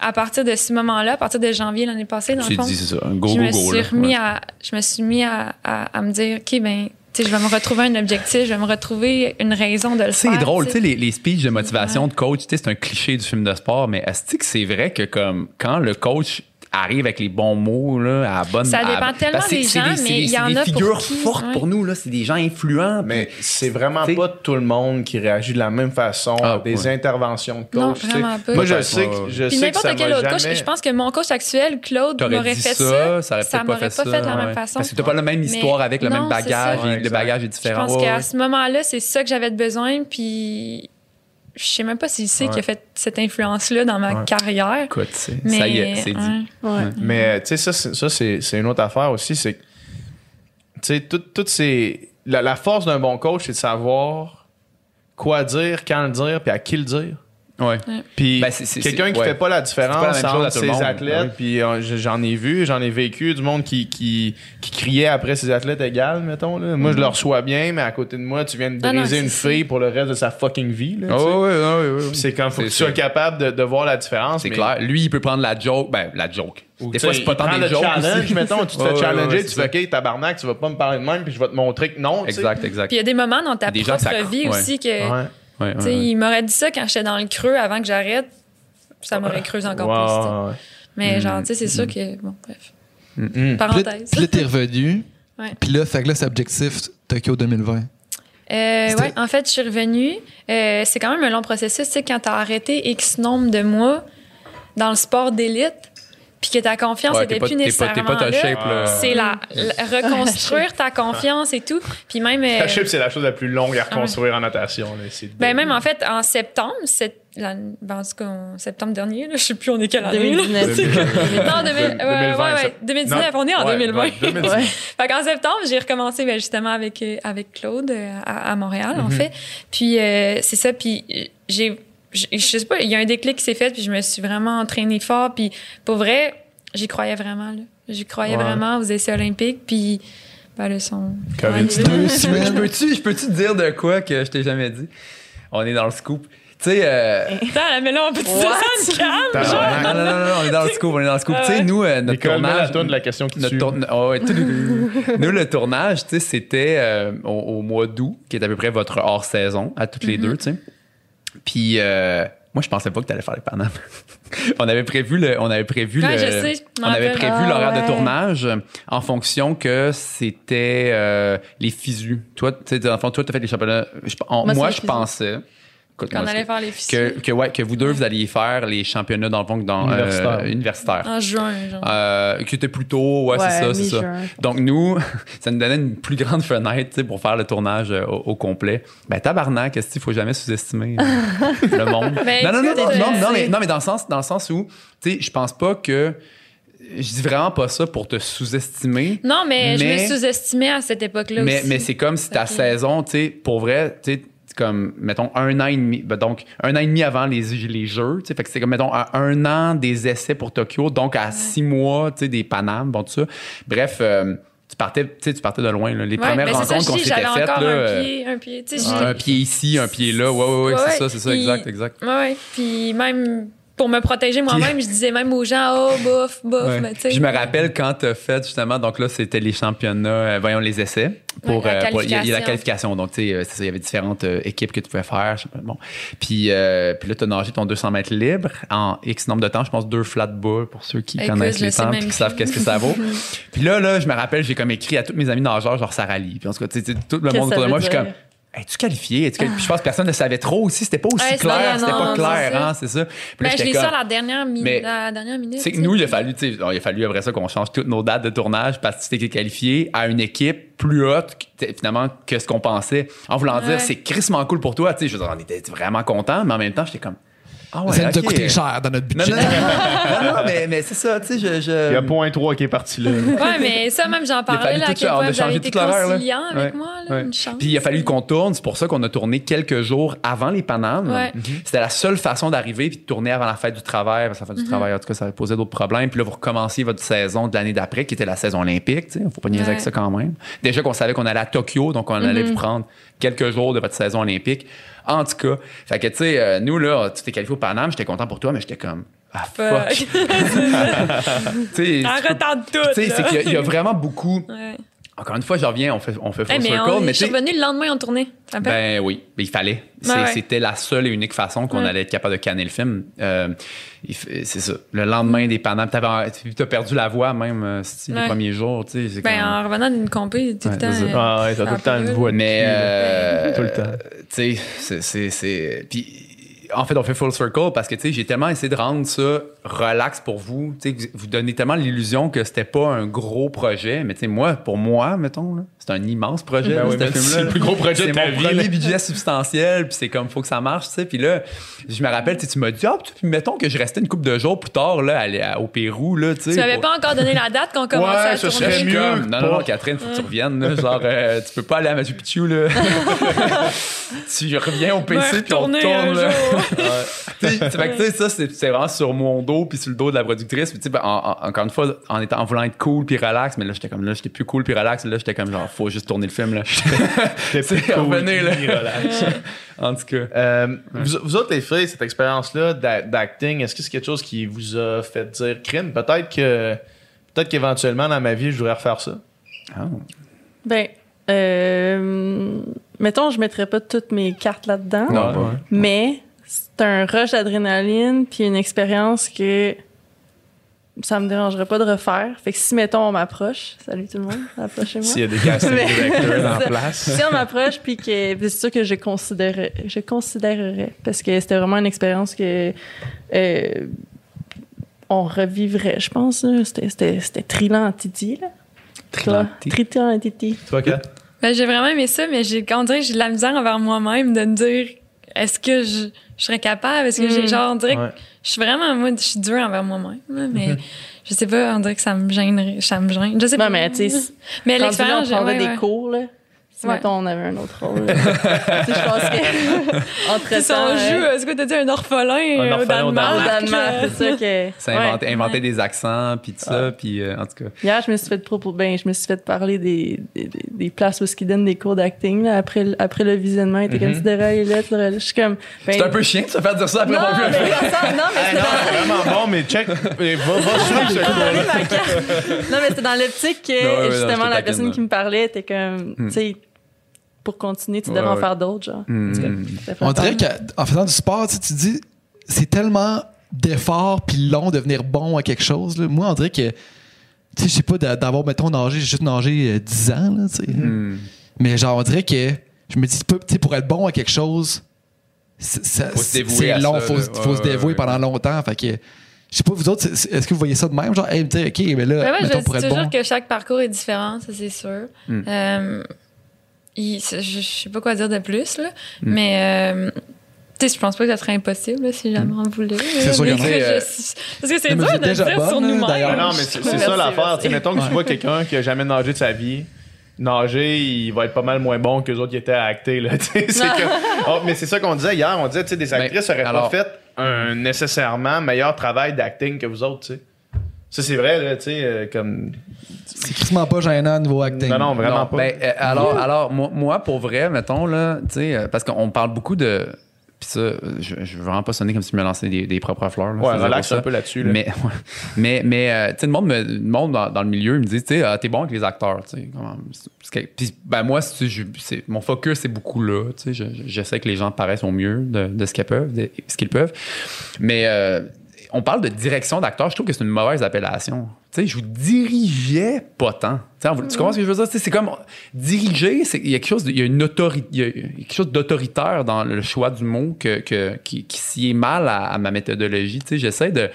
à partir de ce moment-là, à partir de janvier l'année passée, dans le fond, dit, c'est ça. un Go, je go, me go. suis remis Ouais. à, je me suis mis à, à, à me dire, OK, ben, tu sais, je vais me retrouver un objectif, je vais me retrouver une raison de le faire. C'est drôle, tu sais, sais. les, les speeches de motivation de coach, tu sais, c'est un cliché du film de sport, mais est-ce que c'est vrai que comme quand le coach arrive avec les bons mots là, à la bonne Ça à- dépend tellement parce que des c'est gens, c'est mais il y c'est en des a pour figures qui, fortes ouais. pour nous là, c'est des gens influents. Mais c'est vraiment T'sais- pas tout le monde qui réagit de la même façon Ah, à des ouais. interventions de coach. Non, pas. Moi, je sais que, je Puis sais que n'importe ça quel autre coach, jamais... je pense que mon coach actuel, Claude, m'aurait fait ça, ça, pas m'aurait fait ça. pas fait la ouais. même façon. Parce que t'as pas la même histoire avec le même c'est bagage, le bagage est Je différent. pense Ouais, qu'à ce moment-là, c'est ça que j'avais de besoin, puis je sais même pas s'il sait Ouais. qu'il a fait cette influence-là dans ma Ouais. carrière. Écoute, c'est- Mais, ça y est, c'est dit. ouais. Ouais. Mais tu sais, ça, c'est- ça c'est c'est une autre affaire aussi. C'est que, tu sais, tout- toutes ces. La, la force d'un bon coach, c'est de savoir quoi dire, quand le dire, puis à qui le dire. Ouais. Puis Ben, quelqu'un qui ouais. fait pas la pas différence à entre ses athlètes, oui. puis euh, j'en ai vu, j'en ai vécu, du monde qui, qui, qui criait après ses athlètes égales, mettons. Là. Moi, je le reçois bien, mais à côté de moi, tu viens de. Ah non, briser une fille pour le reste de sa fucking vie. Là. Oh, ouais, ouais. Puis c'est quand faut que C'est- tu sois capable de, de voir la différence. C'est mais- clair. Lui, il peut prendre la joke. Ben, la joke. Ou, Des tu fois, c'est pas tant des le jokes. challenge, mettons, tu te fais challenger, ouais, tu fais OK, tabarnak, tu vas pas me parler de même, puis je vais te montrer que non. Exact, exact. Puis il y a des moments dans ta propre vie aussi que, Ouais. Ouais, il m'aurait dit ça quand j'étais dans le creux avant que j'arrête, ça m'aurait creusé encore plus. Mais Mm. genre, tu sais, c'est sûr que, bon, bref. Mm. Puis là, Parenthèse. puis là, t'es revenu. Puis là, fait que là, c'est objectif Tokyo 2020. Euh, ouais, en fait, je suis revenue. Euh, c'est quand même un long processus. Tu sais, quand t'as arrêté X nombre de mois dans le sport d'élite, puis que ta confiance Ouais, était t'es pas- plus t'es pas- nécessairement T'es pas ta là, shape, là. c'est la, la- reconstruire ta confiance et tout. Puis même, euh, La chip, c'est la chose la plus longue à reconstruire en natation. là. C'est ben même en fait en septembre, c'est la, ben, en tout cas en septembre dernier, là, je sais plus on est quelle année. là? 2019. Non, 2000, ouais, 2020, ouais, ouais, ça- 2019, Non, on est en ouais, 2020. ouais, 2019. Ouais. Fait qu'en septembre, j'ai recommencé ben, justement avec, euh, avec Claude euh, à, à Montréal, Mhm. en fait. Puis euh, c'est ça, puis euh, j'ai... Je je sais pas, il y a un déclic qui s'est fait, puis je me suis vraiment entraînée fort. Puis pour vrai, j'y croyais vraiment. là. J'y croyais Ouais. vraiment aux essais olympiques. Puis ben, là, sont... Covid. Ouais, Deux Je semaines. peux-tu je peux-tu te dire de quoi que je t'ai jamais dit? On est dans le scoop. Tu sais, euh, Attends, mais là, on peut dire ça calme, genre? non, non, non, non, on est dans le scoop, on est dans le scoop. Ah Tu sais, nous, euh, notre Nicole, tournage. tourne de la question qui Notre tue. tourne- oh, ouais, nous, le tournage, tu sais, c'était euh, au, au mois d'août, qui est à peu près votre hors-saison, à toutes les Mm-hmm. deux, tu sais. Puis, euh, moi, je pensais pas que tu allais faire les Paname. on avait prévu le, on avait prévu Ouais, le, je sais, je m'en on avait prévu Ah, l'horaire de tournage euh, en fonction que c'était euh, les fisus. Toi, tu sais, dans le fond, toi, t'as fait les championnats. Je- en- Moi, je pensais. Qu'on allait faire les fichiers que, que, ouais, que vous deux, vous alliez faire les championnats dans le fond dans Universitaire. euh, universitaire. en juin, genre. Euh, qui était plutôt, ouais, c'est ça, c'est ça. Donc nous, ça nous donnait une plus grande fenêtre tu sais, pour faire le tournage euh, au, au complet. Ben tabarnak, est-ce qu'il faut jamais sous-estimer euh, le monde? Ben, Non non non non, non, euh, non, mais non mais dans le sens dans le sens où tu sais, je pense pas que je dis vraiment pas ça pour te sous-estimer. Non, mais, je mais- me sous-estimais à cette époque-là Mais, aussi. mais c'est comme si ta saison, tu sais, pour vrai, tu sais, comme, mettons, un an et demi, ben donc, un an et demi avant les, les Jeux, tu sais, fait que c'est comme, mettons, à un an des essais pour Tokyo, donc à six mois, tu sais, des Panames, bon, tout ça. Bref, euh, tu partais, tu sais, tu partais de loin, là. Les Ouais, premières ça, rencontres qu'on s'était faites, là. un euh, pied, un pied, tu sais, un pied ici, un pied là, ouais, ouais, ouais, Ouais, c'est ça, c'est ça, exact, exact. Ouais. Puis même pour me protéger moi-même, je disais même aux gens, oh, bof, bof, Ouais. mais tu sais. Je me rappelle quand tu as fait justement, donc là, c'était les championnats, euh, voyons, les essais. Pour, Ouais, euh, pour- il y, a- il y a la qualification. Donc, tu sais, euh, il y avait différentes euh, équipes que tu pouvais faire. bon. Puis, euh, puis là, tu as nagé ton 200 mètres libre en X nombre de temps. Je pense deux flat balls pour ceux qui Écoute, connaissent les temps et qui savent qu'est-ce que ça vaut. puis là, là, je me rappelle, j'ai comme écrit à tous mes amis nageurs, genre Sarah Lee. Puis en tout cas, tout le monde autour de moi, je suis comme. Es-tu qualifié? Es-tu qualifié? Puis je pense que personne ne savait trop aussi. C'était pas aussi Ouais, clair. C'était pas clair, c'est ça. hein, c'est ça. Puis là, Ben, je l'ai ça à la dernière, mi- Mais- la dernière minute. c'est que nous, il a fallu, il a fallu après ça qu'on change toutes nos dates de tournage parce que tu t'es qualifié à une équipe plus haute finalement que ce qu'on pensait. En voulant Ouais. dire, c'est crissement cool pour toi, tu sais, je veux dire, on était vraiment contents, mais en même temps, j'étais comme, Ah ouais, ça nous a coûté cher dans notre Non, budget. non, non, non, mais, mais c'est ça, tu sais, je. je- Il y a point 3 qui est parti là. Ouais, mais ça, même, j'en parlais, là, à tout quel point a vous avez changé été conciliant avec Ouais, moi, là, ouais. une chance. Puis il a fallu qu'on tourne, c'est pour ça qu'on a tourné quelques jours avant les Panames. Ouais. C'était la seule façon d'arriver puis de tourner avant la fête du travail. Parce que la fête du travail, en tout cas, ça avait posé d'autres problèmes. Puis là, vous recommenciez votre saison de l'année d'après, qui était la saison olympique. Il faut pas niaiser Ouais. avec ça quand même. Déjà qu'on savait qu'on allait à Tokyo, donc on allait vous prendre quelques jours de votre saison olympique. En tout cas, fait que tu sais, euh, nous là, tu t'es qualifié au Paname, j'étais content pour toi, mais j'étais comme ah fuck. Fuck. Tu retard tout. tu sais, c'est qu'il y y, a vraiment beaucoup. Ouais. Encore une fois, je reviens, on fait, on fait full Hey, mais circle, on, mais je tu suis sais, revenue le lendemain en tournée. Ben oui, mais il fallait. Ouais. C'était la seule et unique façon qu'on Ouais. allait être capable de canner le film. Euh, c'est ça. Le lendemain des Panames, t'avais- t'as perdu la voix même euh, si, les premiers jours. Tu sais, Ben, en revenant d'une compé, tout Ouais, le temps. Ah ouais, t'as tout le temps une voix Mais euh, Tout le temps. Tu sais, c'est- puis en fait, on fait full circle parce que tu sais, j'ai tellement essayé de rendre ça relax pour vous. Tu sais, vous, donnez tellement l'illusion que c'était pas un gros projet, mais tu sais, moi, pour moi, mettons, là, c'est un immense projet. Ben oui, c'est le plus gros projet de ta mon vie, premier là. budget substantiel, puis c'est comme faut que ça marche, tu sais. Puis là, je me rappelle, tu m'as dit, ah, puis mettons que je restais une couple de jours plus tard là, à aller à- au Pérou là, tu sais. Tu m'avais pour- pas encore donné la date qu'on commençait Ouais, à tourner? serait mieux. comme, non, non, non. Catherine, faut que tu reviennes. Là, genre, euh, tu peux pas aller à Machu Picchu, là. tu reviens au PC, puis on tourne, fait que, tu sais, ça, c'est c'est vraiment sur mon dos, puis sur le dos de la productrice. Puis, tu sais, ben, en- en- encore une fois, en, étant, en voulant être cool, puis relax, mais là, j'étais comme, là, j'étais plus cool, puis relax. Là, j'étais comme, genre, faut juste tourner le film, là. Plus cool, revenez, là. relax. en tout cas. Euh, vous, vous autres, les filles, cette expérience-là d'a- d'acting, est-ce que c'est quelque chose qui vous a fait dire crime? Peut-être que peut-être qu'éventuellement dans ma vie, je voudrais refaire ça. Ah. Ben, euh, mettons, je mettrais pas toutes mes cartes là-dedans, Non, mais c'est un rush d'adrénaline puis une expérience que ça me dérangerait pas de refaire. Fait que si, mettons, on m'approche, salut tout le monde, approchez-moi. S'il y a des directors en place. Si on m'approche, puis que c'est sûr que je considérerais, je considérerais, parce que c'était vraiment une expérience que euh, on revivrait, je pense. C'était, c'était, c'était Trilan en Titi, là. Trilanti. Trilan en Titi. Toi, Kat? Ben, j'ai vraiment aimé ça, mais j'ai, on dirait que j'ai de la misère envers moi-même de me dire, est-ce que je, je serais capable? Est-ce que j'ai, Mm. genre, on dirait Ouais. que je suis vraiment, moi, je suis dure envers moi-même, là, mais je sais pas, on dirait que ça me gênerait, ça me gêne. Je sais pas. Non, mais tu sais, mais l'expérience, on j'ai- prendrait ouais, des ouais. cours, là. Si, Ouais. mettons, on avait un autre rôle. là. Tu sais, je pense que, entre C'est ça, on joue, est-ce que t'as dit un orphelin, euh, orphelin au Danemark? au Danemark. C'est ça que... C'est ouais. inventer, inventer des accents, puis tout ça, puis euh, en tout cas. Hier, je me suis fait propos, ben, je me suis fait parler des, des, des- places où ils donnent des cours d'acting, là, après, le- après le visionnement, il était comme, tu devrais aller là, Je suis comme, ben, C'est un peu chiant de se faire dire ça après non, avoir vu un mais film. comme ça, non, mais c'est non, dans- c'est vraiment bon, mais check. eh, Va, va ce carte. Non, mais c'était dans l'optique que, Non, ouais, ouais, non, justement, la personne qui me parlait était comme, tu sais, pour continuer, tu Ouais, devrais en faire d'autres, genre. Hmm. Cas, On dirait qu'en faisant du sport, tu tu dis, c'est tellement d'efforts puis long de devenir bon à quelque chose. là. Moi, on dirait que, tu sais, je sais pas, d'a- d'avoir, mettons, nagé, j'ai juste nagé euh, 10 ans, là, tu sais. Hmm. Mais genre, on dirait que, je me dis, tu sais, pour être bon à quelque chose, c'est long, ça, faut, se- faut Ouais, se dévouer ouais, pendant longtemps. Fait que, je sais pas, vous autres, est-ce que vous voyez ça de même? Genre, hey, OK, mais là, moi, mettons, je pour dis être toujours bon. que chaque parcours est différent, ça c'est sûr. Mm. Euh, il- je, je sais pas quoi dire de plus, là, Hmm. mais euh, tu sais, je pense pas que ça serait impossible là, si jamais on voulait. C'est sûr Mais qu'il y en a. que je- Euh, Parce que c'est dur de dire bonne, sur nous-mêmes. non, mais c'est ça l'affaire. merci. Tu sais, Mettons que tu vois quelqu'un qui a jamais nagé de sa vie. Nager, il va être pas mal moins bon que les autres qui étaient à acter. Là, que- Oh, mais c'est ça qu'on disait hier. On disait tu sais, des actrices Ben, n'auraient alors- pas fait un nécessairement meilleur travail d'acting que vous autres. tu sais. Ça, c'est vrai, là, tu sais, euh, comme. C'est quasiment pas gênant au niveau acting. Non, non, vraiment Non, pas. ben, euh, alors, alors moi, moi, pour vrai, mettons, là, tu sais, euh, parce qu'on parle beaucoup de. Puis ça, euh, je, je veux vraiment pas sonner comme si je me lançais des, des propres fleurs. Là, ouais, c'est relax zéro un peu là-dessus. Là. Mais, ouais. mais, mais euh, tu sais, le monde, me- le monde dans, dans le milieu il me dit, tu sais, ah, t'es bon avec les acteurs, tu sais. comment- c'est- c'est que- Puis, ben, moi, c'est- je- c'est- mon focus, c'est beaucoup là, tu sais. je- je- J'essaie que les gens paraissent au mieux de, de ce qu'ils peuvent, de ce qu'ils peuvent. Mais euh, on parle de direction d'acteur, je trouve que c'est une mauvaise appellation. Tu sais, je vous dirigeais pas tant. Tu comprends ce que je veux dire? C'est comme diriger, il y a quelque chose, il y a une quelque chose d'autoritaire dans le choix du mot qui, s'y est mal à, ma méthodologie. Tu sais, J'essaie de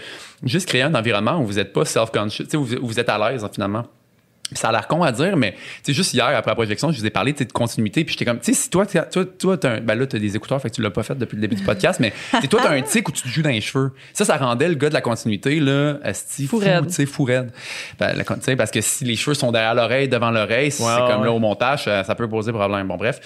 juste créer un environnement où vous n'êtes pas self-conscious, où vous, êtes à l'aise finalement. Ça a l'air con à dire, mais tu sais, juste hier, après la projection, je vous ai parlé tu sais, de continuité. Puis j'étais comme, tu sais, si toi, toi, toi, t'as un, ben là, t'as des écouteurs, fait que tu l'as pas fait depuis le début du podcast, mais tu sais, toi, t'as un tic où tu te joues dans les cheveux. Ça, ça rendait le gars de la continuité, là, esti, Fou tu sais, fou raide. Ben, la tu parce que si les cheveux sont derrière l'oreille, devant l'oreille, si c'est ouais, comme là au montage, ça, ça peut poser problème. Bon, bref.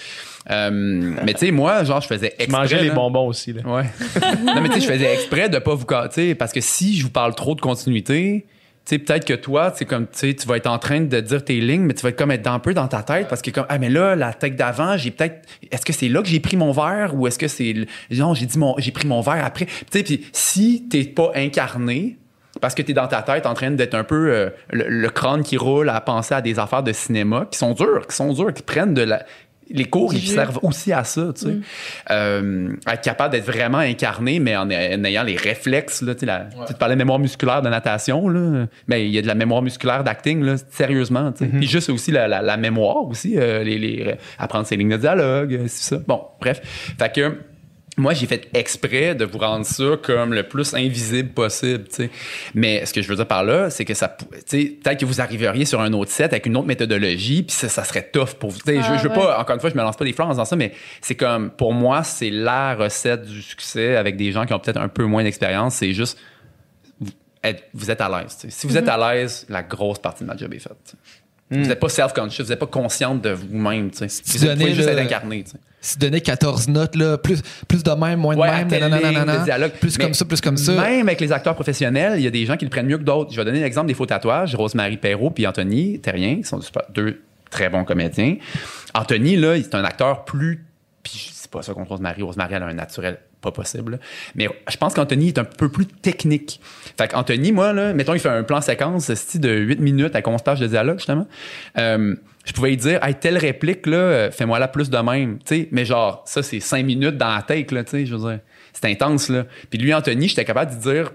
Euh, mais tu sais, moi, genre, je faisais Tu exprès. mangeais les bonbons aussi. Là. Ouais. non, mais tu sais, je faisais exprès de pas vous tu sais, parce que si je vous parle trop de continuité, tu sais, peut-être que toi, c'est comme, tu tu vas être en train de dire tes lignes, mais tu vas être comme être un peu dans ta tête parce que comme, ah, mais là, la tête d'avant, j'ai peut-être, est-ce que c'est là que j'ai pris mon verre ou est-ce que c'est, non, j'ai dit j'ai pris mon verre après? Tu sais, puis si t'es pas incarné, parce que t'es dans ta tête en train d'être un peu euh, le, le crâne qui roule à penser à des affaires de cinéma qui sont dures, qui sont dures, qui prennent de la. Les cours, ils servent aussi à ça, tu sais. Euh, être capable d'être vraiment incarné, mais en, en ayant les réflexes, là, tu sais, la- tu parlais de mémoire musculaire de natation, là. Mais il y a de la mémoire musculaire d'acting, là, sérieusement, tu sais. Puis juste aussi la, la- la mémoire aussi, euh, les, les- apprendre ses lignes de dialogue, euh, c'est ça. Bon, bref. Fait que, moi, j'ai fait exprès de vous rendre ça comme le plus invisible possible. Mais ce que je veux dire par là, c'est que ça, peut-être que vous arriveriez sur un autre set avec une autre méthodologie, puis ça, ça serait tough pour vous. Je, Ah, je veux ouais. pas, encore une fois, je me lance pas des fleurs en disant ça, mais c'est comme, pour moi, c'est la recette du succès avec des gens qui ont peut-être un peu moins d'expérience. C'est juste, vous êtes, vous êtes à l'aise. Si vous êtes à l'aise, la grosse partie de ma job est faite. sais. Vous n'êtes pas self-conscious, vous n'êtes pas consciente de vous-même. Vous êtes- vous pouvez juste le- être incarné. Tu donnais 14 notes, là, plus, plus de même, moins de Ouais, même, à nanana, dialogue. plus Mais comme ça, plus comme ça. Même avec les acteurs professionnels, il y a des gens qui le prennent mieux que d'autres. Je vais donner l'exemple des faux tatouages. Rosemary Perrault puis Anthony Terrien, sont deux très bons comédiens. Anthony, là, c'est un acteur plus... Puis c'est pas ça contre Rosemary. Rosemary, elle a un naturel pas possible. Mais je pense qu'Anthony est un peu plus technique. Fait qu'Anthony, moi, là, mettons, il fait un plan séquence style de 8 minutes avec 11 pages de dialogue, justement. Euh, je pouvais lui dire, hey, telle réplique, là, euh, fais-moi la plus de même. Tu sais, mais genre, ça, c'est 5 minutes dans la tête, là, je veux dire. C'est intense, là. Puis lui, Anthony, j'étais capable de dire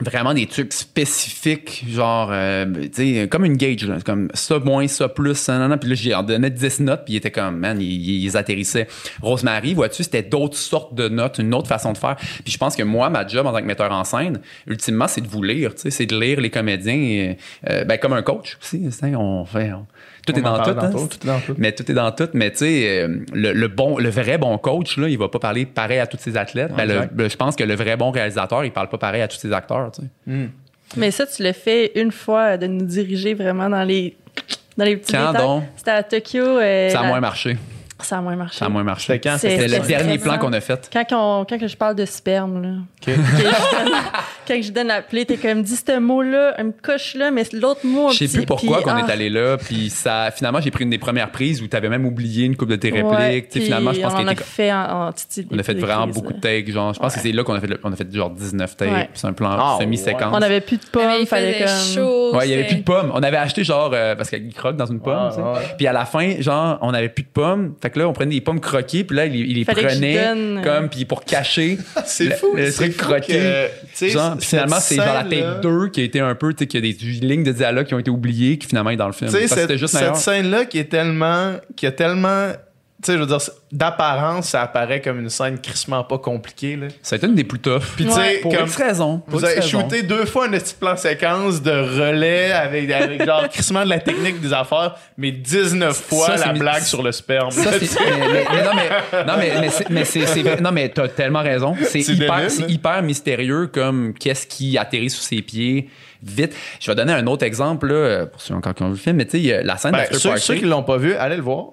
vraiment des trucs spécifiques, genre, euh, tu sais, comme une gauge, là, comme ça moins, ça plus, nan, nan. puis là, j'ai en donné 10 notes, puis il était comme, man, ils il, ils atterrissaient. Rosemary, vois-tu, c'était d'autres sortes de notes, une autre façon de faire. Puis je pense que moi, ma job en tant que metteur en scène, ultimement, c'est de vous lire, tu sais, c'est de lire les comédiens, et, euh, ben, comme un coach aussi, on fait, on- tout On est en dans parlait tout, hein? tout est dans tout. Mais tout est dans tout. Mais tu sais, euh, le, le bon, le vrai bon coach, là, il va pas parler pareil à tous ses athlètes. Ben, le- le- je pense que le vrai bon réalisateur, il parle pas pareil à tous ses acteurs. Tu sais. Mais ça, tu l'as fait une fois de nous diriger vraiment dans les, dans les petits Quand détails. donc? C'était à Tokyo. euh, Ça a la- moins marché. Ça a moins marché. Ça a moins marché. C'était quand? Le dernier plan qu'on a fait? Quand, on- quand que je parle de sperme, là. Que je donne- quand je donne la plaie, t'es comme, dis ce mot-là, une coche là, mais l'autre mot. Je sais plus pourquoi puis, qu'on ah, est allé là, puis ça, finalement, j'ai pris une des premières prises où tu avais même oublié une couple de tes répliques. Puis finalement, je pense on en qu'il a était- fait en, en titi- on a fait vraiment beaucoup de takes. Genre, je pense que c'est là qu'on a fait, le- on a fait genre 19 takes. Ouais. C'est un plan Ah, semi-séquence. On avait plus de pommes, il fallait comme. Ouais, il y avait plus de pommes. On avait acheté genre euh, parce qu'il croque dans une pomme, ouais. Puis à la fin, genre on avait plus de pommes. Fait que là on prenait des pommes croquées, puis là il, il les Fallait prenait donne, comme puis pour cacher C'est le, fou. le c'est truc fou croqué. que, Genre, puis finalement c'est genre la take 2 qui a été un peu tu sais qu'il y a des lignes de dialogue qui ont été oubliées qui finalement est dans le film. Tu sais, Parce cette, juste cette scène-là qui est tellement. qui a tellement. Tu sais, je veux dire, d'apparence, ça apparaît comme une scène crissement pas compliquée. Là. Ça a été une des plus toughs. Puis, tu sais, Ouais. pour comme. X raison. Vous X avez raison. shooté deux fois un petit plan séquence de relais avec, avec genre crissement de la technique des affaires, mais 19 fois Ça, la blague sur le sperme. Ça, mais, mais- mais non, mais, non, mais, mais c'est- mais c'est, c'est vrai. Non, mais t'as tellement raison. C'est C'est hyper, c'est mystérieux comme qu'est-ce qui atterrit sous ses pieds vite. Je vais donner un autre exemple, là, pour ceux encore qui ont vu le film, mais tu sais, la scène Ben, d'After ceux, Party. ceux qui l'ont pas vu, allez le voir.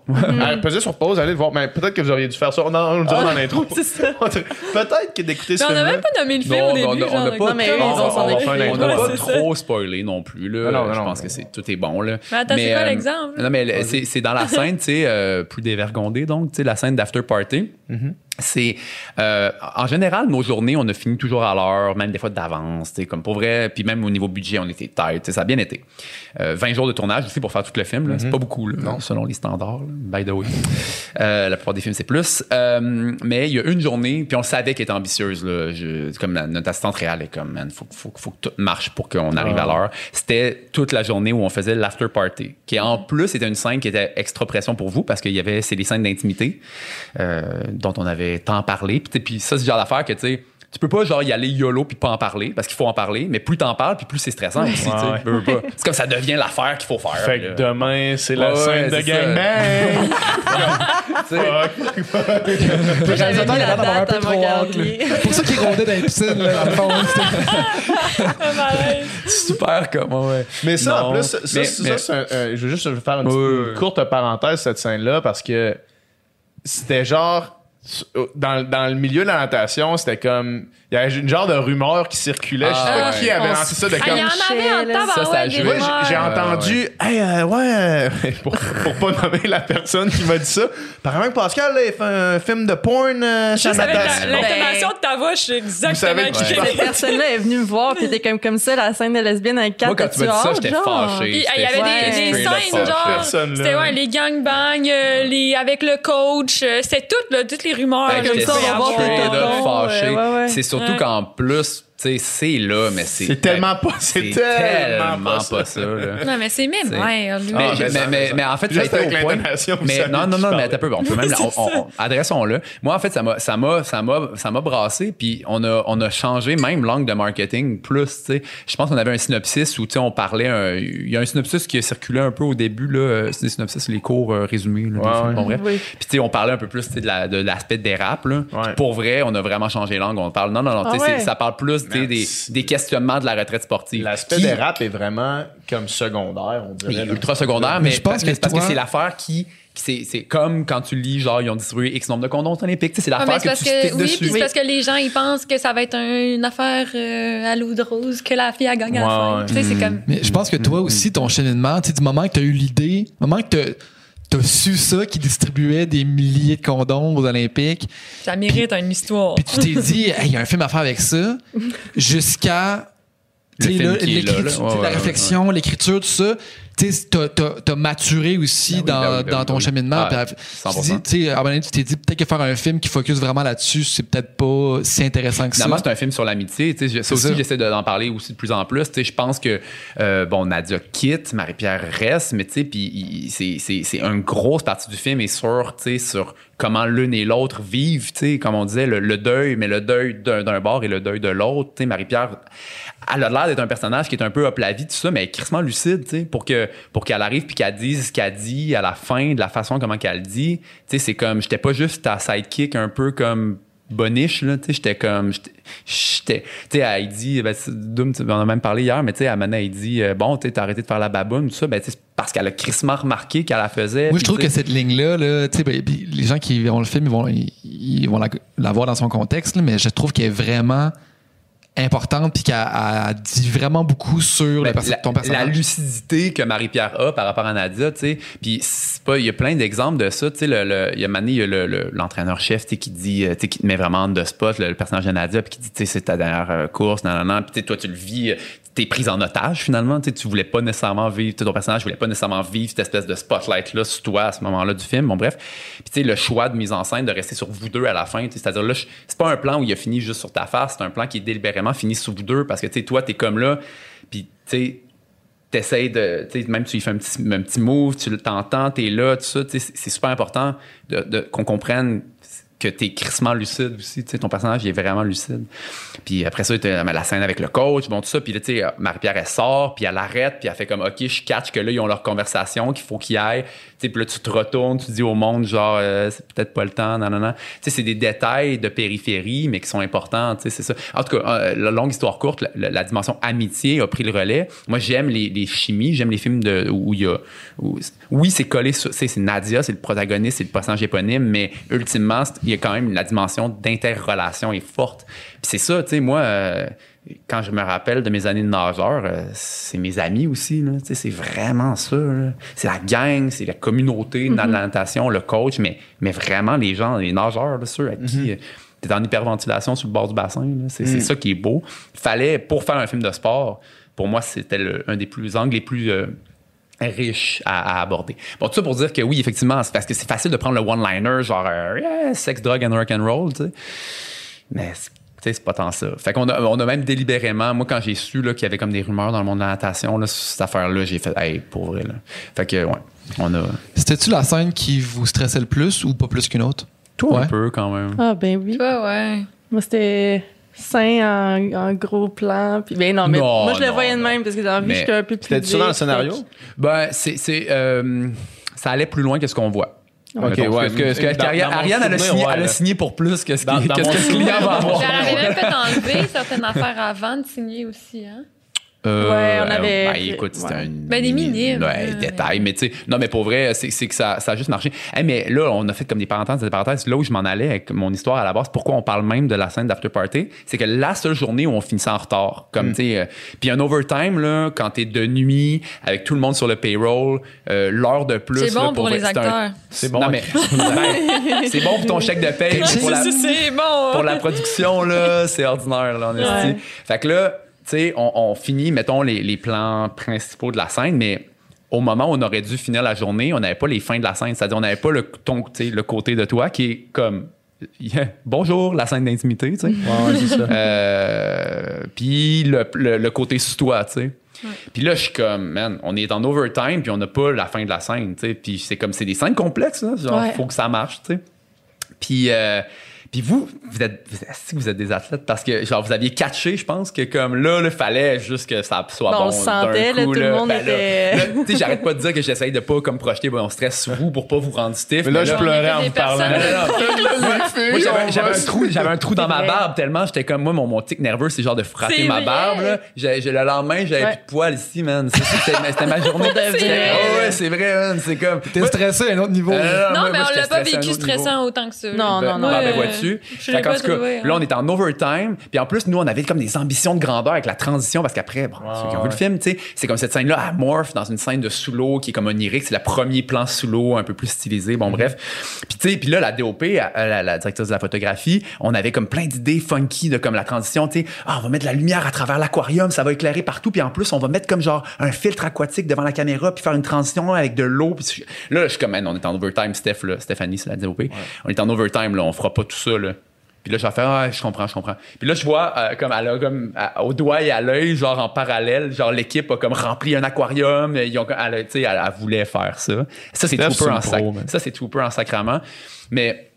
Pesez sur pause, allez le voir. Mais peut-être que vous auriez dû faire ça. On le dira dans l'intro. Peut-être que d'écouter ce Mais on n'a film même pas nommé le film Non, au on début. on a genre, pas- Non, mais comme ils on. On n'a pas trop spoilé non plus. Là. Non, non, non, je pense non. que c'est, tout est bon. Là. Mais attends, c'est quoi l'exemple? Non, mais c'est, c'est dans la scène, tu sais, euh, plus dévergondée, donc, tu sais, la scène d'After Party. C'est euh, en général nos journées, on a fini toujours à l'heure, même des fois d'avance, tu sais, comme pour vrai. Puis même au niveau budget, on était tight, ça a bien été. Euh, 20 jours de tournage aussi pour faire tout le film, c'est pas beaucoup, là, selon les standards. là, by the way, Euh, la plupart des films c'est plus. Euh, mais il y a une journée, puis on le savait qu'elle était ambitieuse. Là, Je- comme la- notre assistante réelle est comme, man, faut, faut, faut que tout marche pour qu'on arrive à l'heure. C'était toute la journée où on faisait l'after party, qui en plus était une scène qui était extra pression pour vous parce qu'il y avait c'est des scènes d'intimité euh, dont on avait tant parlé. Puis, tu sais, puis ça c'est le genre d'affaire que tu sais tu peux pas genre y aller YOLO puis pas en parler parce qu'il faut en parler, mais plus t'en parles puis plus c'est stressant aussi. tu sais. Ouais. Veux, veux pas. C'est comme ça devient l'affaire qu'il faut faire. Fait puis que demain, c'est la Ouais, scène de gangbang. Le réalisateur, il a l'air d'avoir un peu trop hâte. C'est pour ça qu'il rôdait dans les piscines, là, dans le fond. Super comme ouais. Mais ça, en plus, ça, mais- ça, mais- c'est un- un- je veux juste faire une, Ouais, petite- une courte parenthèse, cette scène-là, parce que c'était genre. Dans, dans le milieu de la c'était comme. Il y avait une genre de rumeur qui circulait. je sais Ah, pas ouais. qui avait lancé ça de Ah, comme. il y en avait en Ça, ça a des joué. Ouais, rumeurs. j'ai- entendu, hey, euh, ouais, euh, pour, pour pas nommer la personne qui m'a dit ça. Apparemment que Pascal, là, il fait un film de porn euh, sur natation. l'intonation de ta voix, je sais exactement savez qui c'est. Cette personne-là est venue me voir, puis était comme, comme ça, la scène de lesbienne avec quatre Moi, quand tu m'as dit ça, j'étais fâché. Il y avait des, scènes, genre, c'était ouais, les gangbangs, euh, les, avec le coach, euh, c'était tout, là, toutes les rumeurs. Que comme j'étais ça, on va voir tes fâché. C'est surtout Ouais. qu'en plus, sais, c'est là, mais c'est. C'est tellement pas- c'est tellement pas pas ça, là. Non, mais c'est même, ouais, lui. Ah, mais, en fait, ça a été avec au point. Mais non, non, non, mais un peu, on peut même, on, on- on- adressons-le. Moi, en fait, ça m'a, ça m'a, ça m'a, ça m'a brassé, puis on a, on a changé même l'angle de marketing plus, tu sais. Je pense qu'on avait un synopsis où, tu sais, on parlait, un- il y a un synopsis qui a circulé un peu au début, là. C'est des synopsis, les cours euh, résumés, là, des Ouais, films. ouais. Bon, bref. Oui. Puis, tu sais, on parlait un peu plus, tu sais, de, la- de l'aspect des rap, là. Ouais. Pour vrai, on a vraiment changé l'angle. On parle, non, non, non, tu sais, Ah ça parle plus, tu sais, des, des questionnements de la retraite sportive. L'aspect Qui- des rap est vraiment comme secondaire, on il dirait. est ultra secondaire, mais, je pense que c'est parce toi- que c'est l'affaire qui. qui c'est, c'est comme quand tu lis, genre, ils ont distribué X nombre de condoms olympiques. Tu sais, C'est Ah, l'affaire c'est que tu que, oui, puis c'est parce que les gens, ils pensent que ça va être un- une affaire euh, à l'eau de rose, que la fille a gagné à la fin. ouais. Tu sais, c'est comme. Mais je pense que toi aussi, ton cheminement, tu sais, du moment que tu as eu l'idée, du moment que tu T'as su ça qui distribuait des milliers de condoms aux Olympiques? Ça mérite une histoire. Puis tu t'es dit, Hey, il y a un film à faire avec ça. Jusqu'à la ouais, réflexion, l'écriture, tout ça. Tu t'as- t'as maturé aussi Ben oui, dans, ben oui, ben dans ton ben oui. cheminement. Ah, Puis, 100%. tu t'es dit peut-être que faire un film qui focus vraiment là-dessus, c'est peut-être pas si intéressant que ça. Finalement, c'est un film sur l'amitié. Ça aussi, ça. j'essaie de- d'en parler aussi de plus en plus. Tu sais, je pense que, euh, bon, Nadia quitte, Marie-Pierre reste, mais tu sais, puis c'est- c'est c'est une grosse partie du film est sur, tu sais, sur comment l'une et l'autre vivent, tu sais, comme on disait, le, le deuil, mais le deuil d'un d'un bord et le deuil de l'autre. Tu sais, Marie-Pierre, elle a l'air d'être un personnage qui est un peu up la vie, tout ça, mais elle est crissement lucide, pour que pour qu'elle arrive puis qu'elle dise ce qu'elle dit à la fin, de la façon comment qu'elle dit. Tu sais, c'est comme, j'étais pas juste ta sidekick un peu comme boniche là tu sais j'étais comme j'étais- tu sais elle dit ben, Doom, on en a même parlé hier mais tu sais Amanda elle dit euh, bon tu sais t'as arrêté de faire la baboune tout ça ben tu sais, c'est parce qu'elle a crissement remarqué qu'elle la faisait Moi, je trouve que cette ligne-là, là, tu sais, ben, les gens qui verront le film, ils vont, ils, ils vont la, la voir dans son contexte, là, mais je trouve qu'elle est vraiment importante puis qu'elle elle dit vraiment beaucoup sur le Ben, la, ton personnage. la lucidité que Marie-Pierre a par rapport à Nadia, tu sais. Puis c'est pas, il y a plein d'exemples de ça, tu sais. Le, le- il y a Mané, il y a le- le- l'entraîneur-chef, sais, qui dit, euh, tu sais, qui te met vraiment de spot, le, le personnage de Nadia, puis qui dit, tu sais, c'est ta dernière euh, course, nan, nan, nan. Puis toi, tu le vis, euh, t'es prise en otage finalement, tu voulais pas nécessairement vivre, ton personnage voulait pas nécessairement vivre cette espèce de spotlight-là sur toi à ce moment-là du film. Bon, bref. Puis tu sais, le choix de mise en scène de rester sur vous deux à la fin, c'est-à-dire là, c'est pas un plan où il a fini juste sur ta face, c'est un plan qui est délibérément fini sur vous deux parce que, tu sais, toi, t'es comme là, puis tu sais, t'essayes de, tu sais, même tu lui fais un petit, un petit move, tu t'entends, t'es là, tout ça, tu sais, c'est- super important de- qu'on comprenne que t'es crissement lucide aussi, tu sais, ton personnage, il est vraiment lucide. Puis après ça, t'as la scène avec le coach, bon, tout ça, puis là, tu sais, Marie-Pierre, elle sort, puis elle arrête, puis elle fait comme, OK, je catch que là, ils ont leur conversation, qu'il faut qu'ils aillent, tu sais, puis là, tu te retournes, tu dis au monde, genre, euh, c'est peut-être pas le temps, non, non, non. Tu sais, c'est des détails de périphérie, mais qui sont importants, tu sais, c'est ça. En tout cas, euh, la longue histoire courte, la, dimension amitié a pris le relais. Moi, j'aime les, chimies, j'aime les films où il y a, oui, c'est collé c'est Nadia, c'est le protagoniste, c'est le personnage éponyme, mais ultimement, il y a quand même la dimension d'interrelation est forte. Puis c'est ça, tu sais, moi, euh, quand je me rappelle de mes années de nageur, euh, c'est mes amis aussi, tu sais, c'est vraiment ça. C'est la gang, c'est la communauté dans la natation, le coach, mais, mais vraiment les gens, les nageurs, là, ceux à qui... euh, T'es en hyperventilation sur le bord du bassin. C'est c'est ça qui est beau. Fallait, pour faire un film de sport, pour moi, c'était un des plus angles les plus riches à, à aborder. Bon, tout ça pour dire que oui, effectivement, c'est parce que c'est facile de prendre le one-liner, genre euh, Yeah, sex, drug and rock and roll, tu sais. Mais c'est- tu sais, c'est pas tant ça. Fait qu'on a, on a même délibérément, moi, quand j'ai su là, qu'il y avait comme des rumeurs dans le monde de la natation, là, sur cette affaire-là, j'ai fait, hey, pour vrai, là. Fait que, ouais, on a. C'était-tu la scène qui vous stressait le plus ou pas plus qu'une autre? Toi, Ouais. un peu quand même. Ah, ben oui. Toi, ouais. Moi, c'était. Sein en, en gros plan. Puis, ben non, mais Non, moi, je le non, voyais de même parce que dans la vie, un peu plus. C'était ça dans le scénario? Ben, c'est, c'est, euh, ça allait plus loin que ce qu'on voit. Ok, Mettons, ouais. ce que, ce que- Dans- dans Ariane, mon Ariane, elle, a signé, ouais, elle a là. signé pour plus que ce, Dans- qui- dans que ce mon que le client souvenir, va avoir. Elle avait même fait enlever certaines affaires avant de signer aussi, hein? Euh, Ouais, on avait- ben, écoute, c'était ouais. un. Ben, des minimes, Ouais, détail. Mais tu sais, non, mais pour vrai, c'est que ça, ça a juste marché. Hey, mais là, on a fait comme des parenthèses, des parenthèses. Là où je m'en allais avec mon histoire à la base, pourquoi on parle même de la scène d'After Party, c'est que la seule journée où on finissait en retard. Mm. Comme, tu sais, euh, puis un overtime, là, quand t'es de nuit, avec tout le monde sur le payroll, euh, l'heure de plus. C'est bon là, pour les un- acteurs. C'est bon. Non, mais c'est bon pour ton chèque de paye. pour la- C'est bon! pour la production, là, c'est ordinaire, là, en. Ouais. Fait que là, sais, on, on finit, mettons, les, les plans principaux de la scène, mais au moment où on aurait dû finir la journée, on n'avait pas les fins de la scène. C'est-à-dire, on n'avait pas le, ton, le côté de toi qui est comme. yeah, bonjour, la scène d'intimité, tu sais. Ouais. Euh, puis le, le- le côté sous toi, tu sais. Puis là, je suis comme, man, on est en overtime, puis on n'a pas la fin de la scène, tu sais. Puis c'est comme, c'est des scènes complexes, là. Genre, Ouais. faut que ça marche, tu sais. Puis, euh, puis vous, vous êtes, vous, est-ce que vous êtes des athlètes? Parce que genre vous aviez catché, je pense que comme là, il fallait juste que ça soit Bon, bon. on le sentait, là, tout le monde Ben était- tu sais, j'arrête pas de dire que j'essaye de pas comme projeter mon stress sur vous pour pas vous rendre stiff. Mais là, je pleurais en vous parlant. j'avais, un trou, j'avais un trou dans ma barbe tellement j'étais comme moi, mon, mon tic nerveux, c'est genre de frapper ma barbe. Là. J'ai, j'ai- le lendemain, j'avais Ouais. plus de poils ici, man. C'était, ma journée. Oh, ouais, c'est vrai, man. C'est comme. T'es stressé à un autre niveau. Non, mais on l'a pas vécu stressant autant que ça. Non, Ben, non, non. Fait qu'en tout cas, trouvé, hein. Là, on est en overtime. Puis en plus, nous, on avait comme des ambitions de grandeur avec la transition parce qu'après, bon, ceux qui ont vu le film, tu sais, c'est comme cette scène-là, à morph dans une scène de sous l'eau qui est comme onirique. C'est le premier plan sous l'eau, un peu plus stylisé. Bon, bref. Puis tu sais, puis là, la DOP, la, la directrice de la photographie, on avait comme plein d'idées funky de comme la transition, tu sais. Ah, on va mettre de la lumière à travers l'aquarium, ça va éclairer partout. Puis en plus, on va mettre comme genre un filtre aquatique devant la caméra puis faire une transition avec de l'eau. Là, je suis comme, man, on est en overtime, Steph, là. Stéphanie, c'est la DOP. On est en overtime, là. On fera pas tout ça, là. Puis là, je vais faire, ah, je comprends, je comprends. Puis là, je vois, euh, comme, elle a comme, à- au doigt et à l'œil, genre en parallèle, genre l'équipe a comme rempli un aquarium. Ils ont, elle, elle, elle voulait faire ça. Ça, c'est Trooper en sac. Ça, c'est Trooper en sacrament. Mais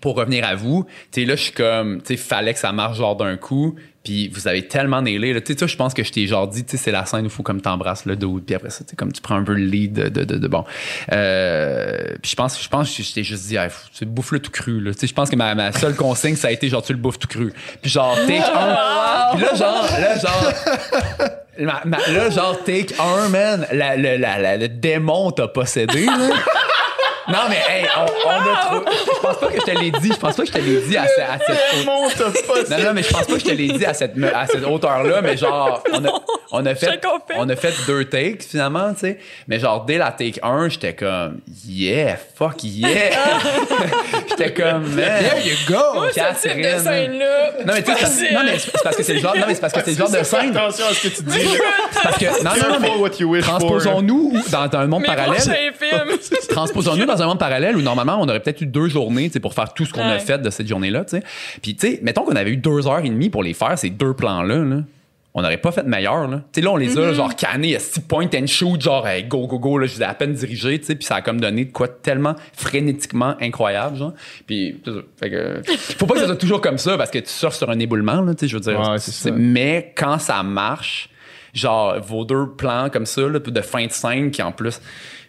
pour revenir à vous, tu sais, là, je suis comme, tu sais, fallait que ça marche genre d'un coup. Puis vous avez tellement nailé. là. Tu sais, je pense que je t'ai genre dit, tu sais, c'est la scène où il faut comme t'embrasses le dos. Puis après ça, tu comme tu prends un peu le lead de, de, de, de- bon. Euh, puis je pense, je pense que je t'ai juste dit, hey, tu bouffe-le tout cru. Là. Tu sais, je pense que ma, ma seule consigne, ça a été genre, tu le bouffes tout cru. Puis genre, take un. Puis là, genre, là, genre. ma- ma- là, genre, take un, man. La, la, la- le démon t'a possédé, là. Non, mais, hey, on, on a trop. Je pense pas que je te l'ai dit. Je pense pas que je te l'ai dit à, ce- à cette. Non, non, mais je pense pas que je te l'ai dit à cette, me- à cette hauteur-là, mais genre, on a, on a fait, on a fait deux takes finalement, tu sais. Mais genre, dès la take 1, j'étais comme, yeah, fuck yeah. j'étais comme, man. There you go! Ce type de Catherine. scène-là. Non, mais tu sais, c'est- non, mais c'est parce que c'est le genre, non, mais c'est parce que c'est le genre de scène. Attention à ce que tu dis. Parce que, non, non, non, mais Careful what you wish for. transposons-nous dans un monde Mes parallèle. prochains films. Transposons-nous dans un monde parallèle où normalement on aurait peut-être eu deux journées pour faire tout ce qu'on a fait de cette journée-là. tu sais. Puis tu sais, mettons qu'on avait eu deux heures et demie pour les faire, ces deux plans-là. là. On n'aurait pas fait meilleur. Là. Tu sais, là, on les a genre cannés, six point and shoot, genre hey, go, go, go. Là, je les ai à peine dirigés, tu sais, puis ça a comme donné de quoi tellement frénétiquement incroyable. Genre. Puis. Fait que, faut pas que ça soit toujours comme ça parce que tu surfes sur un éboulement, là, tu sais, je veux dire. Ouais, c'est ça. Mais quand ça marche, genre vos deux plans comme ça, là, de fin de scène qui en plus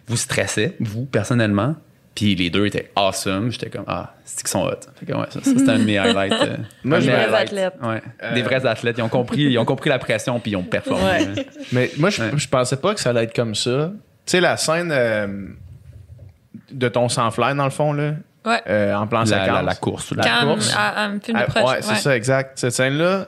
vous stressait, vous personnellement. Puis les deux étaient awesome. J'étais comme, ah, c'est qu'ils sont hot. Fait que, ouais, ça, ça, c'était un de mes highlights. euh, Moi, je athlètes. Ouais, Des vrais athlètes. Ils ont compris, ils ont compris la pression puis ils ont performé. Ouais. Mais moi, je, Ouais. je pensais pas que ça allait être comme ça. Tu sais, la scène euh, de ton sans-fly, dans le fond, là, Ouais. euh, en plan La, séquence. la, la course. la- Quand course. de Ah, proche. ouais, c'est ça, exact. Cette scène-là,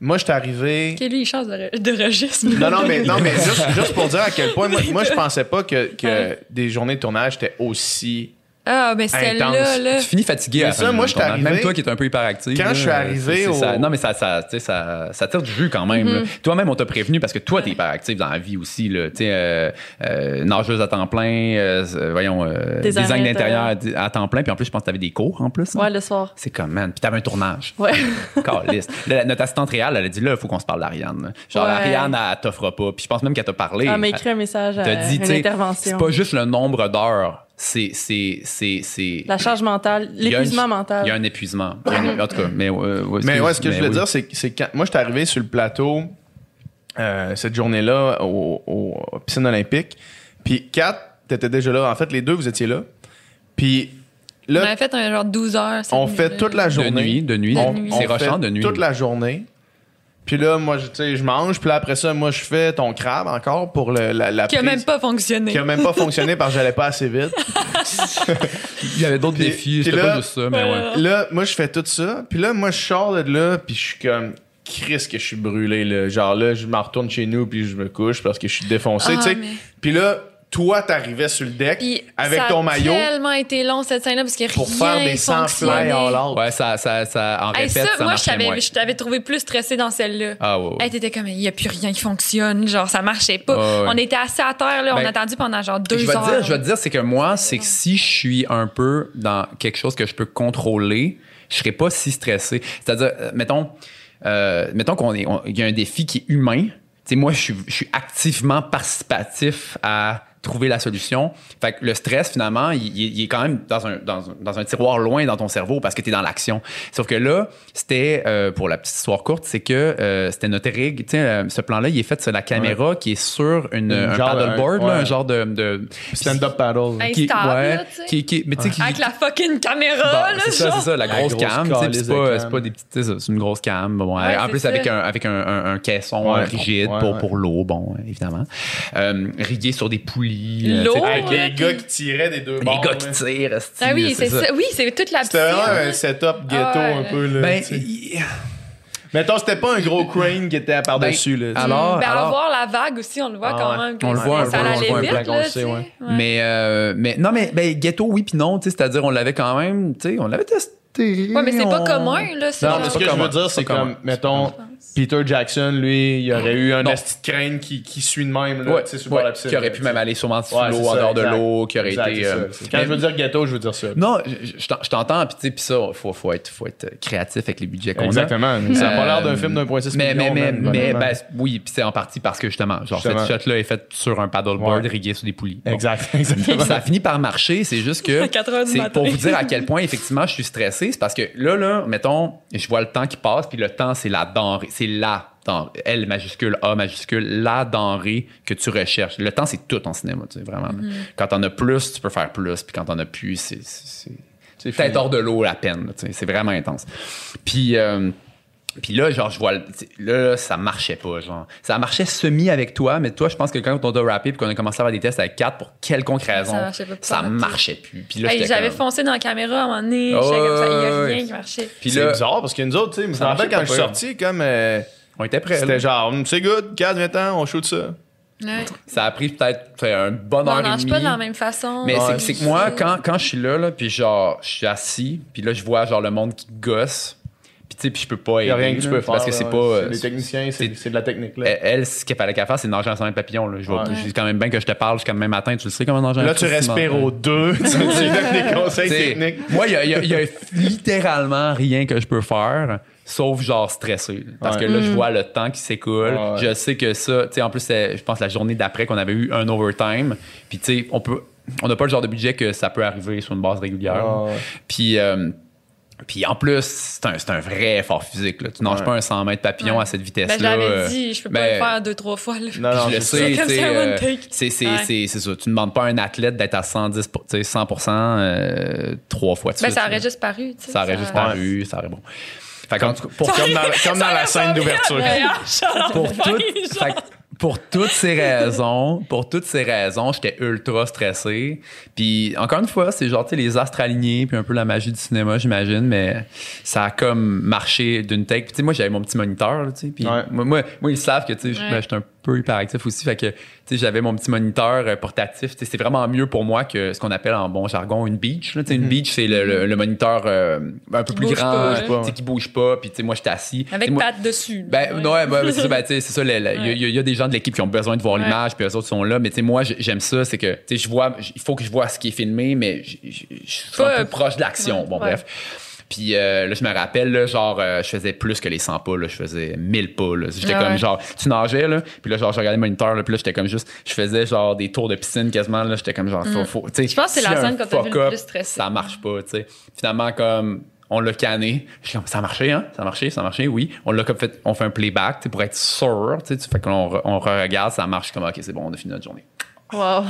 moi, je suis arrivé. Ok, lui, il change de, de registre. Non, non, mais, non, mais juste, juste pour dire à quel point, moi, moi je pensais pas que, que Ouais. des journées de tournage étaient aussi. Ah, ben celle-là, là. Tu finis fatigué Mais à ça, moi, tournage. arrivé- Même toi qui es un peu hyperactif. Quand là, je suis arrivé au- ça- Non, mais ça, ça, tu sais, ça, ça tire du jus quand même. là. Mm-hmm. Toi-même, on t'a prévenu parce que toi, t'es hyperactif dans la vie aussi. Là. Tu sais, euh, euh, nageuse à temps plein, euh, euh, voyons, euh, Design d'intérieur à, temps plein. Puis en plus, je pense que t'avais des cours en plus. hein? Ouais, le soir. C'est comme, man. Puis t'avais un tournage. Ouais. Caliste. Notre assistante réelle, elle a dit, là, il faut qu'on se parle d'Ariane. Genre, Ouais. Ariane, elle, elle t'offrera pas. Puis je pense même qu'elle t'a parlé. Elle m'a écrit un message à T'as dit, tu sais, c'est pas juste le nombre d'heures c'est c'est c'est c'est La charge mentale, l'épuisement mental. Il y a un épuisement. Il y a un- en tout cas, mais euh, ouais, Mais ouais, ce que je voulais oui. dire, c'est c'est quand moi, je suis arrivé sur le plateau euh, cette journée-là au, au- aux piscines olympiques. Puis Kat, t'étais déjà là. En fait, les deux, vous étiez là. Puis On là, avait fait un genre 12 heures. on fait toute la de journée. nuit, de nuit, De on, nuit. on c'est rochant fait de nuit. toute la journée. Puis là, moi, je, tu sais, je mange. Puis là, après ça, moi, je fais ton crabe encore pour le- la, la Qui a prise, même pas fonctionné. qui a même pas fonctionné parce que j'allais pas assez vite. Il y avait d'autres Puis- défis, puis c'était là- pas juste ça, mais ouais. Là, moi, je fais tout ça. Puis là, moi, je sors de là. Puis je suis comme... Chris que je suis brûlé là. Genre là, je m'en retourne chez nous puis je me couche parce que je suis défoncé, Ah, tu sais. mais- Puis là, toi t'arrivais sur le deck Puis avec ça ton a maillot? tellement été long cette scène-là parce que pour rien faire des 100 fonctionnait. fly all out. Ouais, ça, ça, ça, en Hey, répète, ça, ça, moi, je marchait t'avais, moins. je t'avais trouvé plus stressé dans celle-là. Ah, ouais, ouais. Hey, t'étais comme, il y a plus rien qui fonctionne, genre, ça marchait pas. Ouais, ouais. On était assis à terre, là, on Ben, a attendu pendant genre deux je vais heures. te dire, je vais te dire, c'est que moi, c'est que si je suis un peu dans quelque chose que je peux contrôler, je serais pas si stressé. C'est-à-dire, euh, mettons, euh, mettons qu'on est, il y a un défi qui est humain. Tu sais, moi, je suis, je suis activement participatif à trouver la solution. Fait que le stress, finalement, il, il- il est quand même dans un, dans, un- dans un tiroir loin dans ton cerveau parce que tu es dans l'action. Sauf que là, c'était, euh, pour la petite histoire courte, c'est que euh, c'était notre rig. Tu sais, euh, ce plan-là, il est fait sur la caméra qui est sur une, Une un genre de- paddleboard, là, ouais. un genre de... de Stand-up paddle. Qui, ouais, là, qui, qui, mais tu sais, qui, Avec la fucking caméra, Bon, là, c'est ça, c'est ça, la La grosse, grosse cam, calice c'est pas, pas des petites, c'est une grosse cam. Bon, Ouais, en plus ça. avec un, avec un, un, un caisson Ouais. euh, rigide Ouais, pour, ouais. pour l'eau, bon, évidemment. Euh, rigué sur des poulies. Euh, L'eau, Avec les gars qui tiraient des deux Les bords. gars qui tirent, Ah oui, c'est ça. Oui, c'est toute la C'était vraiment un setup ghetto Ah un peu là. Ben, Mettons, c'était pas un gros crane qui était par-dessus sais. alors, ben, alors- avoir la vague aussi, on le voit Ah quand même. On le voit un peu, on le allait voit un vite, peu, là, on le tu sait, sais. ouais. Ouais. mais, euh, mais non, mais ben, ghetto, oui, puis non, tu sais, c'est-à-dire, on l'avait quand même, tu sais, on l'avait testé. Ouais, mais c'est pas on- commun, là. c'est Non, genre- mais ce que je veux dire, C'est comme, commun. mettons, Peter Jackson, lui, il aurait eu un esti de crane qui, qui suit de même, là, Ouais, tu sais, ouais, qui aurait pu même aller sûrement sous Ouais, l'eau, en dehors de l'eau, qui aurait Exact, été. ça. euh, Quand mais- je veux dire ghetto, je veux dire ça. Non, je, je t'en- je t'entends, puis tu sais, puis ça, faut, faut être, faut être créatif avec les budgets qu'on a. Exactement. Ça a pas l'air d'un Euh, film d'un point six mais, mais, million, mais, ben, oui, puis c'est en partie parce que justement, genre Justement. cette shot-là est faite sur un paddleboard rigué sur des poulies. Exact, exactement. Ça a fini par marcher, c'est juste que À 4 heures du c'est pour vous dire à quel point effectivement je suis stressé, c'est parce que là là, mettons, je vois le temps qui passe puis le temps c'est la denrée, c'est la denrée, L majuscule A majuscule, la denrée que tu recherches. Le temps c'est tout en cinéma, tu sais vraiment. Mm-hmm. Quand t'en as plus, tu peux faire plus, puis quand t'en as plus, c'est tête hors de l'eau la peine, tu sais, c'est vraiment intense. Puis euh, puis là, genre, je vois, là, ça marchait pas, genre. Ça marchait semi avec toi, mais toi, je pense que quand on t'a rappé puis qu'on a commencé à avoir des tests avec 4 pour quelconque raison, Ça marchait pas, ça pas, marchait plus. Puis là, Hey, J'avais comme- foncé dans la caméra à un moment donné. Oh, comme ça, il y a rien qui marchait. Puis C'est là, bizarre parce que nous autres, tu sais, je me Ça rappelle quand je suis sorti, comme. euh, on était prêts. C'était là. genre, c'est good, 4, 20 ans, on shoot ça. Ouais. Ça a pris peut-être fait, un bon On heure et mange demie. pas de la même façon. Mais Ouais. c'est- c'est que moi, quand, quand je suis là, là puis genre, je suis assis, puis là, je vois genre le monde qui gosse, puis tu sais, puis je peux pas Il aider. y a rien que tu peux faire. Parce que c'est pas. Les techniciens, c'est de la technique, là. Elle, ce qu'elle fallait qu'elle fasse, c'est nager en de papillon. Là. Je, Ouais. dis quand même bien que je te parle jusqu'à demain matin. Tu le sais comment nager Là, tu respires aux deux, tu donnes des conseils techniques. Moi, il y a, il y a- il y a littéralement rien que je peux faire, sauf genre stresser. Parce Ouais. que là, je vois le temps qui s'écoule. Ouais. Je sais que ça, tu sais, en plus, c'est- je pense la journée d'après qu'on avait eu un overtime. Puis, tu sais, on peut. On n'a pas le genre de budget que ça peut arriver sur une base régulière. Ouais. Puis, euh, puis en plus, c'est un, c'est un vrai effort physique. Là. Tu nages Ouais. pas un 100 mètres papillon Ouais. à cette Ben, vitesse-là. euh, dit, je peux pas ben, le faire deux, trois fois. Là. Non, non, je le c'est sais, ça. tu sais, Comme ça, one euh, c'est c'est- Ouais. c'est- c'est ça. Tu ne demandes pas à un athlète d'être à 110, pour- tu sais, 100 euh, trois fois de Ben, suite, ça là. aurait juste paru. sais, Ça aurait juste paru, ça aurait bon. Fait qu'en tout cas, pour, Comme dans, comme dans la scène d'ouverture. pour, fait que pour toutes ces raisons, pour toutes ces raisons, j'étais ultra stressé. Puis encore une fois, c'est genre tu sais, les astres alignés, puis un peu la magie du cinéma, j'imagine, mais ça a comme marché d'une take. Puis tu sais, moi j'avais mon petit moniteur, là, tu sais, puis Ouais. moi, moi, moi, ils savent que tu sais, je Ouais. ben, j'étais un peu hyperactif aussi, fait que tu sais, j'avais mon petit moniteur euh, portatif. C'est vraiment mieux pour moi que ce qu'on appelle en bon jargon une beach. Là, sais, une beach, c'est le, le- le moniteur euh, un peu Qui plus grand, pas, sais, qui bouge pas. Puis tu sais, moi j'étais assis. Avec moi- patte dessus. ben, Ouais. ouais, ouais, c'est ça, ben, tu sais, c'est ça. Il y a- Ouais. y, y des gens de l'équipe qui ont besoin de voir Ouais. l'image, puis eux autres sont là. Mais tu sais, moi, j'aime ça, c'est que, tu sais, je vois, il faut que je vois ce qui est filmé, mais je suis Pas, un peu proche de l'action. ouais, bon, ouais. bref. Puis euh, là, je me rappelle, là, genre, euh, je faisais plus que les 100 pas, là, je faisais 1000 pas. J'étais Ah comme ouais. genre, tu nageais, là, puis là, genre, je regardais moniteur, là, puis là, j'étais comme juste, je faisais genre des tours de piscine quasiment, là, j'étais comme genre, faut, faut, tu sais, Mm. Je pense que c'est la scène quand t'as vu le plus stressé. Ça marche pas, tu sais. Finalement, comme, on l'a canné. Je suis comme, ça a marché, hein? Ça a marché, ça a marché, oui. On l'a comme fait, on fait un playback, tu sais, pour être sûr, tu sais, tu- fait qu'on on re-regarde, ça marche comme, ok, c'est bon, on a fini notre journée. Wow.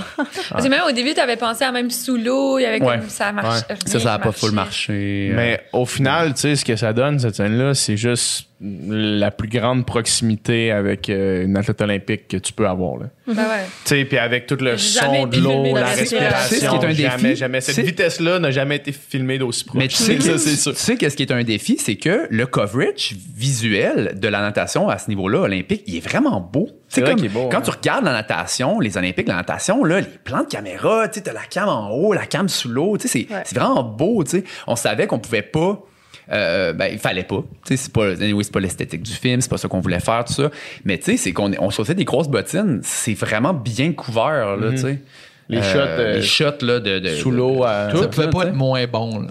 Parce que même au début, t'avais pensé à même sous l'eau, il y avait Ouais. comme ça marche. Ouais. Ça, ça a qui pas full marché. Mais au final, tu sais, ce que ça donne, cette scène-là, c'est juste la plus grande proximité avec euh, une athlète olympique que tu peux avoir. Là. Ben ouais. Tu sais, puis avec tout le J'ai jamais son été de l'eau, dans la respiration, Tu sais ce qui est un jamais, défi? jamais. Cette C'est- vitesse-là n'a jamais été filmée d'aussi proche. Mais tu sais, ça, que- c'est sûr. tu sais qu'est-ce qui est un défi, c'est que le coverage visuel de la natation à ce niveau-là olympique, il est vraiment beau. C'est comme beau, quand hein. tu regardes la natation, les Olympiques, la natation, là, les plans de caméra, tu t'as la cam en haut, la cam sous l'eau, tu sais, c'est Ouais. vraiment beau, tu sais. On savait qu'on pouvait pas. euh, ben, il fallait pas. Tu sais, c'est pas, anyway, c'est pas l'esthétique du film, c'est pas ça qu'on voulait faire, tout ça. Mais tu sais, c'est qu'on on sautait des grosses bottines. C'est vraiment bien couvert, là, tu sais. Les Euh, shots, euh, les shots, là, de. de- Sous l'eau, tout, Ça pouvait pas être moins bon. Là.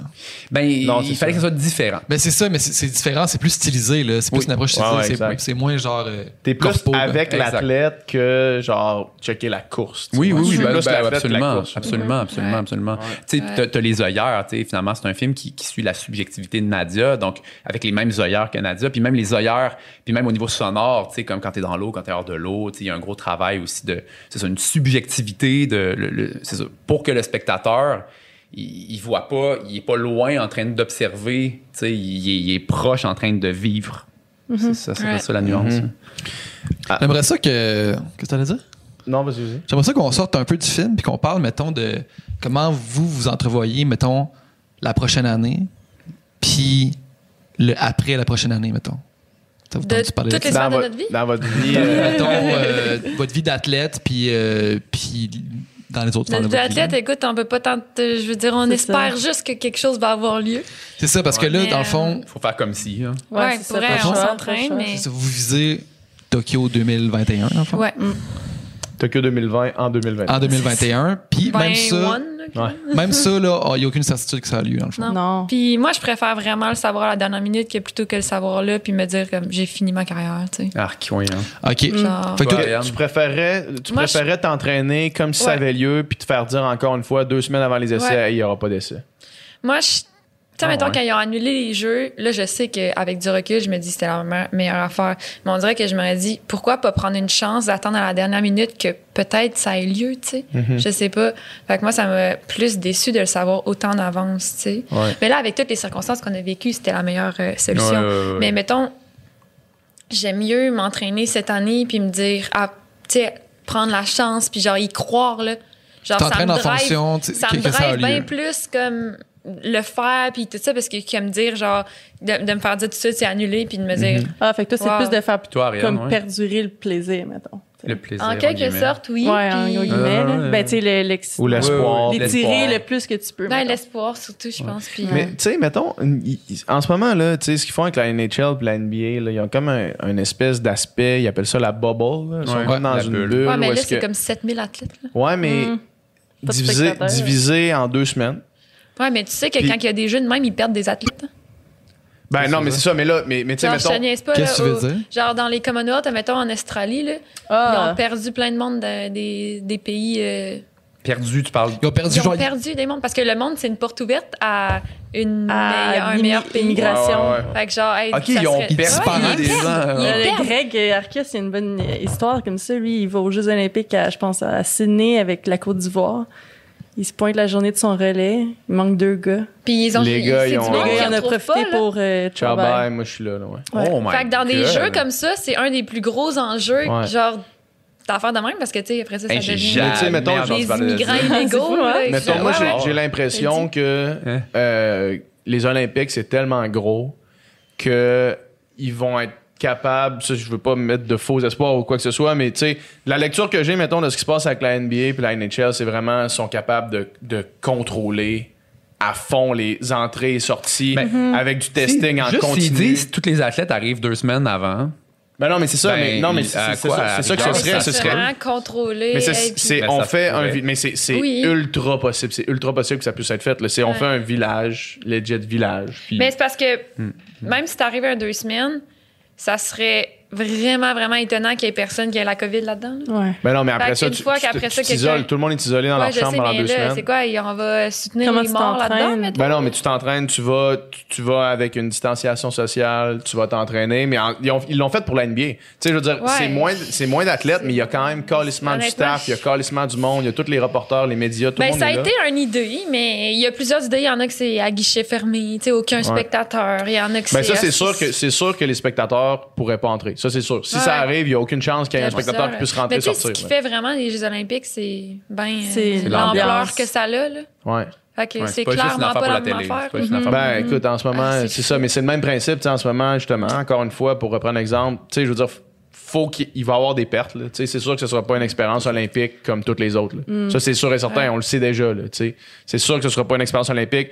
Ben, Non, il fallait ça. que ça soit différent. Ben c'est ça, mais c'est différent, c'est plus stylisé. là. C'est plus Oui. une approche stylisée. ouais, c'est- moins genre. euh, T'es plus corpo, avec l'athlète que, genre, checker la course. tu Oui, vois. oui, oui, ben, ben, absolument, course. absolument, absolument, Ouais. absolument. Tu sais, t'as- les œillères, tu sais, finalement, c'est un film qui, qui suit la subjectivité de Nadia, donc avec les mêmes œillères que Nadia, puis même les œillères, puis même au niveau sonore, tu sais, comme quand t'es dans l'eau, quand t'es hors de l'eau, tu sais, il y a un gros travail aussi de, c'est ça, une subjectivité de, le- le- c'est ça, pour que le spectateur, il, il voit pas, il est pas loin en train d'observer, tu sais, il, est- il est proche en train de vivre. C'est ça, c'est Ouais. ça la nuance. Mhm. J'aimerais ça que. Qu'est-ce que t'allais dire? Non, vas-y, vas-y. J'aimerais ça qu'on sorte un peu du film puis qu'on parle, mettons, de comment vous vous entrevoyez, mettons, la prochaine année, puis le après la prochaine année, mettons. Ça vous De tente de parler toutes les de notre vie? Dans votre vie. euh, mettons, euh, votre vie d'athlète, puis, euh, puis dans les autres sphères de athlète, écoute, on peut pas tant. Je veux dire, on C'est espère ça. juste que quelque chose va avoir lieu. C'est ça, parce que là, Mais, dans le fond, Faut faire comme si, hein. Ouais, c'est pour vrai, on s'entraîne, mais- vous visez Tokyo 2021, dans le fond. Ouais. Tokyo 2020 en 2020. En 2021. Puis même ça, 21, là, Ouais. même ça, là, il n'y a aucune certitude que ça a lieu, dans le fond. Non. Non. Puis moi, je préfère vraiment le savoir à la dernière minute que plutôt que le savoir là, puis me dire comme j'ai fini ma carrière, tu sais. Ah, oui, hein. OK. Genre- Fait que Ouais. toi, Ariane. Tu préférais, tu Moi, je- préférais t'entraîner comme si ça avait lieu, puis te faire dire encore une fois, deux semaines avant les essais, il n'y aura pas d'essai. Moi, je. Ah, mettons, ouais. quand ils ont annulé les jeux, là, je sais qu'avec du recul, je me dis que c'était la me- meilleure affaire. Mais on dirait que je m'aurais dit, pourquoi pas prendre une chance d'attendre à la dernière minute que peut-être ça ait lieu, tu sais? Mm-hmm. Je sais pas. Fait que moi, ça m'a plus déçu de le savoir autant en avance, tu sais. Ouais. Mais là, avec toutes les circonstances qu'on a vécues, c'était la meilleure euh, solution. Ouais. Mais mettons, j'aime mieux m'entraîner cette année puis me dire, ah, tu sais, prendre la chance puis genre y croire, là. Genre, ça me en drive, fonction sais, ça me drive bien plus comme le faire puis tout ça parce que que me dire genre de, de me faire dire tout ça c'est annulé puis de me dire Ah, fait que toi, c'est Wow. plus de faire Toi, Ariane, comme ouais. perdurer le plaisir, mettons. Le plaisir. en quelque sorte oui ouais, en puis- gros guillemets. Ouais. Ben, tu sais, le- l'ex- Ou l'espoir. Ouais, ouais, l'étirer l'espoir. le plus que tu peux. Ouais, l'espoir surtout je pense puis Mais tu sais, mettons, en ce moment, là, tu sais, ce qu'ils font avec la NHL et la NBA, là, ils ont comme un, un espèce d'aspect, ils appellent ça la bubble. là. Ils sont Ouais. comme dans une bulle. bulle. ouais mais là est-ce c'est que- comme 7000 athlètes là. Ouais, mais Mm. Divisé en deux semaines. Ouais mais tu sais que Puis- quand il y a des jeux de même ils perdent des athlètes hein? Ben non, mais c'est ça, mais là, mais, mais tu sais, genre je te mettons. niaise pas Qu'est-ce là, que tu veux au- dire? genre dans les Commonwealth mettons en Australie là ils Ah, ont perdu plein de monde de- des, des pays euh, Perdu, tu parles. Ils ont perdu ils ont genre- perdu des mondes parce que le monde c'est une porte ouverte à une À meilleure- un l'immi- meilleur pays immigration. Ouais, ouais, ouais. Fait que genre, hey, Ok, ça ils ont serait- perdu Ouais, des ils gens. perdent. Ils Euh, perdent. Greg Arcus, il y a une bonne histoire comme ça. Lui, il va aux Jeux Olympiques, à, je pense, à Sydney avec la Côte d'Ivoire. Il se pointe la journée de son relais. Il manque deux gars. Puis ils ont Les gars, ils du ont- monde Le qui gars, il en a profité pas, pour euh, Ciao, travailler. bye, moi je suis là. là, ouais. Ouais. Oh my Fait que dans des jeux comme ça, c'est un des plus gros enjeux, Ouais. genre, d'affaires de même, parce que, tu sais, après ça, ça Hey, devient jamais Mais tu sais, mettons, entendu des immigrants illégaux. hein? là, Mettons, moi, ouais. j'ai l'impression que Hein? euh, les Olympiques, c'est tellement gros que ils vont être capables, ça, je veux pas me mettre de faux espoirs ou quoi que ce soit, mais tu sais, la lecture que j'ai, mettons, de ce qui se passe avec la NBA et la NHL, c'est vraiment, ils sont capables de, de contrôler à fond les entrées et sorties Ben, avec du testing en Juste continu. disent tous les athlètes arrivent deux semaines avant, Ben non, mais c'est ça. Ben, mais non, mais c'est ça, à c'est ça que ce serait. Ce c'est serait. vraiment contrôlé. Mais c'est, puis- Ben, on fait un, pourrait. mais c'est, c'est Oui. ultra possible, c'est ultra possible que ça puisse être fait. Là. C'est, on Ouais. fait un village, legit village. Puis, Mais c'est parce que Hmm. même si t'arrives à deux semaines, ça serait vraiment, vraiment étonnant qu'il y ait personne qui ait la COVID là-dedans. là. Ouais. ben non, mais après Fait ça, tu, fois tu- tu ça, Tout le monde est isolé dans Ouais, leur chambre sais, pendant deux là, semaines. c'est quoi? On va soutenir Comment les morts là-dedans? Ben non, mais tu t'entraînes, tu vas, tu, tu vas avec une distanciation sociale, tu vas t'entraîner, mais en- ils, ont- ils l'ont fait pour la NBA. Tu sais, je veux dire, Ouais. c'est moins, c'est moins d'athlètes, mais il y a quand même calissement du staff, il y a calissement du monde, il y a tous les reporters, les médias, tout le Ben, monde ça a est là. été une idée, mais il y a plusieurs idées. Il y en a que c'est à guichet fermé, tu sais, aucun spectateur. Il y en a que Ben c'est. ça, sûr que c'est sûr que les spectateurs pourraient pas entrer. Ça, c'est sûr. Si Ouais. ça arrive, il y a aucune chance qu'il y ait un spectateur ça, qui puisse rentrer Mais sortir. Ce qui fait vraiment les Jeux Olympiques, c'est ben euh, l'ampleur l'ambiance. que ça a, là. Ouais. Fait que Ouais, c'est clairement pas pour la même télé. affaire. Pas Mhm. Ben, écoute, en ce moment, Ah, c'est ça, mais c'est le même principe, tu sais, en ce moment, justement, encore une fois, pour reprendre l'exemple, tu sais, je veux dire, faut qu'il il va y avoir des pertes, là. Tu sais, c'est sûr que ce sera pas une expérience olympique comme toutes les autres, là. Ça, c'est sûr et certain, Ouais. on le sait déjà, là, tu sais. C'est sûr que ce sera pas une expérience olympique.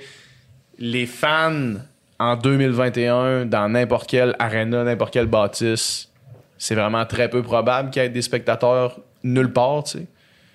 Les fans, en 2021, dans n'importe quelle arena, n'importe quelle bâtisse, c'est vraiment très peu probable qu'il y ait des spectateurs nulle part, tu sais.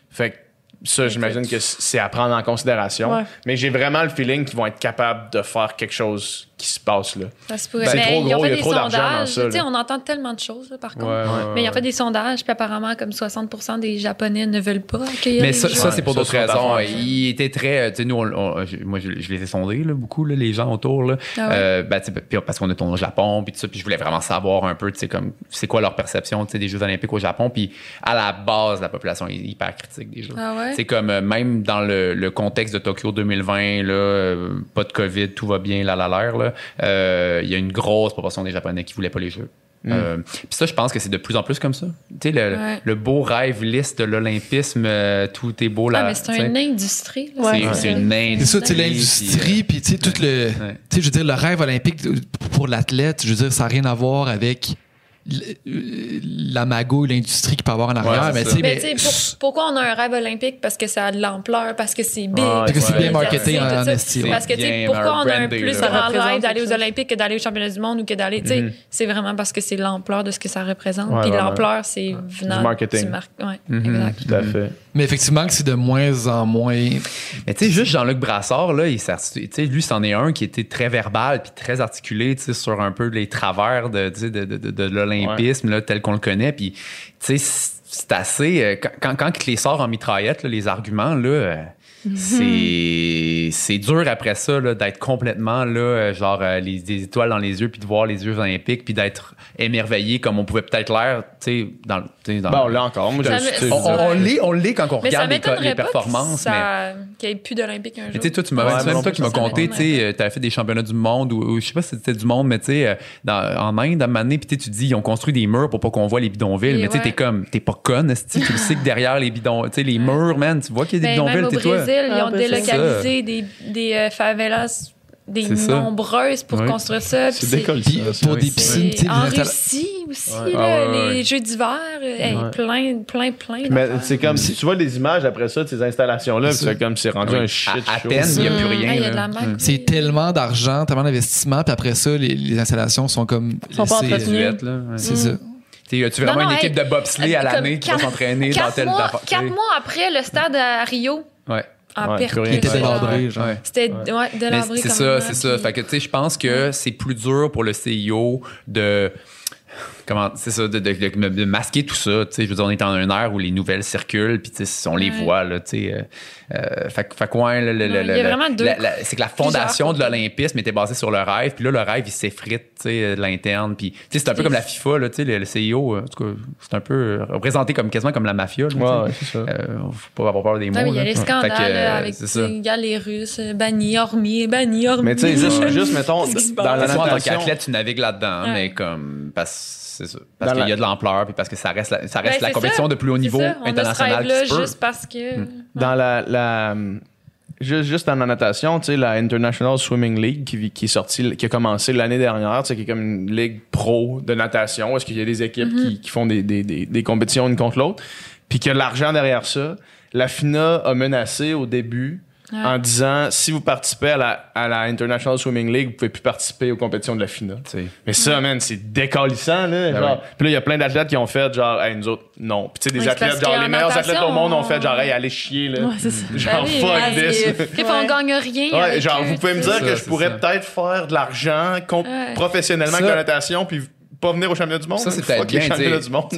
Fait que ça, j'imagine que c'est à prendre en considération. Ouais. Mais j'ai vraiment le feeling qu'ils vont être capables de faire quelque chose qui se passe là. Ça se pourrait. Ben, c'est Mais trop ils ont gros, fait il y a des trop d'argent dans sondages. ça, Tu sais, là. on entend tellement de choses, là, par contre. Ouais, ouais, Mais ils ont fait des sondages, puis apparemment, comme 60% des Japonais ne veulent pas accueillir Mais les ça, ça c'est pour d'autres raisons. affaire. Il était très. Tu sais, nous, on- on- je- moi, je, je les ai sondés, là, beaucoup, là, les gens autour. Là. Ah ouais? Euh, ben, parce qu'on est tourné au Japon, puis tout ça, puis je voulais vraiment savoir un peu, tu sais, comme, c'est quoi leur perception, tu sais, des Jeux Olympiques au Japon. Puis à la base, la population est hyper critique des Jeux. Ah ouais? C'est comme, euh, même dans le, le contexte de Tokyo 2020, là, euh, pas de COVID, tout va bien, là, la l'air, là, euh, il y a une grosse proportion des Japonais qui voulaient pas les Jeux. Euh, Puis ça, je pense que c'est de plus en plus comme ça. Tu sais, le, Ouais. le beau rêve lisse de l'olympisme, euh, tout est beau là. Ah, mais c'est une industrie. Ouais. C'est- C'est une industrie. C'est ça, tu sais, puis, l'industrie, puis tu sais, tout le. Ouais. Tu sais, je veux dire, le rêve olympique pour l'athlète, je veux dire, ça n'a rien à voir avec la magouille, l'industrie qu'il peut avoir en arrière. mais ça. tu sais, Mais pour- pourquoi on a un rêve olympique? Parce que ça a de l'ampleur, parce que c'est big. Ah, Parce que c'est bien marketé en. Parce que, tu sais, bien pourquoi on a un plus rêve d'aller aux. Olympiques que d'aller aux championnats du monde ou que d'aller, sais, c'est vraiment parce que c'est l'ampleur de ce que ça représente. Ouais, Puis l'ampleur, c'est venant Du marketing. du mar- ouais, Mhm. exact. Tout à fait. Mais effectivement, que c'est de moins en moins. Mais tu sais, juste Jean-Luc Brassard, là, il lui, c'en est un qui était très verbal puis très articulé, sur un peu les travers de, de, de, de, de l'olympisme, là, tel qu'on le connaît. Puis, tu sais, c'est- assez... euh, Quand, quand, quand il les sort en mitraillette, là, les arguments, là... euh, C'est c'est dur après ça là, d'être complètement là, euh, genre euh, les, des étoiles dans les yeux puis de voir les Jeux olympiques puis d'être émerveillé comme on pouvait peut-être l'air, tu sais, dans, le- tu sais, dans Bon, là encore, moi, Ça je- on, l'est, on l'est quand on Mais ça regarde les, m'étonnerait pas performances, que mais ça- qu'il n'y ait plus d'Olympiques un jour. mais tu sais, toi, tu m'as Ouais, même toi qui m'as ça conté, tu sais, as fait des championnats du monde ou, ou je sais pas si c'était du monde, mais tu sais, euh, dans- en Inde, à un moment donné, puis tu sais, tu dis, ils ont construit des murs pour pas qu'on voit les bidonvilles, mais tu sais, t'es comme, t'es pas conne, tu le sais que derrière les bidons, tu sais, les murs, man, tu vois qu'il y a des Ben, bidonvilles, tu sais, ils Ah, ont ben, c'est délocalisé des, des euh, favelas, des nombreuses pour Ouais. construire ça. C'est ça, pour oui. des piscines, tu sais, En Russie aussi, Ouais. là, Ah, ouais, ouais. les jeux d'hiver, euh, hey, plein, plein, plein. Mais c'est comme si tu vois des images après ça de ces installations-là, C'est comme c'est rendu un shit À- à peine, il y a plus Hum, rien, ah, magouille. C'est tellement d'argent, tellement d'investissement, puis après ça, les, les installations sont comme. Sont pas entretenues. C'est ça. Tu sais, as-tu vraiment Non, non, une équipe hey, de bobsleigh à l'année qui va quatre- s'entraîner dans tu quatre mois après, le stade à Rio, Ouais. En Ouais, perte. plus rien. Il était Ouais. délabré, genre. Ouais. C'était ouais, délabré c'est ça, c'est ça. Fait que, tu sais, je pense que c'est plus dur pour le CIO de. Comment, c'est ça, de, de- de- de masquer tout ça. Tu sais, je veux dire, on est dans un air où les nouvelles circulent, puis tu sais, on les Ouais. voit, là, tu sais. euh, euh, fait, ouais, le- le- le- il y a le- vraiment deux- la- la- c'est que la fondation de l'Olympisme était basée sur le rêve, puis là, le rêve, il s'effrite, tu sais, de l'interne. Puis, tu sais, c'est un peu comme la FIFA, là, tu sais, le, le CIO, euh, en tout cas, c'est un peu euh, représenté comme, quasiment comme la mafia, là. Ouais, ouais, c'est ça. Euh, faut pas avoir peur des mots. Il y a les scandales euh, avec les Russes, bannis, hormis, bannis, hormis. Mais tu sais, juste, mettons, dans la en tant qu'athlète, tu navigues là-dedans, mais comme parce c'est ça, parce qu'il y a de l'ampleur puis parce que ça reste la, ça Ben, reste la c'est compétition ça. de plus haut niveau ça. On international a ce qui se rêve-là peut. juste parce que. dans la, la juste, juste dans la natation, tu sais, la International Swimming League qui, qui est sortie, qui a commencé l'année dernière, tu sais, qui est comme une ligue pro de natation, où est-ce qu'il y a des équipes qui, qui font des, des, des, des compétitions une contre l'autre, puis qu'il y a de l'argent derrière ça. La FINA a menacé au début Ouais. en disant si vous participez à la, à la International Swimming League, vous pouvez plus participer aux compétitions de la FINA. Mais ça, man, c'est décalissant, là. Ben genre. ouais. Puis là, il y a plein d'athlètes qui ont fait, genre, hey, nous autres, non. Puis tu sais, des Oui, athlètes, genre, les meilleurs athlètes au monde ont fait, genre, hey, allez chier, là. Ouais, c'est ça. Genre, Ben oui, fuck this. Puis on Ouais. gagne rien. Ouais, genre, eux, vous pouvez me dire que je pourrais peut-être faire de l'argent Ouais. professionnellement Ça- avec la natation, puis pas venir au championnat du monde. Ça, c'est peut-être bien, tu sais.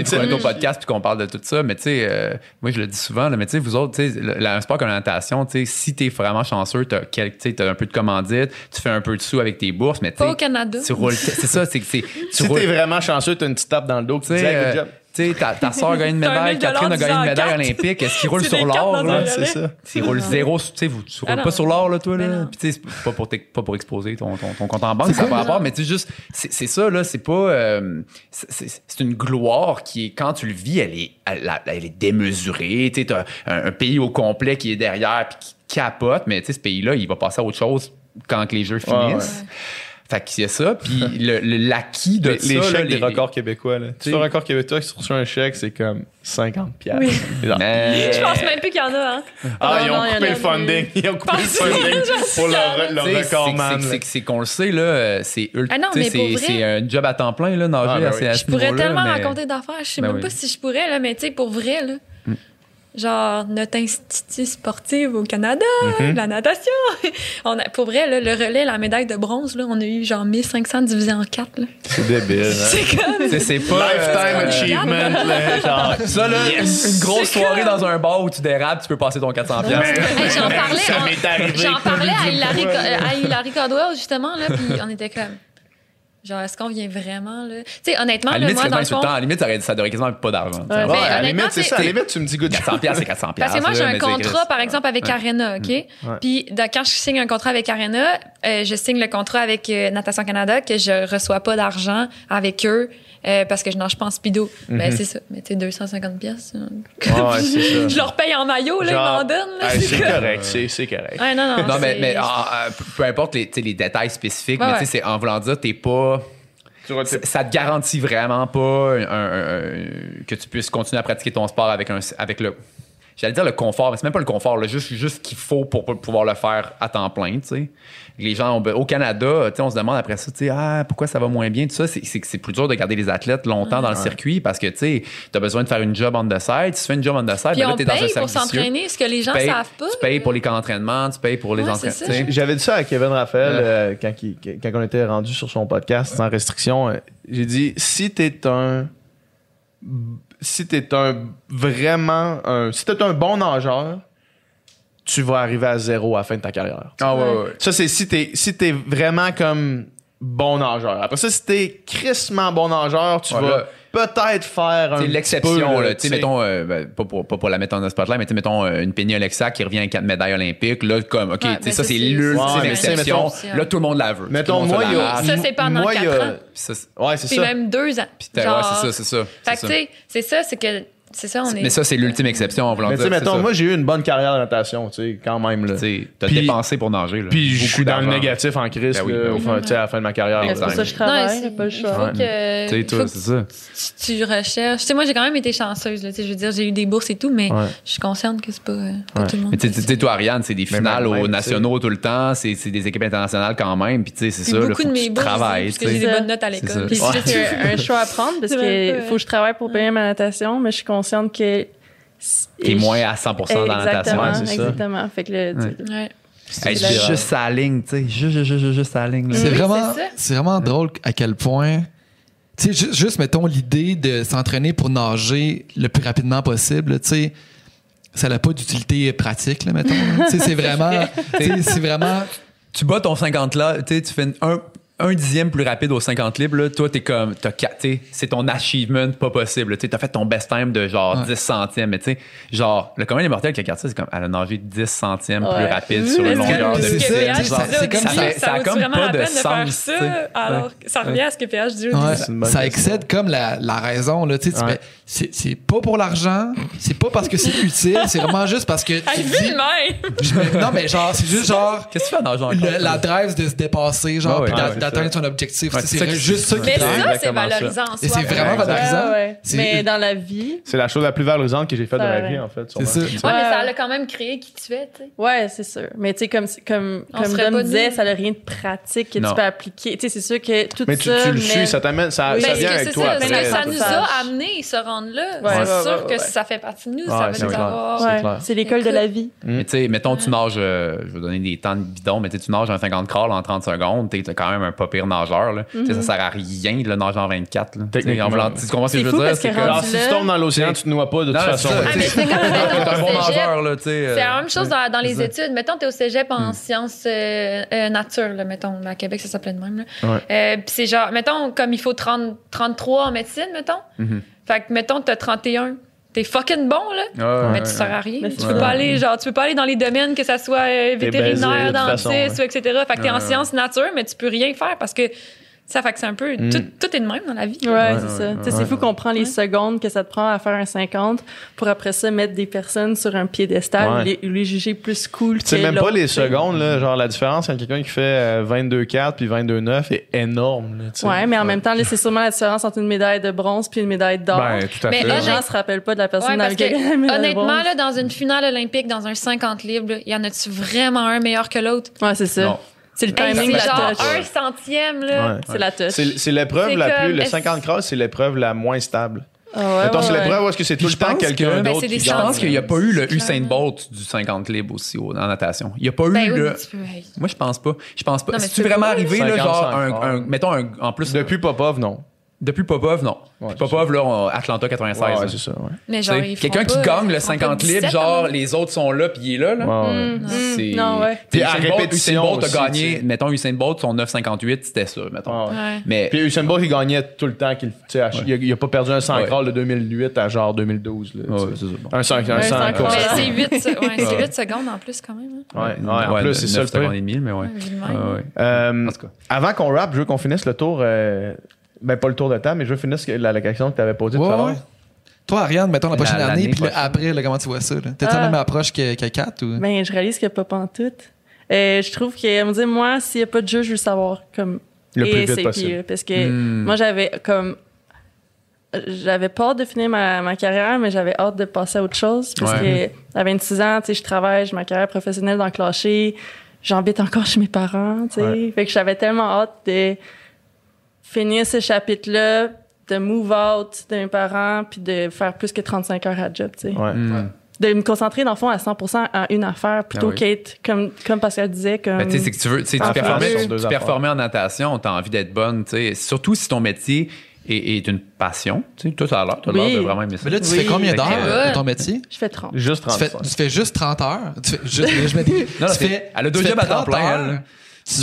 pour un autre podcast puis qu'on parle de tout ça, mais tu sais, euh, moi, je le dis souvent, là, mais tu sais, vous autres, tu sais, un sport comme la natation, tu sais, si t'es vraiment chanceux, t'as quel- tu sais, t'as un peu de commandite, tu fais un peu de sous avec tes bourses, mais tu Pas au sais, Canada. tu roules, c'est ça, c'est que c'est, tu Si roules, t'es vraiment chanceux, t'as une petite tape dans le dos tu hey, good euh, job. Tu sais, ta, ta soeur a gagné une médaille, 1000 Catherine a gagné une médaille olympique, est-ce qu'ils roulent C'est sur l'or, c'est ça. S'ils roulent zéro, tu sais, vous, tu roules Ah pas non. sur l'or, là, toi, là. Puis, tu sais, c'est pas pour, pas pour exposer ton, ton, ton compte en banque, ça pas rapport, mais tu sais, juste, c'est ça, là, c'est pas. euh, c'est- une gloire qui est, quand tu le vis, elle est, elle, elle est démesurée. Tu sais, t'as un, un pays au complet qui est derrière puis qui capote, mais tu sais, ce pays-là, il va passer à autre chose quand que les jeux Ouais, finissent. Fait qu'il y a ça, puis le- le- l'acquis de Les, ça, les là, chèques les- des records québécois, là. Tu un record québécois, reçois un chèque, c'est comme 50 piastres. Oui. Genre, Mais- Je pense même plus qu'il y en a, hein. Ah, Non, ils ont non, il y en coupé a le plus. funding. Ils ont coupé le funding pour le, Tu le sais, record c'est- man. c'est- qu'on le sait, là, c'est ultra. Ah c'est- un job à temps plein, là, nager Ah, ben à, ce- Je pourrais tellement mais- raconter d'affaires. Je sais Ben même oui. pas si je pourrais, là, mais tu sais, pour vrai, là. Genre, notre institut sportif au Canada, Mhm. la natation. on a, pour vrai, là, le relais, la médaille de bronze, là, on a eu genre 1500 divisé en 4. Là. C'est débile. hein. C'est comme. Pas. Lifetime euh, achievement. là, genre, Ça, là, une- une, grosse C'est soirée comme- dans un bar où tu dérapes, tu peux passer ton 400$. piastres. Hey, j'en parlais, Ça on- m'est arrivé j'en parlais à Hilary, à Hilary Caldwell, justement, là, puis on était comme. Genre, est-ce qu'on vient vraiment, là? Tu sais, honnêtement, À la là, limite, moi, dans le insultant. À fond. la limite, ça aurait- ça devrait quasiment être pas d'argent. Ouais. Ouais, à la limite, c'est ça. À la limite, tu me dis good 400$, piastres, c'est 400$. Parce que moi, j'ai un contrat, par exemple, avec Arena, OK? Puis de- quand je signe un contrat avec Arena, euh, je signe le contrat avec euh, Natation Canada que je reçois pas d'argent avec eux euh, parce que je nage pas en speedo. Ben, c'est ça. Mais tu sais, 250 pièces. Ouais, ça. je leur paye en maillot, là, Genre, ils m'en donnent. c'est correct. C'est correct. Ouais, non, non. Non, mais, mais ah, peu- importe les, détails spécifiques, Ouais, mais tu sais, c'est en voulant dire, t'es pas. Ça, te garantit vraiment pas un- un- un- que tu puisses continuer à pratiquer ton sport avec, un, avec le. J'allais dire le confort, mais c'est même pas le confort, là, juste, juste ce qu'il faut pour, pour pouvoir le faire à temps plein, tu sais. Les gens, ont au Canada, tu sais, on se demande après ça, tu sais, ah, pourquoi ça va moins bien, tout ça, c'est c'est que c'est plus dur de garder les athlètes longtemps dans le circuit parce que, tu t'as besoin de faire une job on the side, tu fais une job on the side, Puis ben là, on t'es dans un cercle pour s'entraîner, ce que les gens Tu payes- savent pas. Tu payes pour les camps d'entraînement, tu payes pour les Ouais, entraînements. tu. J'avais dit ça à Kevin Raphaël Ouais. euh, quand, il- quand on était rendu sur son podcast sans restriction. euh, J'ai dit si t'es un si t'es un vraiment un si t'es un bon nageur, tu vas arriver à zéro à la fin de ta carrière. Ah ouais, ouais. Ça c'est si t'es si t'es vraiment comme bon nageur. Après ça si t'es crissement bon nageur, tu Voilà. vas peut-être faire un C'est l'exception, peu, là. Tu sais, mettons, euh, ben, pas, pour, pas pour la mettre en spotlight, mais tu sais, mettons euh, une Penny Alexa qui revient avec quatre médailles olympiques. Là, comme, OK, Ouais, tu sais, ça, c'est l'ultime exception. mettons- Là, tout le monde la veut. Mettons moi il y a. Ça, c'est pendant moi, il y a- quatre ans. Ouais, c'est Puis ça. même deux ans. ouais, c'est ça, c'est ça. Fait que, ça. tu sais, c'est ça, c'est que. C'est ça, on est. Mais ça, c'est l'ultime exception Mais tu sais mettons moi j'ai eu une bonne carrière de natation, tu sais, quand même là. Tu sais, t'as Puis- dépensé pour nager. Là. Puis je suis dans le d'argent. négatif en crise Ben oui, là, ben au oui. fin- tu sais, à la fin de ma carrière. C'est pour ça que je Non, travaille, c'est- pas le choix. faut que, Tu sais, toi, faut c'est ça. tu, tu recherches. Tu sais, moi, j'ai quand même été chanceuse. Là, Tu sais, je veux dire, j'ai eu des bourses et tout, mais Ouais. je suis consciente que c'est pas, euh, pas Ouais. tout le monde. Mais tu sais, tu sais, toi, Ariane, c'est des Mais finales même, aux tu sais. nationaux tout le temps, c'est c'est des équipes internationales quand même, puis tu sais, c'est Puis ça, là, beaucoup faut de que mes tu bourses, travailles, parce tu j'ai sais. des bonnes notes à C'est l'école. Puis Puis c'est- c'est un, un choix à prendre parce C'est vrai, qu'il ouais. faut que je travaille pour payer ma natation, mais je suis consciente que. T'es moins à 100% dans la natation. Exactement, Ouais, c'est ça. exactement. Fait que le, Ouais. Hey, juste sa ligne, tu sais, juste, juste, juste, juste sa ligne. C'est Oui, vraiment, c'est vraiment drôle à quel point. Tu sais, ju- juste, mettons l'idée de s'entraîner pour nager le plus rapidement possible, tu sais, ça n'a pas d'utilité pratique, là, mettons. là. Tu sais, c'est vraiment. c'est vraiment. tu bats ton 50 là, tu sais, tu fais un, un dixième plus rapide au 50 libres, là, toi, t'es comme, t'as c'est ton achievement pas possible. Tu sais, t'as fait ton best time de genre Ouais. 10 centièmes, mais tu sais, genre, le commun des mortels qui ça, c'est comme, elle a nagé 10 centièmes plus rapide sur une longueur de c'est ça, ça, début, ça- ça a vaut comme vraiment pas la de peine de faire sens, ça, sais. alors ça revient à ce que PH dit une bonne ça excède comme la, la raison. Là, tu sais, c'est, c'est pas pour l'argent, c'est pas parce que c'est utile, c'est vraiment juste parce que. Même! non, mais genre, c'est juste genre. Qu'est-ce que tu fais le- la drive de se dépasser, genre, D'atteindre son objectif. Ouais, c'est c'est ça qui- juste ça qui Mais ça, c'est valorisant en Et soi. c'est vraiment valorisant. Ouais, ouais. C'est- Mais dans la vie, C'est la chose la plus valorisante que j'ai faite de ma vie, en fait. C'est ça. Ouais, mais ça l'a quand même créé qui tu es, tu sais. ouais, c'est sûr. Mais tu sais, comme, comme, On disait, ça n'a rien de pratique que Non. tu peux appliquer. Tu sais, c'est sûr que tout Mais tu, ça. tu le mais- suis, ça t'amène, ça, Oui, ça vient avec toi ça, après. nous a amenés se rendre là. C'est sûr que ça fait partie de nous. Ça veut avoir- C'est l'école de la vie. Mais tu sais, mettons, tu nages, euh, je vais donner des temps de bidon, mais tu tu nages un 50 crawl en 30 secondes, t'es t'es quand même un pas pire nageur. Là. Tu sais, Ça sert à rien de le nager en 24. Là. Tu Techniquement. en Tu comprends ce que C'est je veux fou dire? que Alors, si tu tombes dans l'océan, tu te noies pas de toute façon. c'est. Ah, c'est un bon nageur, tu. C'est euh, la même chose dans, dans les études. Mettons, t'es au cégep en sciences euh, euh, nature, là, mettons. À Québec, ça s'appelait de même. Puis c'est genre, mettons, comme il faut 30, 33 en médecine, mettons. Mhm. Fait que, mettons, t'as 31. T'es fucking bon, là. Ouais, mais ouais, tu sers à rien. Tu peux pas aller, genre, tu peux pas aller dans les domaines que ça soit euh, vétérinaire, baisé, dentiste, façon, ou etc. Fait que t'es en Ouais, sciences nature, mais tu peux rien faire parce que ça fait que c'est un peu. Mm. Tout, tout est de même dans la vie. Ouais, Ouais, c'est ouais, ça. ouais, Tu sais, c'est fou qu'on prend les secondes que ça te prend à faire un 50 pour après ça mettre des personnes sur un piédestal Ouais. ou les, juger plus cool Tu sais que même pas les secondes, là, genre la différence entre quelqu'un qui fait euh, 22-4 puis 22-9 est énorme. là, tu sais. Ouais, mais en même temps, là, c'est sûrement la différence entre une médaille de bronze puis une médaille d'or. Ben, tout à Mais fait. là, les gens se rappellent pas de la personne Ouais, dans parce que, laquelle de honnêtement, là, dans une finale olympique, dans un 50 libre, il y en a-tu vraiment un meilleur que l'autre? Ouais, c'est ça. Non. C'est le timing la genre touch. un centième, là. Ouais. C'est la touch. C'est l'épreuve la comme- plus. Le est-ce- 50 cross, c'est l'épreuve la moins stable. Ouais, ouais, c'est ouais. l'épreuve où est-ce que c'est tout le temps je pense quelqu'un que- Ben, d'autre c'est qui des Je pense qu'il n'y a pas eu le. Usain Bolt du 50 libres aussi au- en natation. Il n'y a pas eu Ben oui, le. Moi, je pense pas. Je pense pas. C'est-tu tu vraiment arrivé, là, 50, genre, un, 50. un- mettons, un, en plus, Depuis Popov, non. Depuis Popov, non. Ouais, Popov, là, on- Atlanta 96. Ouais, c'est ça. ouais. Mais genre, Quelqu'un qui gagne le font 50 pas libres, 17 genre, ans. les autres sont là, puis il est là. là. Mm. C'est- Non, ouais. Puis à répétition Usain Bolt a gagné, mettons, Usain Bolt, son 9,58, c'était ça, mettons. Ouais, ouais. Ouais. Mais Puis Usain Bolt, il gagnait tout le temps. qu'il- Il, a, il a pas perdu un 100 Ouais. crawl de 2008 à genre 2012. Là, c'est ça, bon. Un 100 un Ouais, 100 100 course. Mais Ouais. c'est 8, ouais, c'est 8 secondes en plus, quand même. hein. Ouais, en plus, c'est ça le 9 secondes et demi, mais ouais. Euh, En tout cas. avant qu'on rappe, je veux qu'on finisse le tour. Ben, pas le tour de temps, mais je veux finir ce que- la, la question que tu avais posée Ouais, tout à l'heure. ouais. Toi, Ariane, mettons la prochaine La- année, puis après, là, comment tu vois ça? là? T'as-tu la Ah. même approche que, que Kat? Ou... Ben, je réalise qu'il n'y a pas pantoute. Euh, je trouve que, me dit, moi, s'il n'y a pas de jeu, je veux savoir comme. Le plus et vite c'est possible. pire, parce que Hmm. moi, j'avais comme. J'avais pas hâte de finir ma, ma carrière, mais j'avais hâte de passer à autre chose. Parce Ouais. que à 26 ans, tu sais, je travaille, j'ai ma carrière professionnelle dans le clocher. J'habite encore chez mes parents, tu sais. Ouais. Fait que j'avais tellement hâte de finir ce chapitre-là, de move out de mes parents, puis de faire plus que 35 heures à job, tu sais Ouais. Hmm. de me concentrer dans le fond à 100% à une affaire plutôt Ah oui. qu'être comme comme Pascal disait comme Ben, tu sais, c'est que tu veux, tu sais, tu En performais, plus. sur deux tu performais en natation, tu as envie d'être bonne, tu sais. Surtout si ton métier est, est une passion. Tu sais, toi, ça a l'air, t'as Oui. l'air de vraiment aimer ça. Mais là, tu Oui. fais combien d'heures que- euh, de ton métier? je fais 30. Juste Tu fais, 35. tu fais juste 30 heures? Tu fais juste, je me dis, Non, tu c'est- fais, elle a deux tu fais jobs à temps 30 plein, heures, elle.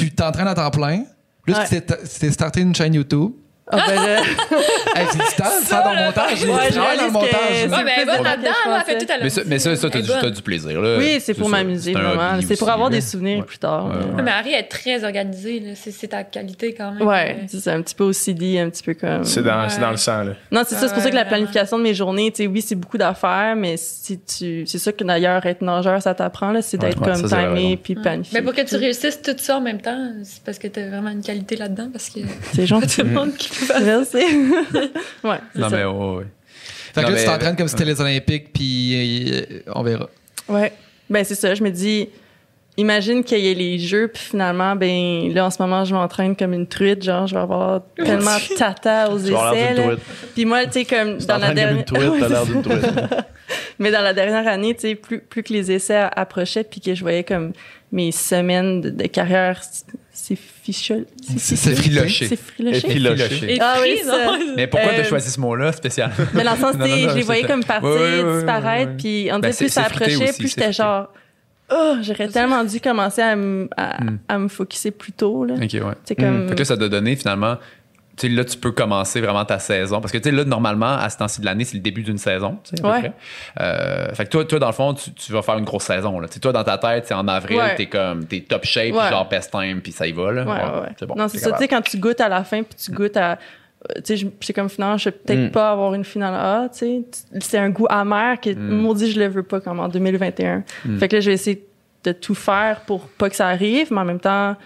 Tu t'entraînes à temps plein. Plus Ouais. t'es starté une chaîne YouTube. Ah, ben là, Hey, c'est du temps de faire ton là, montage. ouais, je dans le montage. Ouais, mais elle plus va de temps là-dedans, que je là, elle fait pensais. tout à l'heure. Mais ça, mais ça, ça, t'as du, t'as plaisir. Là. oui, c'est pour m'amuser vraiment. C'est pour aussi, avoir là. des souvenirs plus tard. Là. Mais Harry est très organisée, là. C'est c'est ta qualité quand même. Ouais, Euh, c'est un petit peu OCD, un petit peu comme. C'est dans, c'est dans le sang. Là. Non, c'est ça. C'est pour ça que la planification de mes journées, tu sais, oui, c'est beaucoup d'affaires, mais si tu, c'est ça que d'ailleurs être nageur, ça t'apprend là, c'est d'être comme timé puis planifié. Mais pour que tu réussisses tout ça en même temps, c'est parce que t'as vraiment une qualité là-dedans, parce que c'est gentil. tout le monde qui Merci. ouais, Non, ça. mais ouais, ouais. Fait que Non, là, tu t'entraînes comme si c'était les Olympiques, puis euh, on verra. Ouais. Ben c'est ça, je me dis imagine qu'il y ait les jeux puis finalement ben là en ce moment je m'entraîne comme une truite, genre je vais avoir tellement de tata aux truite. Puis moi tu sais comme Tu dans la t'entraînes comme dernière une truite, t'as l'air d'une truite. mais dans la dernière année, tu sais plus plus que les essais approchaient puis que je voyais comme mes semaines de, de carrière c'est fichol C'est- c'est friloché. C'est friloché. Et Ah oui, ça. Mais pourquoi Euh, t'as choisi ce mot-là spécial? Mais dans le sens, Non, tu sais, non, non, je les voyais c'est- comme partir, disparaître, puis on Ben, dirait c'est- plus ça approchait, aussi, plus c'est j'étais genre, oh, j'aurais tellement dû commencer à, me- à, Hmm. à me focuser plus tôt, là. Ok, ouais. C'est comme. Fait que là, ça t'a donné finalement. Tu sais, là, tu peux commencer vraiment ta saison. Parce que, tu sais, là, normalement, à ce temps-ci de l'année, c'est le début d'une saison. à peu Ouais. près. Euh, fait que toi, toi, dans le fond, tu, tu vas faire une grosse saison. Là. Tu sais, toi, dans ta tête, c'est en avril, Ouais. t'es comme, t'es top shape, Ouais. genre best time, puis ça y va. Là. Ouais, ouais, ouais. C'est bon. non, c'est ça, tu sais, quand tu goûtes à la fin, puis tu goûtes à. Tu sais, c'est comme finalement, je vais peut-être Mm. pas avoir une finale A, tu sais. C'est un goût amer que, Mm. maudit, je le veux pas comme en 2021. Mm. Fait que là, je vais essayer de tout faire pour pas que ça arrive, mais en même temps,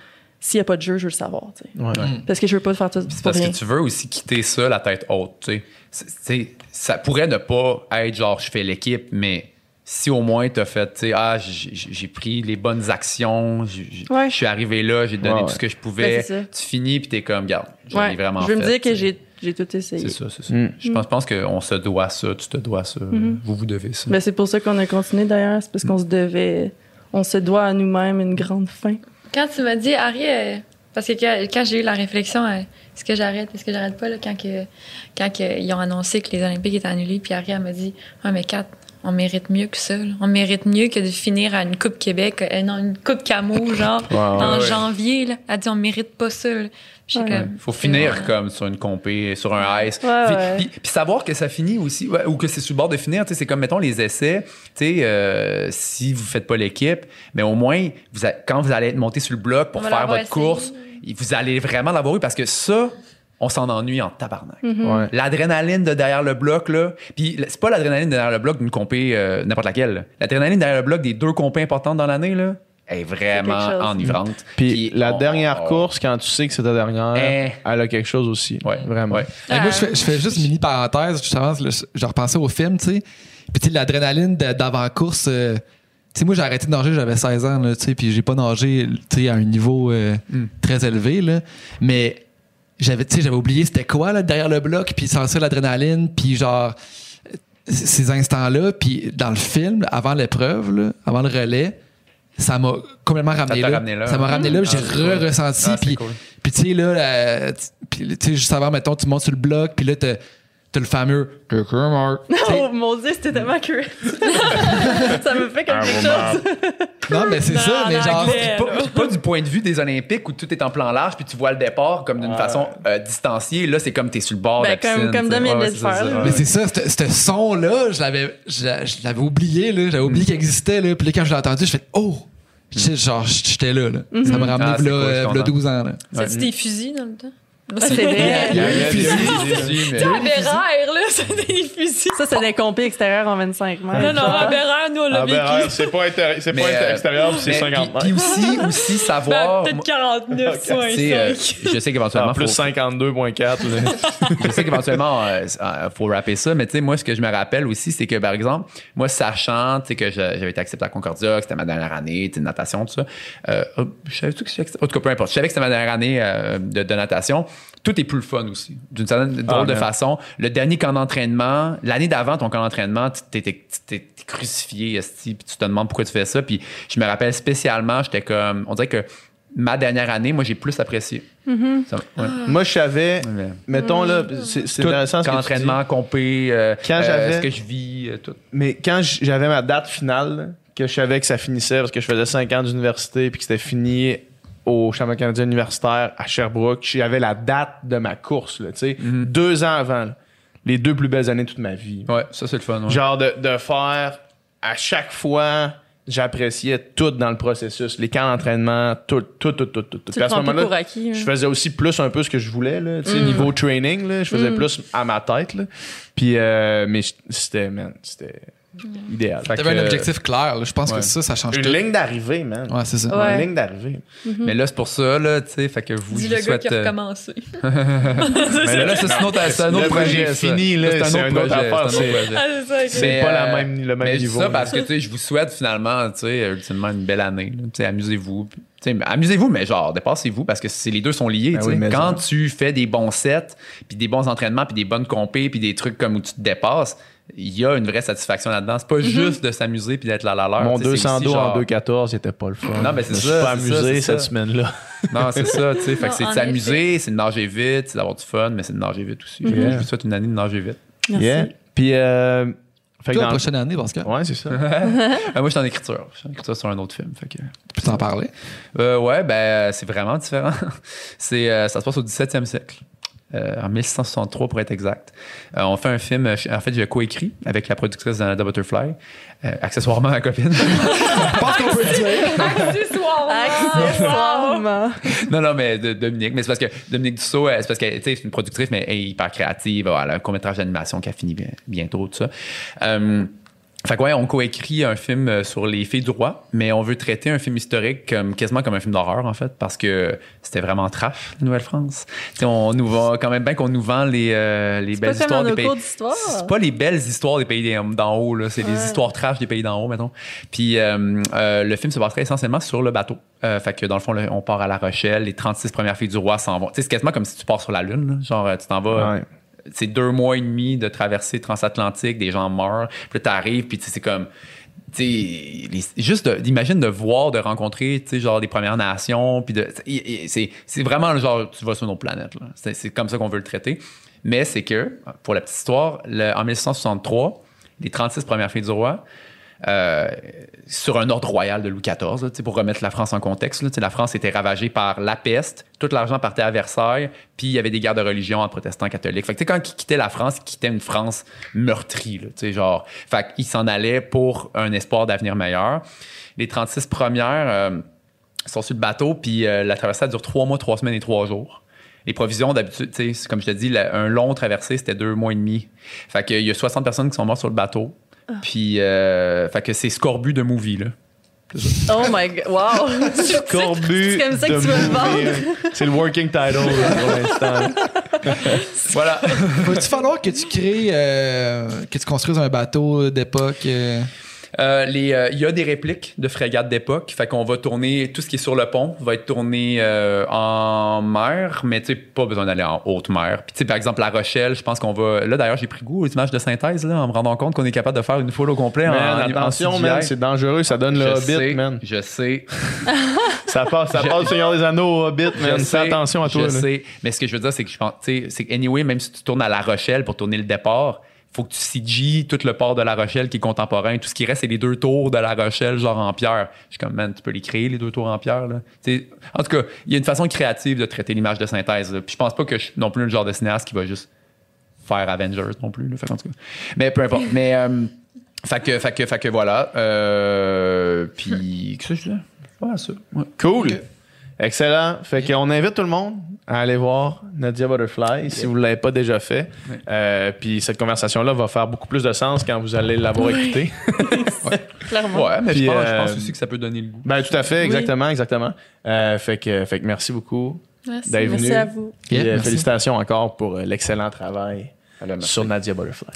s'il n'y a pas de jeu, je veux le savoir. tu. Ouais. Parce que je veux pas faire tout C'est parce rien. que tu veux aussi quitter ça la tête haute. tu sais. C'est- c'est- ça pourrait ne pas être genre je fais l'équipe, mais si au moins tu as fait, tu sais, ah, j'ai pris les bonnes actions, Ouais. je suis arrivé là, j'ai donné Ouais, tout ce que je pouvais, Ben, c'est ça. tu finis puis t'es comme, garde, j'en Ouais. ai vraiment je veux me dire que tu j'ai j'ai tout essayé. C'est ça, c'est ça. Mm. Je pense, qu'on se doit ça, tu te dois ça, vous vous devez ça. Ben, c'est pour ça qu'on a continué d'ailleurs, c'est parce qu'on se devait, on se doit à nous-mêmes une grande fin. Quand tu m'as dit, Harry, euh, parce que quand, quand j'ai eu la réflexion, euh, est-ce que j'arrête, est-ce que j'arrête pas, là, quand, que, quand que ils ont annoncé que les Olympiques étaient annulés, puis Harry, elle m'a dit, ah, mais Kat, on mérite mieux que ça. là. On mérite mieux que de finir à une Coupe Québec, euh, non, une Coupe Camo, genre, en ouais. janvier. Là. Elle dit, on mérite pas ça. là. Ouais. comme, faut finir Ouais. comme sur une compé, sur un ice. Ouais, puis, ouais. puis- puis savoir que ça finit aussi, ouais, ou que c'est sur le bord de finir, tu sais, c'est comme, mettons, les essais, tu sais, euh, si vous faites pas l'équipe, mais au moins, vous a- quand vous allez être monté sur le bloc pour faire votre essayé. course, vous allez vraiment l'avoir eu parce que ça, on s'en ennuie en tabarnak. Ouais. L'adrénaline de derrière le bloc, là. Puis c'est pas l'adrénaline de derrière le bloc d'une compé euh, n'importe laquelle. L'adrénaline derrière le bloc des deux compés importantes dans l'année, là, est vraiment enivrante. Puis la on- dernière on- course, quand tu sais que c'est ta dernière, Eh. elle a quelque chose aussi. Ouais, Vraiment. ouais. Moi, je fais, je fais juste une mini parenthèse. Justement, je, repensais au film, tu sais. Puis, tu sais, l'adrénaline d'avant-course. euh, tu sais, moi, j'ai arrêté de nager, j'avais 16 ans, là, tu sais, puis j'ai pas nagé, tu sais, à un niveau euh, Mm. très élevé, là. Mais j'avais, tu sais, j'avais oublié c'était quoi, là, derrière le bloc, puis sentir l'adrénaline, puis genre, euh, ces instants-là, puis dans le film, avant l'épreuve, là, avant le relais, ça m'a complètement ramené t'a là. ramené là. Ça m'a ramené là, puis Ah, j'ai cool. re-ressenti, Ah, puis cool. puis tu sais, là, tu- puis, tu sais, juste avant, mettons, tu montes sur le bloc, puis là, t'as t'as le fameux « Take care, Mark. Tu sais, Oh mon dieu, c'était tellement curieux. ça me fait comme Un quelque chose. Non, mais c'est ça, mais en genre... anglais. Pas, puis pas du point de vue des Olympiques où tout est en plan large puis tu vois le départ comme d'une façon euh, distanciée. Là, c'est comme t'es sur le bord Ben, de la comme- piscine. comme de Ouais, ça. Mais c'est ça, ce ce son-là, je l'avais oublié, là. J'avais oublié qu'il existait, là. Puis là, quand je l'ai entendu, je fais « Oh! » Genre, j'étais là, là. Ça m'a ramené Ah, c'est là, cool, euh, v'là 12 ans, là. C'est-tu des fusils dans le temps? Ah, c'est vrai. Il y a eu Il y des fusils. des fusils, là, des. Ça, c'est des compés extérieurs en 25 mètres. Non, non, à Bérère, nous, on l'a Ah, ben, vécu. c'est pas, c'est Mais, pas euh, extérieur, puis c'est mais 50 puis- Puis mètres. aussi, aussi Ben, savoir. peut-être 49, Tu sais, euh, 5. je sais qu'éventuellement, En plus, faut- 52,4. là. je sais qu'éventuellement, euh, euh, faut rapper ça, mais tu sais, moi, ce que je me rappelle aussi, c'est que, par exemple, moi, sachant, tu sais, que j'avais été accepté à Concordia, que c'était ma dernière année, de natation, tout ça, euh, oh, je savais tout que. En tout cas, peu importe. Je savais que c'était ma dernière année euh, de, de natation. Tout est plus le fun aussi. D'une certaine drôle de façon. Le dernier camp d'entraînement, l'année d'avant, ton camp d'entraînement, tu t'es t'es- t'es crucifié, esti, puis tu te demandes pourquoi tu fais ça. Puis je me rappelle spécialement, j'étais comme, on dirait que ma dernière année, moi, j'ai plus apprécié. Ça- ouais. Moi, je savais, Mais- mettons là, c'est c'est tout, intéressant ce quand que entraînement, compé, euh, Quand euh, j'avais- ce que je vis, euh, tout. Mais quand j'avais ma date finale, que je savais que ça finissait parce que je faisais 5 ans d'université puis que c'était fini au championnat canadien universitaire à Sherbrooke, j'avais la date de ma course, là, tu sais, Mhm. deux ans avant. là. les deux plus belles années de toute ma vie. Ouais, ça, c'est le fun. ouais. Genre de, de faire à chaque fois, j'appréciais tout dans le processus, les camps d'entraînement, tout, tout, tout, tout, tout. Tu Puis à ce moment-là, pour acquis. je hein. faisais aussi plus un peu ce que je voulais, là, tu sais, Mm. niveau training, là, je faisais Mm. plus à ma tête, là. Puis, euh, mais c'était, man, c'était idéal. Fait T'avais un objectif clair, là. Je pense Ouais. que ça, ça change Une tout. ligne d'arrivée, man. Ouais, c'est ça. Ouais. Une ligne d'arrivée. Mais là, c'est pour ça, là, tu sais, fait que vous, Dis je le vous gars souhaite... qui a euh, recommencé. Mais là, ça, c'est un autre, c'est un autre Le projet. projet ça. fini, là, Ça, c'est un autre projet, affaire, c'est un autre c'est- projet. Ah, c'est ça. ok. C'est Mais, pas la euh, même, le même Mais niveau. ça là. parce que, tu sais, je vous souhaite finalement, tu sais, ultimement une belle année. là. Tu sais, amusez-vous. Tu sais, amusez-vous, mais genre, dépassez-vous parce que c'est les deux sont liés. Ben tu sais. oui, mais Quand ça. tu fais des bons sets, puis des bons entraînements, puis des bonnes compés, puis des trucs comme où tu te dépasses, il y a une vraie satisfaction là-dedans. C'est pas juste de s'amuser puis d'être là à l'heure. Mon tu sais, c'est 200 aussi dos genre- en 2,14, c'était pas le fun. Non, mais c'est Je me suis ça, pas c'est ça, amusé cette ça. semaine-là. Non, c'est ça, tu sais. Fait que c'est de s'amuser, c'est de nager vite, c'est d'avoir du fun, mais c'est de nager vite aussi. Yeah. Je vous souhaite une année de nager vite. Merci. Yeah. Puis, euh, fait que Toi, la prochaine année, parce que Ouais, c'est ça. Euh, moi, je suis en écriture. Je suis en écriture sur un autre film. Fait que... tu peux t'en parler? Euh, ouais, ben, c'est vraiment différent. c'est, euh, ça se passe au 17e siècle. Euh, en 1663 pour être exact. Euh, on fait un film, euh, en fait, j'ai coécrit avec la productrice d'Anna Butterfly, euh, accessoirement ma copine. Je pense qu'on peut le dire. Accessoirement. Accessoirement. non, non, mais de, Dominique, mais c'est parce que Dominique Dussault, c'est parce qu'elle tu sais, c'est une productrice, mais elle est hyper créative. Elle a un court-métrage d'animation qui a fini bien- bientôt, tout ça. Euh, Fait que ouais, on coécrit un film euh, sur les filles du roi, mais on veut traiter un film historique comme quasiment comme un film d'horreur en fait, parce que c'était vraiment trash, la Nouvelle-France. Tu sais, on nous vend quand même bien qu'on nous vend les, euh, les belles histoires des pays. C'est pas les belles histoires des pays d'en haut, là. C'est les histoires trash des pays d'en haut, mettons. Puis euh, euh, le film se passerait essentiellement sur le bateau. Euh, fait que dans le fond, là, on part à La Rochelle, les 36 premières filles du roi s'en vont. Tu sais, c'est quasiment comme si tu pars sur la Lune, là. Genre, tu t'en vas. Ouais. C'est deux mois et demi de traversée transatlantique, des gens meurent. Puis là, t'arrives, puis c'est comme. Juste d'imagine de voir, de rencontrer, genre des Premières Nations, puis de. C'est vraiment le genre, tu vas sur nos planètes. C'est comme ça qu'on veut le traiter. Mais c'est que, pour la petite histoire, en 1663, les 36 premières filles du roi, euh, sur un ordre royal de Louis XIV, pour remettre la France en contexte. La France était ravagée par la peste, tout l'argent partait à Versailles, puis il y avait des guerres de religion entre protestants et catholiques. Fait que, quand ils quittaient la France, ils quittaient une France meurtrie. Genre, fait qu'ils s'en allaient pour un espoir d'avenir meilleur. Les 36 premières euh, sont sur le bateau, puis euh, la traversée dure trois mois, trois semaines et trois jours. Les provisions, d'habitude, comme je te dis, un long traversé, c'était deux mois et demi. Fait y a 60 personnes qui sont mortes sur le bateau. Puis, euh, fait que c'est Scorbut de movie, là. Oh my god, wow! Corbu C'est comme ça que tu veux le vendre. C'est le working title là, pour l'instant. Voilà. Va-tu falloir que tu crées, euh, que tu construises un bateau d'époque? euh? Euh, les, euh, Il y a des répliques de frégates d'époque. Fait qu'on va tourner, tout ce qui est sur le pont va être tourné euh, en mer, mais tu pas besoin d'aller en haute mer. Puis tu sais, par exemple, La Rochelle, je pense qu'on va. Là, d'ailleurs, j'ai pris goût aux images de synthèse, là, en me rendant compte qu'on est capable de faire une foule au complet en, Man, en attention, man, c'est dangereux, ça donne le Hobbit, sais, man. Je sais. Ça passe, ça Je- passe Seigneur des Anneaux au Hobbit, man. Fais attention à toi. Je là. sais. Mais ce que je veux dire, c'est que je pense, tu sais, c'est que anyway, même si tu tournes à La Rochelle pour tourner le départ, faut que tu CG tout le port de La Rochelle qui est contemporain. Tout ce qui reste, c'est les deux tours de La Rochelle, genre en pierre. Je suis comme, man, tu peux les créer, les deux tours en pierre, là. En tout cas, il y a une façon créative de traiter l'image de synthèse, là. Puis je pense pas que je suis non plus le genre de cinéaste qui va juste faire Avengers non plus, là. Fait qu'en tout cas. Mais peu importe. Mais, euh, fait que, fait que, fait que voilà. Euh, puis, qu'est-ce que je disais? Voilà ça. Ouais. Cool. Excellent. Fait qu'on invite tout le monde à aller voir Nadia Butterfly si vous ne l'avez pas déjà fait. Euh, puis cette conversation-là va faire beaucoup plus de sens quand vous allez l'avoir écoutée. Clairement. Ouais, mais Puis, je, pense, je euh, pense aussi que ça peut donner le goût. ben tout à fait, Oui. exactement, exactement. Euh, fait, que, fait que merci beaucoup Merci. d'être Merci venu. à vous. Puis, Yeah, merci. félicitations encore pour l'excellent travail sur Nadia Butterfly.